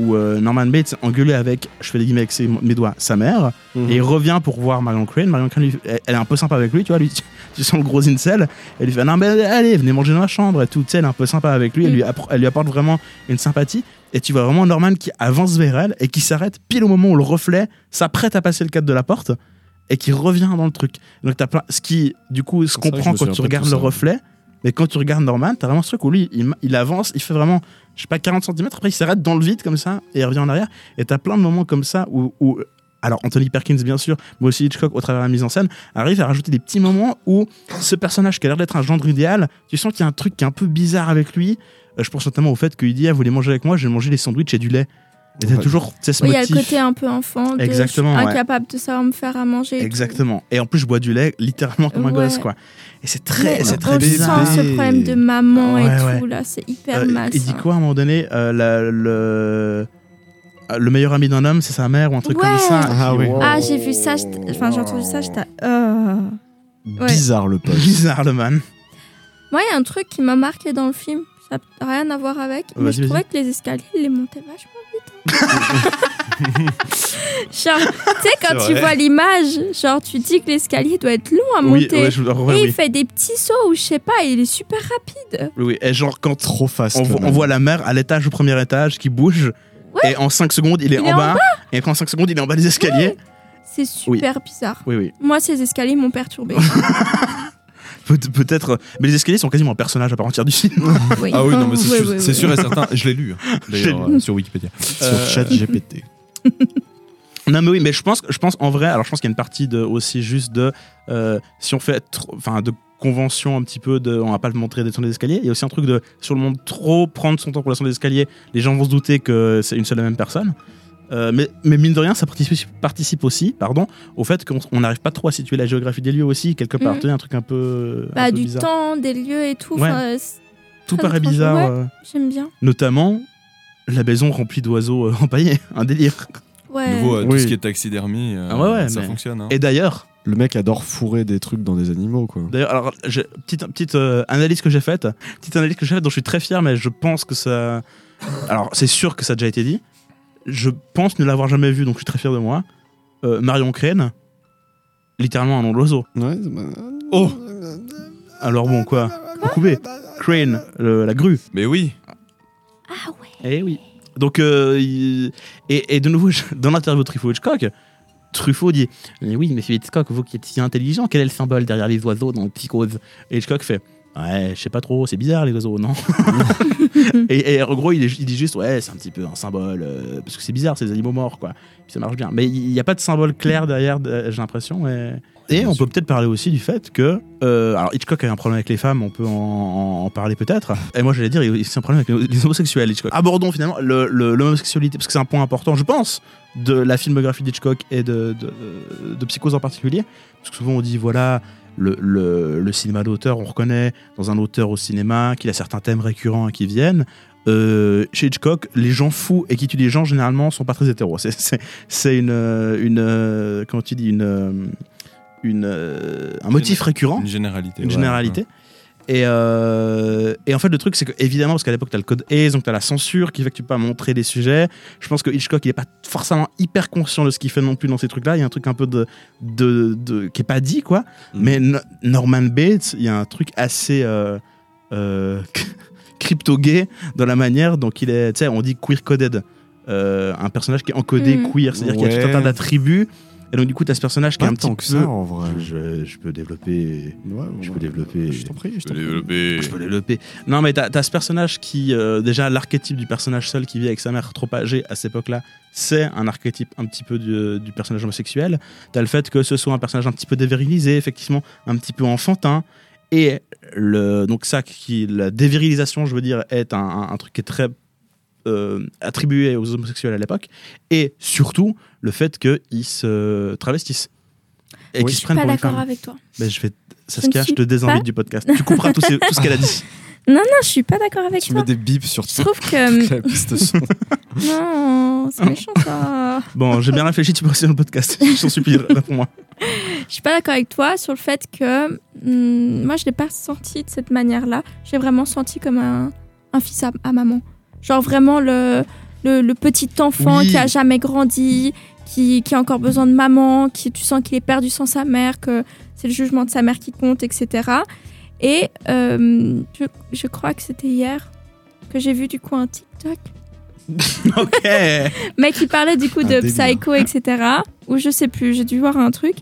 où euh, Norman Bates engueulait avec, je fais des guillemets avec ses- mes doigts, sa mère, Mhm. et il revient pour voir Marion Crane. Marion Crane, lui- elle, elle est un peu sympa avec lui, tu vois, lui, tu, sens le gros incel. Elle lui fait non mais allez, venez manger dans la chambre et tout. Tu sais, elle est un peu sympa avec lui. Elle, lui appro- elle lui apporte vraiment une sympathie. Et tu vois vraiment Norman qui avance vers elle et qui s'arrête pile au moment où le reflet s'apprête à passer le cadre de la porte et qui revient dans le truc. Donc t'as plein, ce qui du coup se comprend quand tu regardes le reflet. Mais quand tu regardes Norman, t'as vraiment ce truc où lui, il, avance, il fait vraiment, je sais pas, 40 cm, après il s'arrête dans le vide comme ça, et il revient en arrière. Et t'as plein de moments comme ça où, alors Anthony Perkins bien sûr, mais aussi Hitchcock au travers de la mise en scène, arrive à rajouter des petits moments où ce personnage qui a l'air d'être un gendre idéal, tu sens qu'il y a un truc qui est un peu bizarre avec lui. Euh, je pense notamment au fait qu'il dit, ah, voulez manger avec moi, je vais manger des sandwichs et du lait. Et t'as Ouais. toujours tu sais, ce Oui, il y a le côté un peu enfant, de Exactement, je suis ouais. incapable de savoir me faire à manger. et tout. Exactement. Et en plus, je bois du lait littéralement comme un Ouais. gosse, quoi. Et c'est très, Mais c'est on très sent bizarre. ce problème de maman et tout, ouais. là, c'est hyper Euh, mal. il dit quoi à un moment donné euh, la- le... euh, le meilleur ami d'un homme, c'est sa mère ou un truc Ouais. comme ça. Ah oui. Ah, j'ai vu ça, enfin, j'ai entendu ça, j'étais. euh. Ouais. Bizarre le poste. Bizarre le man. Moi, il y a un truc qui m'a marqué dans le film, ça n'a rien à voir avec, mais Vas-y, je trouvais que les escaliers, ils les montaient vachement. genre, tu sais, quand tu vois l'image, genre, tu dis que l'escalier doit être long à Oui, monter. ouais, je- ouais, et oui. il fait des petits sauts ou je sais pas, il est super rapide. Oui. Et genre, quand Trop fast. on, voit- même. on voit la mère à l'étage, au premier étage, qui bouge, et en 5 secondes, il est, Il en, est en bas, bas. et après en 5 secondes, il est en bas des escaliers. C'est super bizarre. Oui, oui. Moi, ces escaliers m'ont perturbé. Peut- Peut-être. Mais les escaliers sont quasiment un personnage à part entière du film. Oui. Ah oui, non, mais c'est Oui, sûr, oui, sûr et certain. Je l'ai lu, hein, d'ailleurs, euh, sur Wikipédia. Sur Euh, chat GPT. Non mais oui, mais je pense, je pense en vrai, alors je pense qu'il y a une partie de aussi juste de euh, si on fait, enfin de convention un petit peu de, on va pas le montrer descendre des escaliers. Il y a aussi un truc de sur le monde trop prendre son temps pour descendre des escaliers, les gens vont se douter que c'est une seule et même personne. Euh, mais, mais mine de rien, ça participe, participe aussi, pardon, au fait qu'on on n'arrive pas trop à situer la géographie des lieux aussi quelque part. Mhm. Tu sais, un truc un peu, un bah, peu du bizarre. temps, des lieux et tout. Ouais. c'est Tout paraît bizarre. Ouais, euh, J'aime bien. notamment la maison remplie d'oiseaux euh, empaillés, un délire. Ouais. Nouveau, euh, tout ce qui est taxidermie, euh, Ah ouais, ouais, ça mais- fonctionne. hein. Et d'ailleurs, Le mec adore fourrer des trucs dans des animaux, quoi. D'ailleurs, alors, petite, petite euh, analyse que j'ai faite, petite analyse que j'ai faite dont je suis très fier, mais je pense que ça. Alors, c'est sûr que ça a déjà été dit. Je pense ne l'avoir jamais vu, donc je suis très fier de moi. Euh, Marion Crane, littéralement un nom d'oiseau. Ouais, bah, Oh Alors bon, quoi Coupé. Crane, le- la grue. Mais oui. Ah ouais. Eh oui. Donc, euh, il- et, et de nouveau, dans l'interview de Truffaut Hitchcock, Truffaut dit Mais oui, monsieur Hitchcock, vous qui êtes si intelligent, quel est le symbole derrière les oiseaux dans le psychose? Et Hitchcock fait Ouais, je sais pas trop, c'est bizarre les oiseaux, non? Et, et en gros, il, est- il dit juste Ouais, c'est un petit peu un symbole, euh, parce que c'est bizarre, c'est des animaux morts, quoi. Puis ça marche bien. Mais il n'y a pas de symbole clair derrière, euh, j'ai l'impression. Et, et on peut peut-être parler aussi du fait que. euh, alors, Hitchcock a un problème avec les femmes, on peut en, en- en parler peut-être. Et moi, j'allais dire, il y a aussi un problème avec les, homosexuels, Hitchcock. Abordons finalement le- le- l'homosexualité, parce que c'est un point important, je pense, de la filmographie d'Hitchcock et de, de, de Psychose en particulier. Parce que souvent, on dit, voilà. Le, le- le cinéma d'auteur, on reconnaît dans un auteur au cinéma qu'il a certains thèmes récurrents qui viennent. Euh, chez Hitchcock, les gens fous et qui tuent des gens généralement sont pas très hétéros. C'est- une, une comment tu dis une, une euh, un motif récurrent, Une généralité. une ouais, généralité. Et, euh, et en fait, le truc, c'est que évidemment, parce qu'à l'époque, tu as le code ACE, donc tu as la censure qui fait que tu peux pas montrer des sujets. Je pense que Hitchcock, il est pas forcément hyper conscient de ce qu'il fait non plus dans ces trucs-là. Il y a un truc un peu de, de, de- qui est pas dit, quoi. Mais No- Norman Bates, il y a un truc assez euh, euh, crypto-gay dans la manière dont il est. Tu sais, on dit queer-coded. Euh, un personnage qui est encodé Mm. queer, c'est-à-dire qu'il y a tout un tas d'attributs. Et donc, du coup, tu as ce personnage qui est un petit tant peu. que ça, en vrai. Je, je peux développer. je peux développer. Je t'en prie, je t'en prie. Développer. Je peux développer. Non, mais t'as as ce personnage qui, euh, déjà, l'archétype du personnage seul qui vit avec sa mère trop âgée à cette époque-là, c'est un archétype un petit peu du, du personnage homosexuel. T'as le fait que ce soit un personnage un petit peu dévirilisé, effectivement, un petit peu enfantin. Et le, donc ça, qui, la dévirilisation, je veux dire, est un, un- un truc qui est très euh, attribué aux homosexuels à l'époque. Et surtout, le fait qu'ils se travestissent. Et Je qu'ils se suis prennent pas pour une d'accord femme. avec toi. Ben, je vais, Je Saskia, je suis te désinvite pas- du podcast. Tu couperas tout, ce- tout ce qu'elle a dit. Non, non, je suis pas d'accord avec Tu toi. mets des bips sur Je trouve que. la piste son. Non, c'est méchant ça. Bon, j'ai bien réfléchi, tu peux rester dans le podcast. Je t'en supplie, réponds-moi. Je suis pas d'accord avec toi sur le fait que hum, moi je l'ai pas senti de cette manière-là. J'ai vraiment senti comme un, un fils à, à maman. Genre vraiment le, le, le petit enfant Oui. qui a jamais grandi, qui, qui a encore besoin de maman, qui tu sens qu'il est perdu sans sa mère, que c'est le jugement de sa mère qui compte, etc. Et euh, je, je crois que c'était hier que j'ai vu du coup un TikTok ok. mais qui parlait du coup de. Psycho, etc. Ou je sais plus, j'ai dû voir un truc.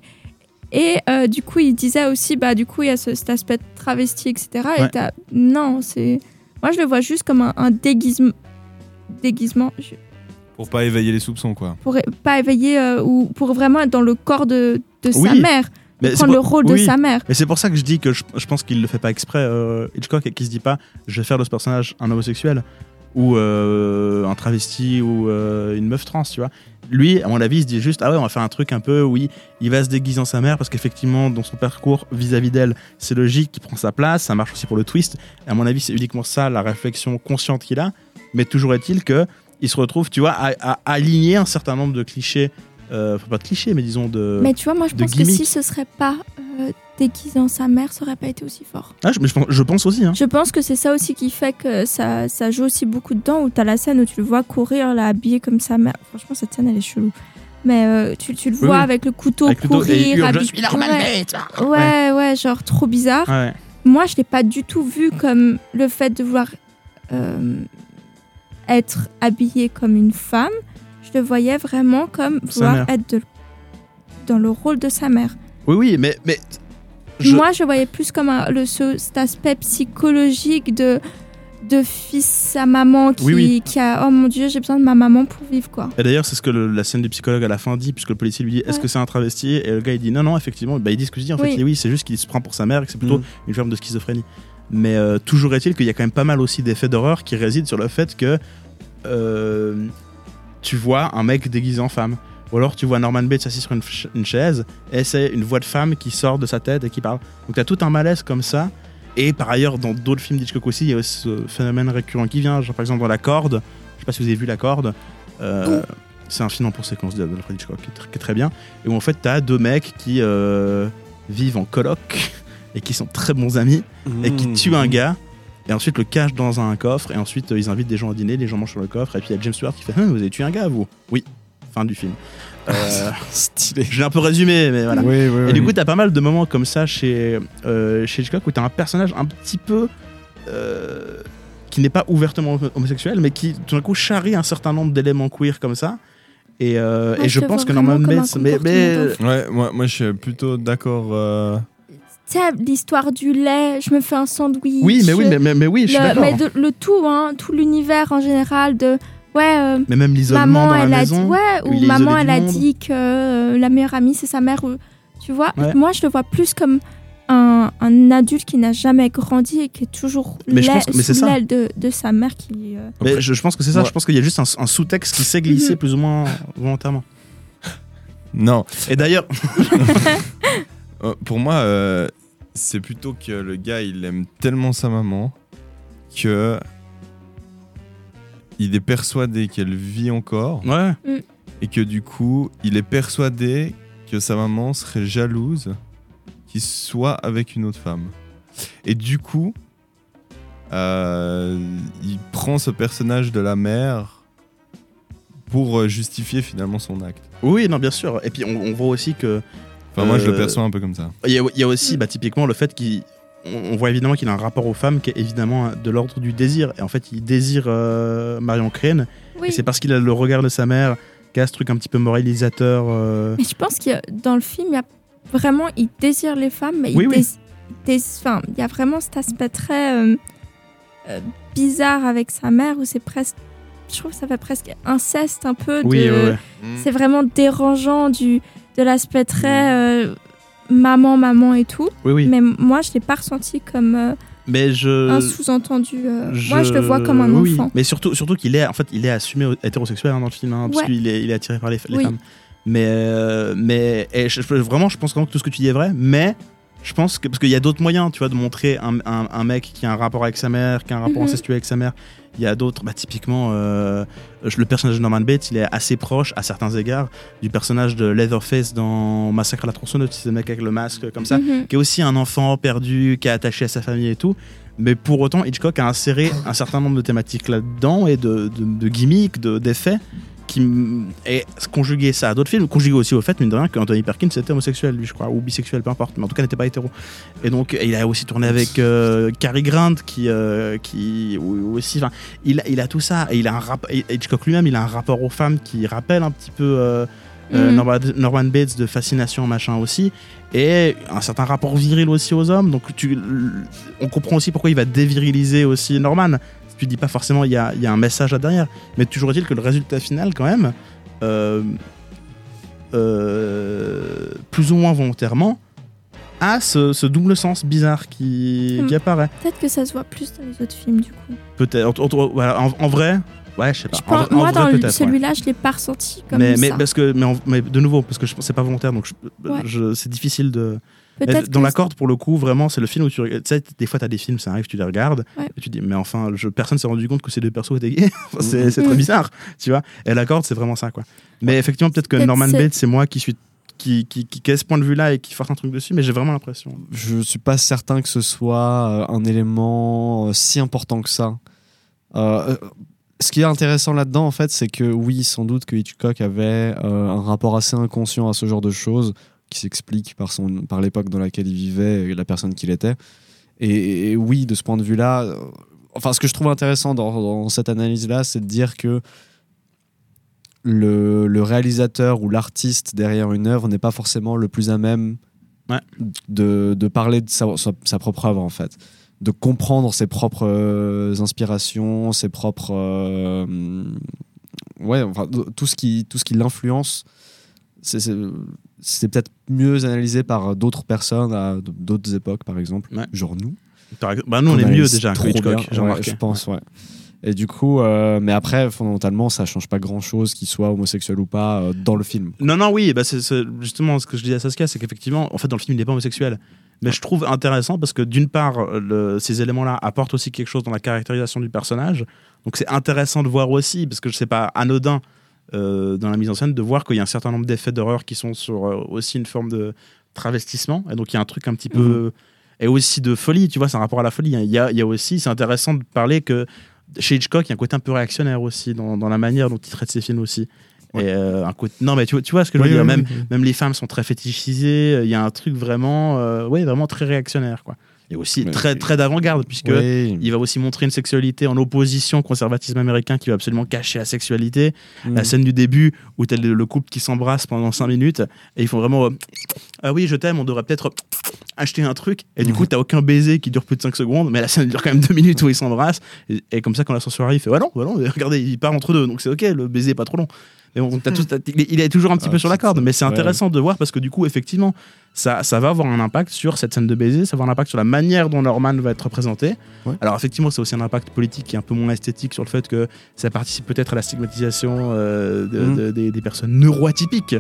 Et euh, du coup, il disait aussi, bah du coup, il y a ce- cet aspect travesti, etc. Et Ouais. t'as- non, c'est. Moi, je le vois juste comme un, un déguisement. Déguisement. je- Pour pas éveiller les soupçons, quoi. Pour pas éveiller euh, ou pour vraiment être dans le corps de, de sa mère. Mais prendre le rôle de sa mère. Mais c'est pour ça que je dis que je, je pense qu'il le fait pas exprès, euh, Hitchcock, et qu'il se dit pas je vais faire de ce personnage un homosexuel ou euh, un travesti ou une meuf trans, tu vois. Lui, à mon avis, il se dit juste ah ouais, on va faire un truc un peu, oui, il va se déguiser en sa mère parce qu'effectivement, dans son parcours vis-à-vis d'elle, c'est logique qu'il prend sa place, ça marche aussi pour le twist. Et à mon avis, c'est uniquement ça la réflexion consciente qu'il a. Mais toujours est-il que il se retrouve, tu vois, à, à aligner un certain nombre de clichés. Euh, enfin, pas de clichés, mais disons de. Mais tu vois, moi, je pense que si ce serait pas euh, déguisé en sa mère, ça aurait pas été aussi fort. Ah, je, mais je pense- je pense aussi. Hein. Je pense que c'est ça aussi qui fait que ça, ça joue aussi beaucoup dedans, où t'as la scène où tu le vois courir, là, habillé comme sa mère. Franchement, cette scène, elle est chelou. Mais euh, tu, tu le vois oui. avec le couteau Avec le courir, hurle, Je habillé- suis Norman ouais. Bates. Ouais, ouais, genre trop bizarre. Ouais. Moi, je l'ai pas du tout vu comme le fait de vouloir euh, être habillé comme une femme. Je le voyais vraiment comme vouloir être de- dans le rôle de sa mère. Oui, oui, mais. mais je- Moi, je voyais plus comme un- le, ce- cet aspect psychologique de, de fils à maman qui, Oui, oui. qui a Oh mon dieu, j'ai besoin de ma maman pour vivre, quoi. Et d'ailleurs, c'est ce que le- la scène du psychologue à la fin dit, puisque le policier lui dit Est-ce Ouais. que c'est un travesti? Et le gars il dit Non, non, effectivement. Bah, il dit ce que je dis en fait. Oui. Il dit, oui, c'est juste qu'il se prend pour sa mère et que c'est plutôt Mm. une forme de schizophrénie. Mais euh, toujours est-il qu'il y a quand même pas mal aussi d'effets d'horreur qui résident sur le fait que euh, tu vois un mec déguisé en femme. Ou alors tu vois Norman Bates assis sur une, ch- une chaise et c'est une voix de femme qui sort de sa tête et qui parle. Donc tu as tout un malaise comme ça. Et par ailleurs, dans d'autres films d'Hitchcock aussi, il y a aussi ce phénomène récurrent qui vient. Genre par exemple dans La Corde, je sais pas si vous avez vu La Corde. euh, c'est un film en pour séquence d'Alfred Hitchcock qui est, tr- qui est très bien. Et où en fait, tu as deux mecs qui vivent en coloc et qui sont très bons amis et qui Mmh. tuent un gars. Et ensuite le cachent dans un coffre. Et ensuite, euh, ils invitent des gens à dîner. Les gens mangent sur le coffre. Et puis il y a James Stewart qui fait Hum, Vous avez tué un gars, vous? Oui. Fin du film. Euh, Stylé. J'ai un peu résumé, mais voilà. Oui, oui, et du oui. coup, t'as pas mal de moments comme ça chez, euh, chez Hitchcock où t'as un personnage un petit peu. euh, qui n'est pas ouvertement homo- homosexuel, mais qui tout d'un coup charrie un certain nombre d'éléments queer comme ça. Et, euh, Ah, et je pense que Bates. Mais, mais- comportement Ouais, moi, moi je suis plutôt d'accord. Tu sais, l'histoire du lait, je me fais un sandwich. Oui, mais oui, mais, mais, mais oui, je suis le, d'accord. mais de- le tout, hein, tout l'univers en général de ouais. euh, Mais même l'isolement maman, dans la elle a maison, dit ouais, où ou maman, elle a monde. dit que euh, la meilleure amie c'est sa mère. Tu vois, Ouais. moi je le vois plus comme un, un adulte qui n'a jamais grandi et qui est toujours Mais je pense que- mais c'est sous l'aile de, de sa mère qui. euh, Mais je, je pense que c'est ça, je pense qu'il y a juste un, un sous-texte qui s'est glissé Mhm. plus ou moins volontairement. Non. Et d'ailleurs, Euh, pour moi, euh, c'est plutôt que le gars, il aime tellement sa maman que il est persuadé qu'elle vit encore. Ouais. Mm. Et que du coup, il est persuadé que sa maman serait jalouse qu'il soit avec une autre femme. Et du coup, euh, il prend ce personnage de la mère pour justifier finalement son acte. oui, non, bien sûr. Et puis on, on voit aussi que. Enfin, moi, je le euh, perçois un peu comme ça. Il y a, il y a aussi bah, typiquement le fait qu'il. On voit évidemment qu'il a un rapport aux femmes qui est évidemment de l'ordre du désir. Et en fait, il désire euh, Marion Crane. Oui. Et c'est parce qu'il a le regard de sa mère qui a ce truc un petit peu moralisateur. euh, Mais je pense qu'il y a- dans le film, il y a vraiment, il désire les femmes, mais Oui, il, oui. dés- dés- enfin, il y a vraiment cet aspect très euh, euh, bizarre avec sa mère où c'est presque, je trouve que ça fait presque inceste un peu. Oui, de- ouais, ouais. C'est vraiment dérangeant du, de l'aspect très. euh, maman, maman et tout. Oui, oui. Mais moi, je l'ai pas ressenti comme euh, Mais je. un sous-entendu. euh, Moi, je le vois comme un oui, enfant. Mais surtout, surtout qu'il est, en fait, il est assumé hétérosexuel hein, dans le film, hein, parce qu'il est, il est attiré par les, femmes. Mais, mais et je- vraiment, je pense vraiment que tout ce que tu dis est vrai. Mais je pense que parce qu'il y a d'autres moyens, tu vois, de montrer un, un- un mec qui a un rapport avec sa mère, qui a un rapport Mhm. incestueux avec sa mère. Il y a d'autres, bah, typiquement, euh, le personnage de Norman Bates, il est assez proche, à certains égards, du personnage de Leatherface dans Massacre à la tronçonneuse, le mec avec le masque comme ça, Mhm. qui est aussi un enfant perdu, qui est attaché à sa famille et tout. Mais pour autant, Hitchcock a inséré un certain nombre de thématiques là-dedans et de, de, de gimmicks, de- d'effets, qui et conjuguer ça à d'autres films, conjuguer aussi au fait, mine de rien, qu'Anthony Perkins était homosexuel, lui, je crois, ou bisexuel, peu importe, mais en tout cas, n'était pas hétéro. Et donc, il a aussi tourné avec euh, Cary Grant, qui, euh, qui aussi, enfin, il, a- il a tout ça. Et il a un rap- Hitchcock lui-même, il a un rapport aux femmes qui rappelle un petit peu euh, euh, Mhm. Norman, Norman Bates de fascination, machin aussi, et un certain rapport viril aussi aux hommes. Donc, tu, on comprend aussi pourquoi il va déviriliser aussi Norman. Tu dis pas forcément il y a, il y a un message là derrière, mais toujours est-il que le résultat final, quand même, euh, euh, plus ou moins volontairement, a ce, ce double sens bizarre qui, Hmm. qui apparaît. Peut-être que ça se voit plus dans les autres films, du coup. Peut-être. En vrai, ouais, je sais pas. En, Enfin, vrai- en moi, vrai, dans le- peut-être, ouais. celui-là, je l'ai pas ressenti comme mais, mais ça. parce que mais, en- mais de nouveau parce que je c'est pas volontaire donc je- Ouais. je- c'est difficile de Peut-être mais dans la corde pour le coup vraiment c'est le film où tu tu sais des fois t'as des films ça arrive tu les regardes Ouais. et tu dis mais enfin je, personne s'est rendu compte que ces deux persos étaient gays c'est c'est très Mhm. bizarre tu vois et la corde c'est vraiment ça quoi mais effectivement peut-être que Peut-être Norman c'est- Bates c'est moi qui suis qui, qui, qui, qui a ce point de vue là et qui force un truc dessus mais j'ai vraiment l'impression je suis pas certain que ce soit euh, un élément euh, si important que ça. Euh, euh, ce qui est intéressant là-dedans, en fait, c'est que oui, sans doute que Hitchcock avait euh, un rapport assez inconscient à ce genre de choses, qui s'explique par, son, par l'époque dans laquelle il vivait et la personne qu'il était. Et, et oui, de ce point de vue-là, euh, enfin, ce que je trouve intéressant dans, dans cette analyse-là, c'est de dire que le, le réalisateur ou l'artiste derrière une œuvre n'est pas forcément le plus à même de, de parler de sa, sa- sa propre œuvre en fait de comprendre ses propres euh, inspirations ses propres euh, ouais enfin tout ce qui tout ce qui l'influence. C'est- peut-être mieux analysé par d'autres personnes à d'autres époques par exemple. Genre nous. Bah, nous, on est mieux déjà que trop Hitchcock, bien. Ouais, je pense ouais. Et du coup euh, mais après fondamentalement ça change pas grand chose qu'il soit homosexuel ou pas euh, dans le film. Non, non, oui, bah c'est c'est justement ce que je dis à Saskia, c'est qu'effectivement, en fait, dans le film, il n'est pas homosexuel. Mais je trouve intéressant parce que d'une part, le- ces éléments-là apportent aussi quelque chose dans la caractérisation du personnage. Donc c'est intéressant de voir aussi, parce que je sais pas, anodin euh, dans la mise en scène, de voir qu'il y a un certain nombre d'effets d'horreur qui sont sur euh, aussi une forme de travestissement. Et donc il y a un truc un petit peu. Et aussi de folie, tu vois, c'est un rapport à la folie. Il y a, il y a aussi, c'est intéressant de parler que chez Hitchcock, il y a un côté un peu réactionnaire aussi dans, dans la manière dont il traite ses films aussi. Et euh, un côté... Non, mais tu, vois- tu vois ce que je veux Oui, dire. oui, même, oui, même les femmes sont très fétichisées. Il y a un truc vraiment, euh, ouais, vraiment très réactionnaire, quoi. Et aussi très, très d'avant-garde, puisque Oui. il va aussi montrer une sexualité en opposition au conservatisme américain qui va absolument cacher la sexualité. Mm. La scène du début où t'as le, le couple qui s'embrasse pendant 5 minutes et ils font vraiment euh, Ah oui, je t'aime, on devrait peut-être acheter un truc. Et du coup, t'as aucun baiser qui dure plus de 5 secondes, mais la scène dure quand même 2 minutes où ils s'embrassent. Et, et comme ça, quand l'ascenseur arrive, il fait Ouais, non, ouais, non, regardez, il part entre deux, donc c'est ok, le baiser est pas trop long. Tout- t'as- il, est, toujours un petit Ah, peu sur la corde, mais c'est ouais. intéressant de voir parce que du coup, effectivement, ça, ça va avoir un impact sur cette scène de baiser, ça va avoir un impact sur la manière dont Norman va être représenté. Alors, effectivement, c'est aussi un impact politique qui est un peu moins esthétique sur le fait que ça participe peut-être à la stigmatisation euh, de- Mm. de- des, des personnes neuroatypiques.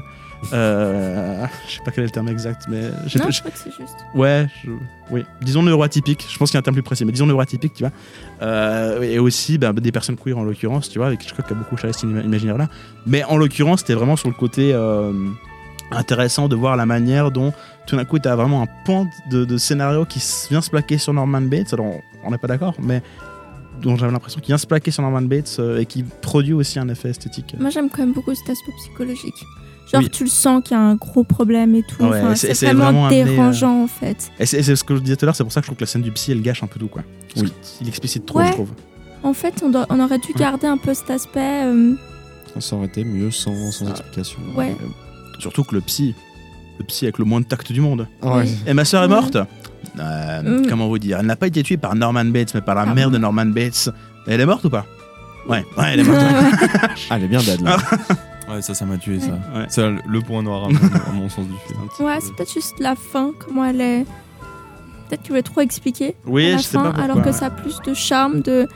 Euh, je sais pas quel est le terme exact, mais. Non, je crois que c'est juste. Ouais, je- oui. Disons neuroatypique. Je pense qu'il y a un terme plus précis, mais disons neuroatypique, tu vois. Euh, et aussi bah, des personnes queer en l'occurrence, tu vois, avec Hitchcock qui a beaucoup chargé cet ima- imaginaire là. Mais en l'occurrence, c'était vraiment sur le côté euh, intéressant de voir la manière dont tout d'un coup, tu as vraiment un pan de, de scénario qui vient se plaquer sur Norman Bates. Alors, on n'est pas d'accord, mais dont j'avais l'impression qu'il vient se plaquer sur Norman Bates euh, et qui produit aussi un effet esthétique. Moi, j'aime quand même beaucoup cet aspect psychologique. Genre, Oui. tu le sens qu'il y a un gros problème et tout. Ouais, Enfin, c'est- vraiment, vraiment amené, dérangeant, en fait. Et c'est ce que je disais tout à l'heure, c'est pour ça que je trouve que la scène du psy, elle gâche un peu tout, quoi. Parce Oui. qu'il explicite trop, Ouais. je trouve. En fait, on, doit- on aurait dû garder un peu cet aspect. euh, ça aurait été mieux sans, sans explication Ouais. Surtout que le psy, le psy avec le moins de tact du monde. Ouais. Et ma sœur est Ouais. morte Euh, Mm. Comment vous dire Elle n'a pas été tuée par Norman Bates, mais par la Ah mère bon de Norman Bates. Elle est morte ou pas? Ouais, ouais, elle est morte. Ah, elle est bien dead là. Ah. ouais, ça, ça m'a tué, ça. Ouais. C'est le- point noir à mon, à mon sens du film. Ouais, c'est peut-être juste la fin, comment elle est. Peut-être tu voulais trop expliquer. Oui, à la je sais fin, pas alors que ça a plus de charme de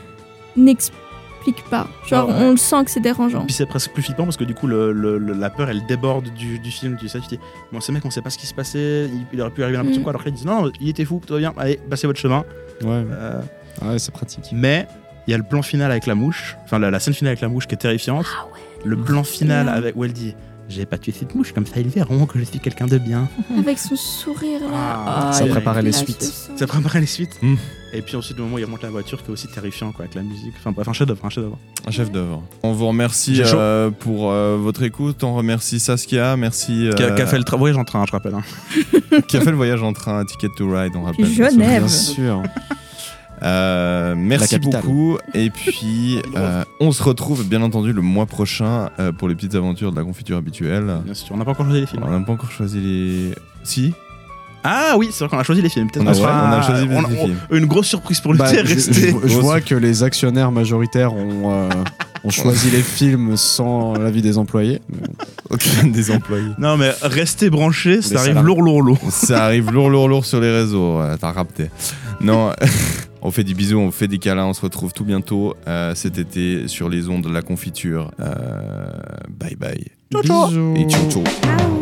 n'explique pas. Genre, Ah ouais. on le sent que c'est dérangeant. Puis c'est presque plus flippant parce que du coup, le, le- le- la peur, elle déborde du, du film. Tu sais, tu dis, bon, ce mec, on sait pas ce qui se passait, il, il aurait pu arriver n'importe Mm. quoi. Alors que là, ils disent, non, il était fou, tout va bien, allez, passez votre chemin. Ouais, Euh, ouais c'est pratique. mais il y a le plan final avec la mouche, enfin la, la scène finale avec la mouche qui est terrifiante. Le plan final avec où elle dit, j'ai pas tué cette mouche, comme ça ils verront que je suis quelqu'un de bien. Avec son sourire là. Ah, Oh, ça préparait les suites. Ça préparait les suites. Mm. Et puis ensuite, le moment où il remonte la voiture, qui est aussi terrifiant, quoi, avec la musique. Enfin, bref, un chef-d'œuvre, un chef-d'œuvre. Un chef d'œuvre. On vous remercie euh, pour euh, votre écoute. On remercie Saskia. Merci. Qui a, euh, qui a fait le voyage en train, je rappelle. hein. qui a fait le voyage en train, Ticket to Ride, on rappelle. Genève. Bien sûr. Euh, merci beaucoup. Et puis, euh, on se retrouve bien entendu le mois prochain euh, pour les petites aventures de la confiture habituelle. Bien sûr, on n'a pas encore choisi les films. On n'a pas encore choisi les. Si Ah oui, c'est vrai qu'on a choisi les films. Peut-être On a- on choisi les on- films. on- Une grosse surprise pour le Bah, je, resté. je- je vois que les actionnaires majoritaires ont, euh, ont choisi les films sans l'avis des employés. Aucun des employés. Non, mais restez branchés, ça arrive lourd, lourd, lourd. Ça arrive lourd, lourd, lourd sur les réseaux. T'as rapté. Non, on fait des bisous, on fait des câlins. On se retrouve tout bientôt euh, cet été sur les ondes de la confiture. Euh, bye bye. Bisous. Et ciao ciao. Ah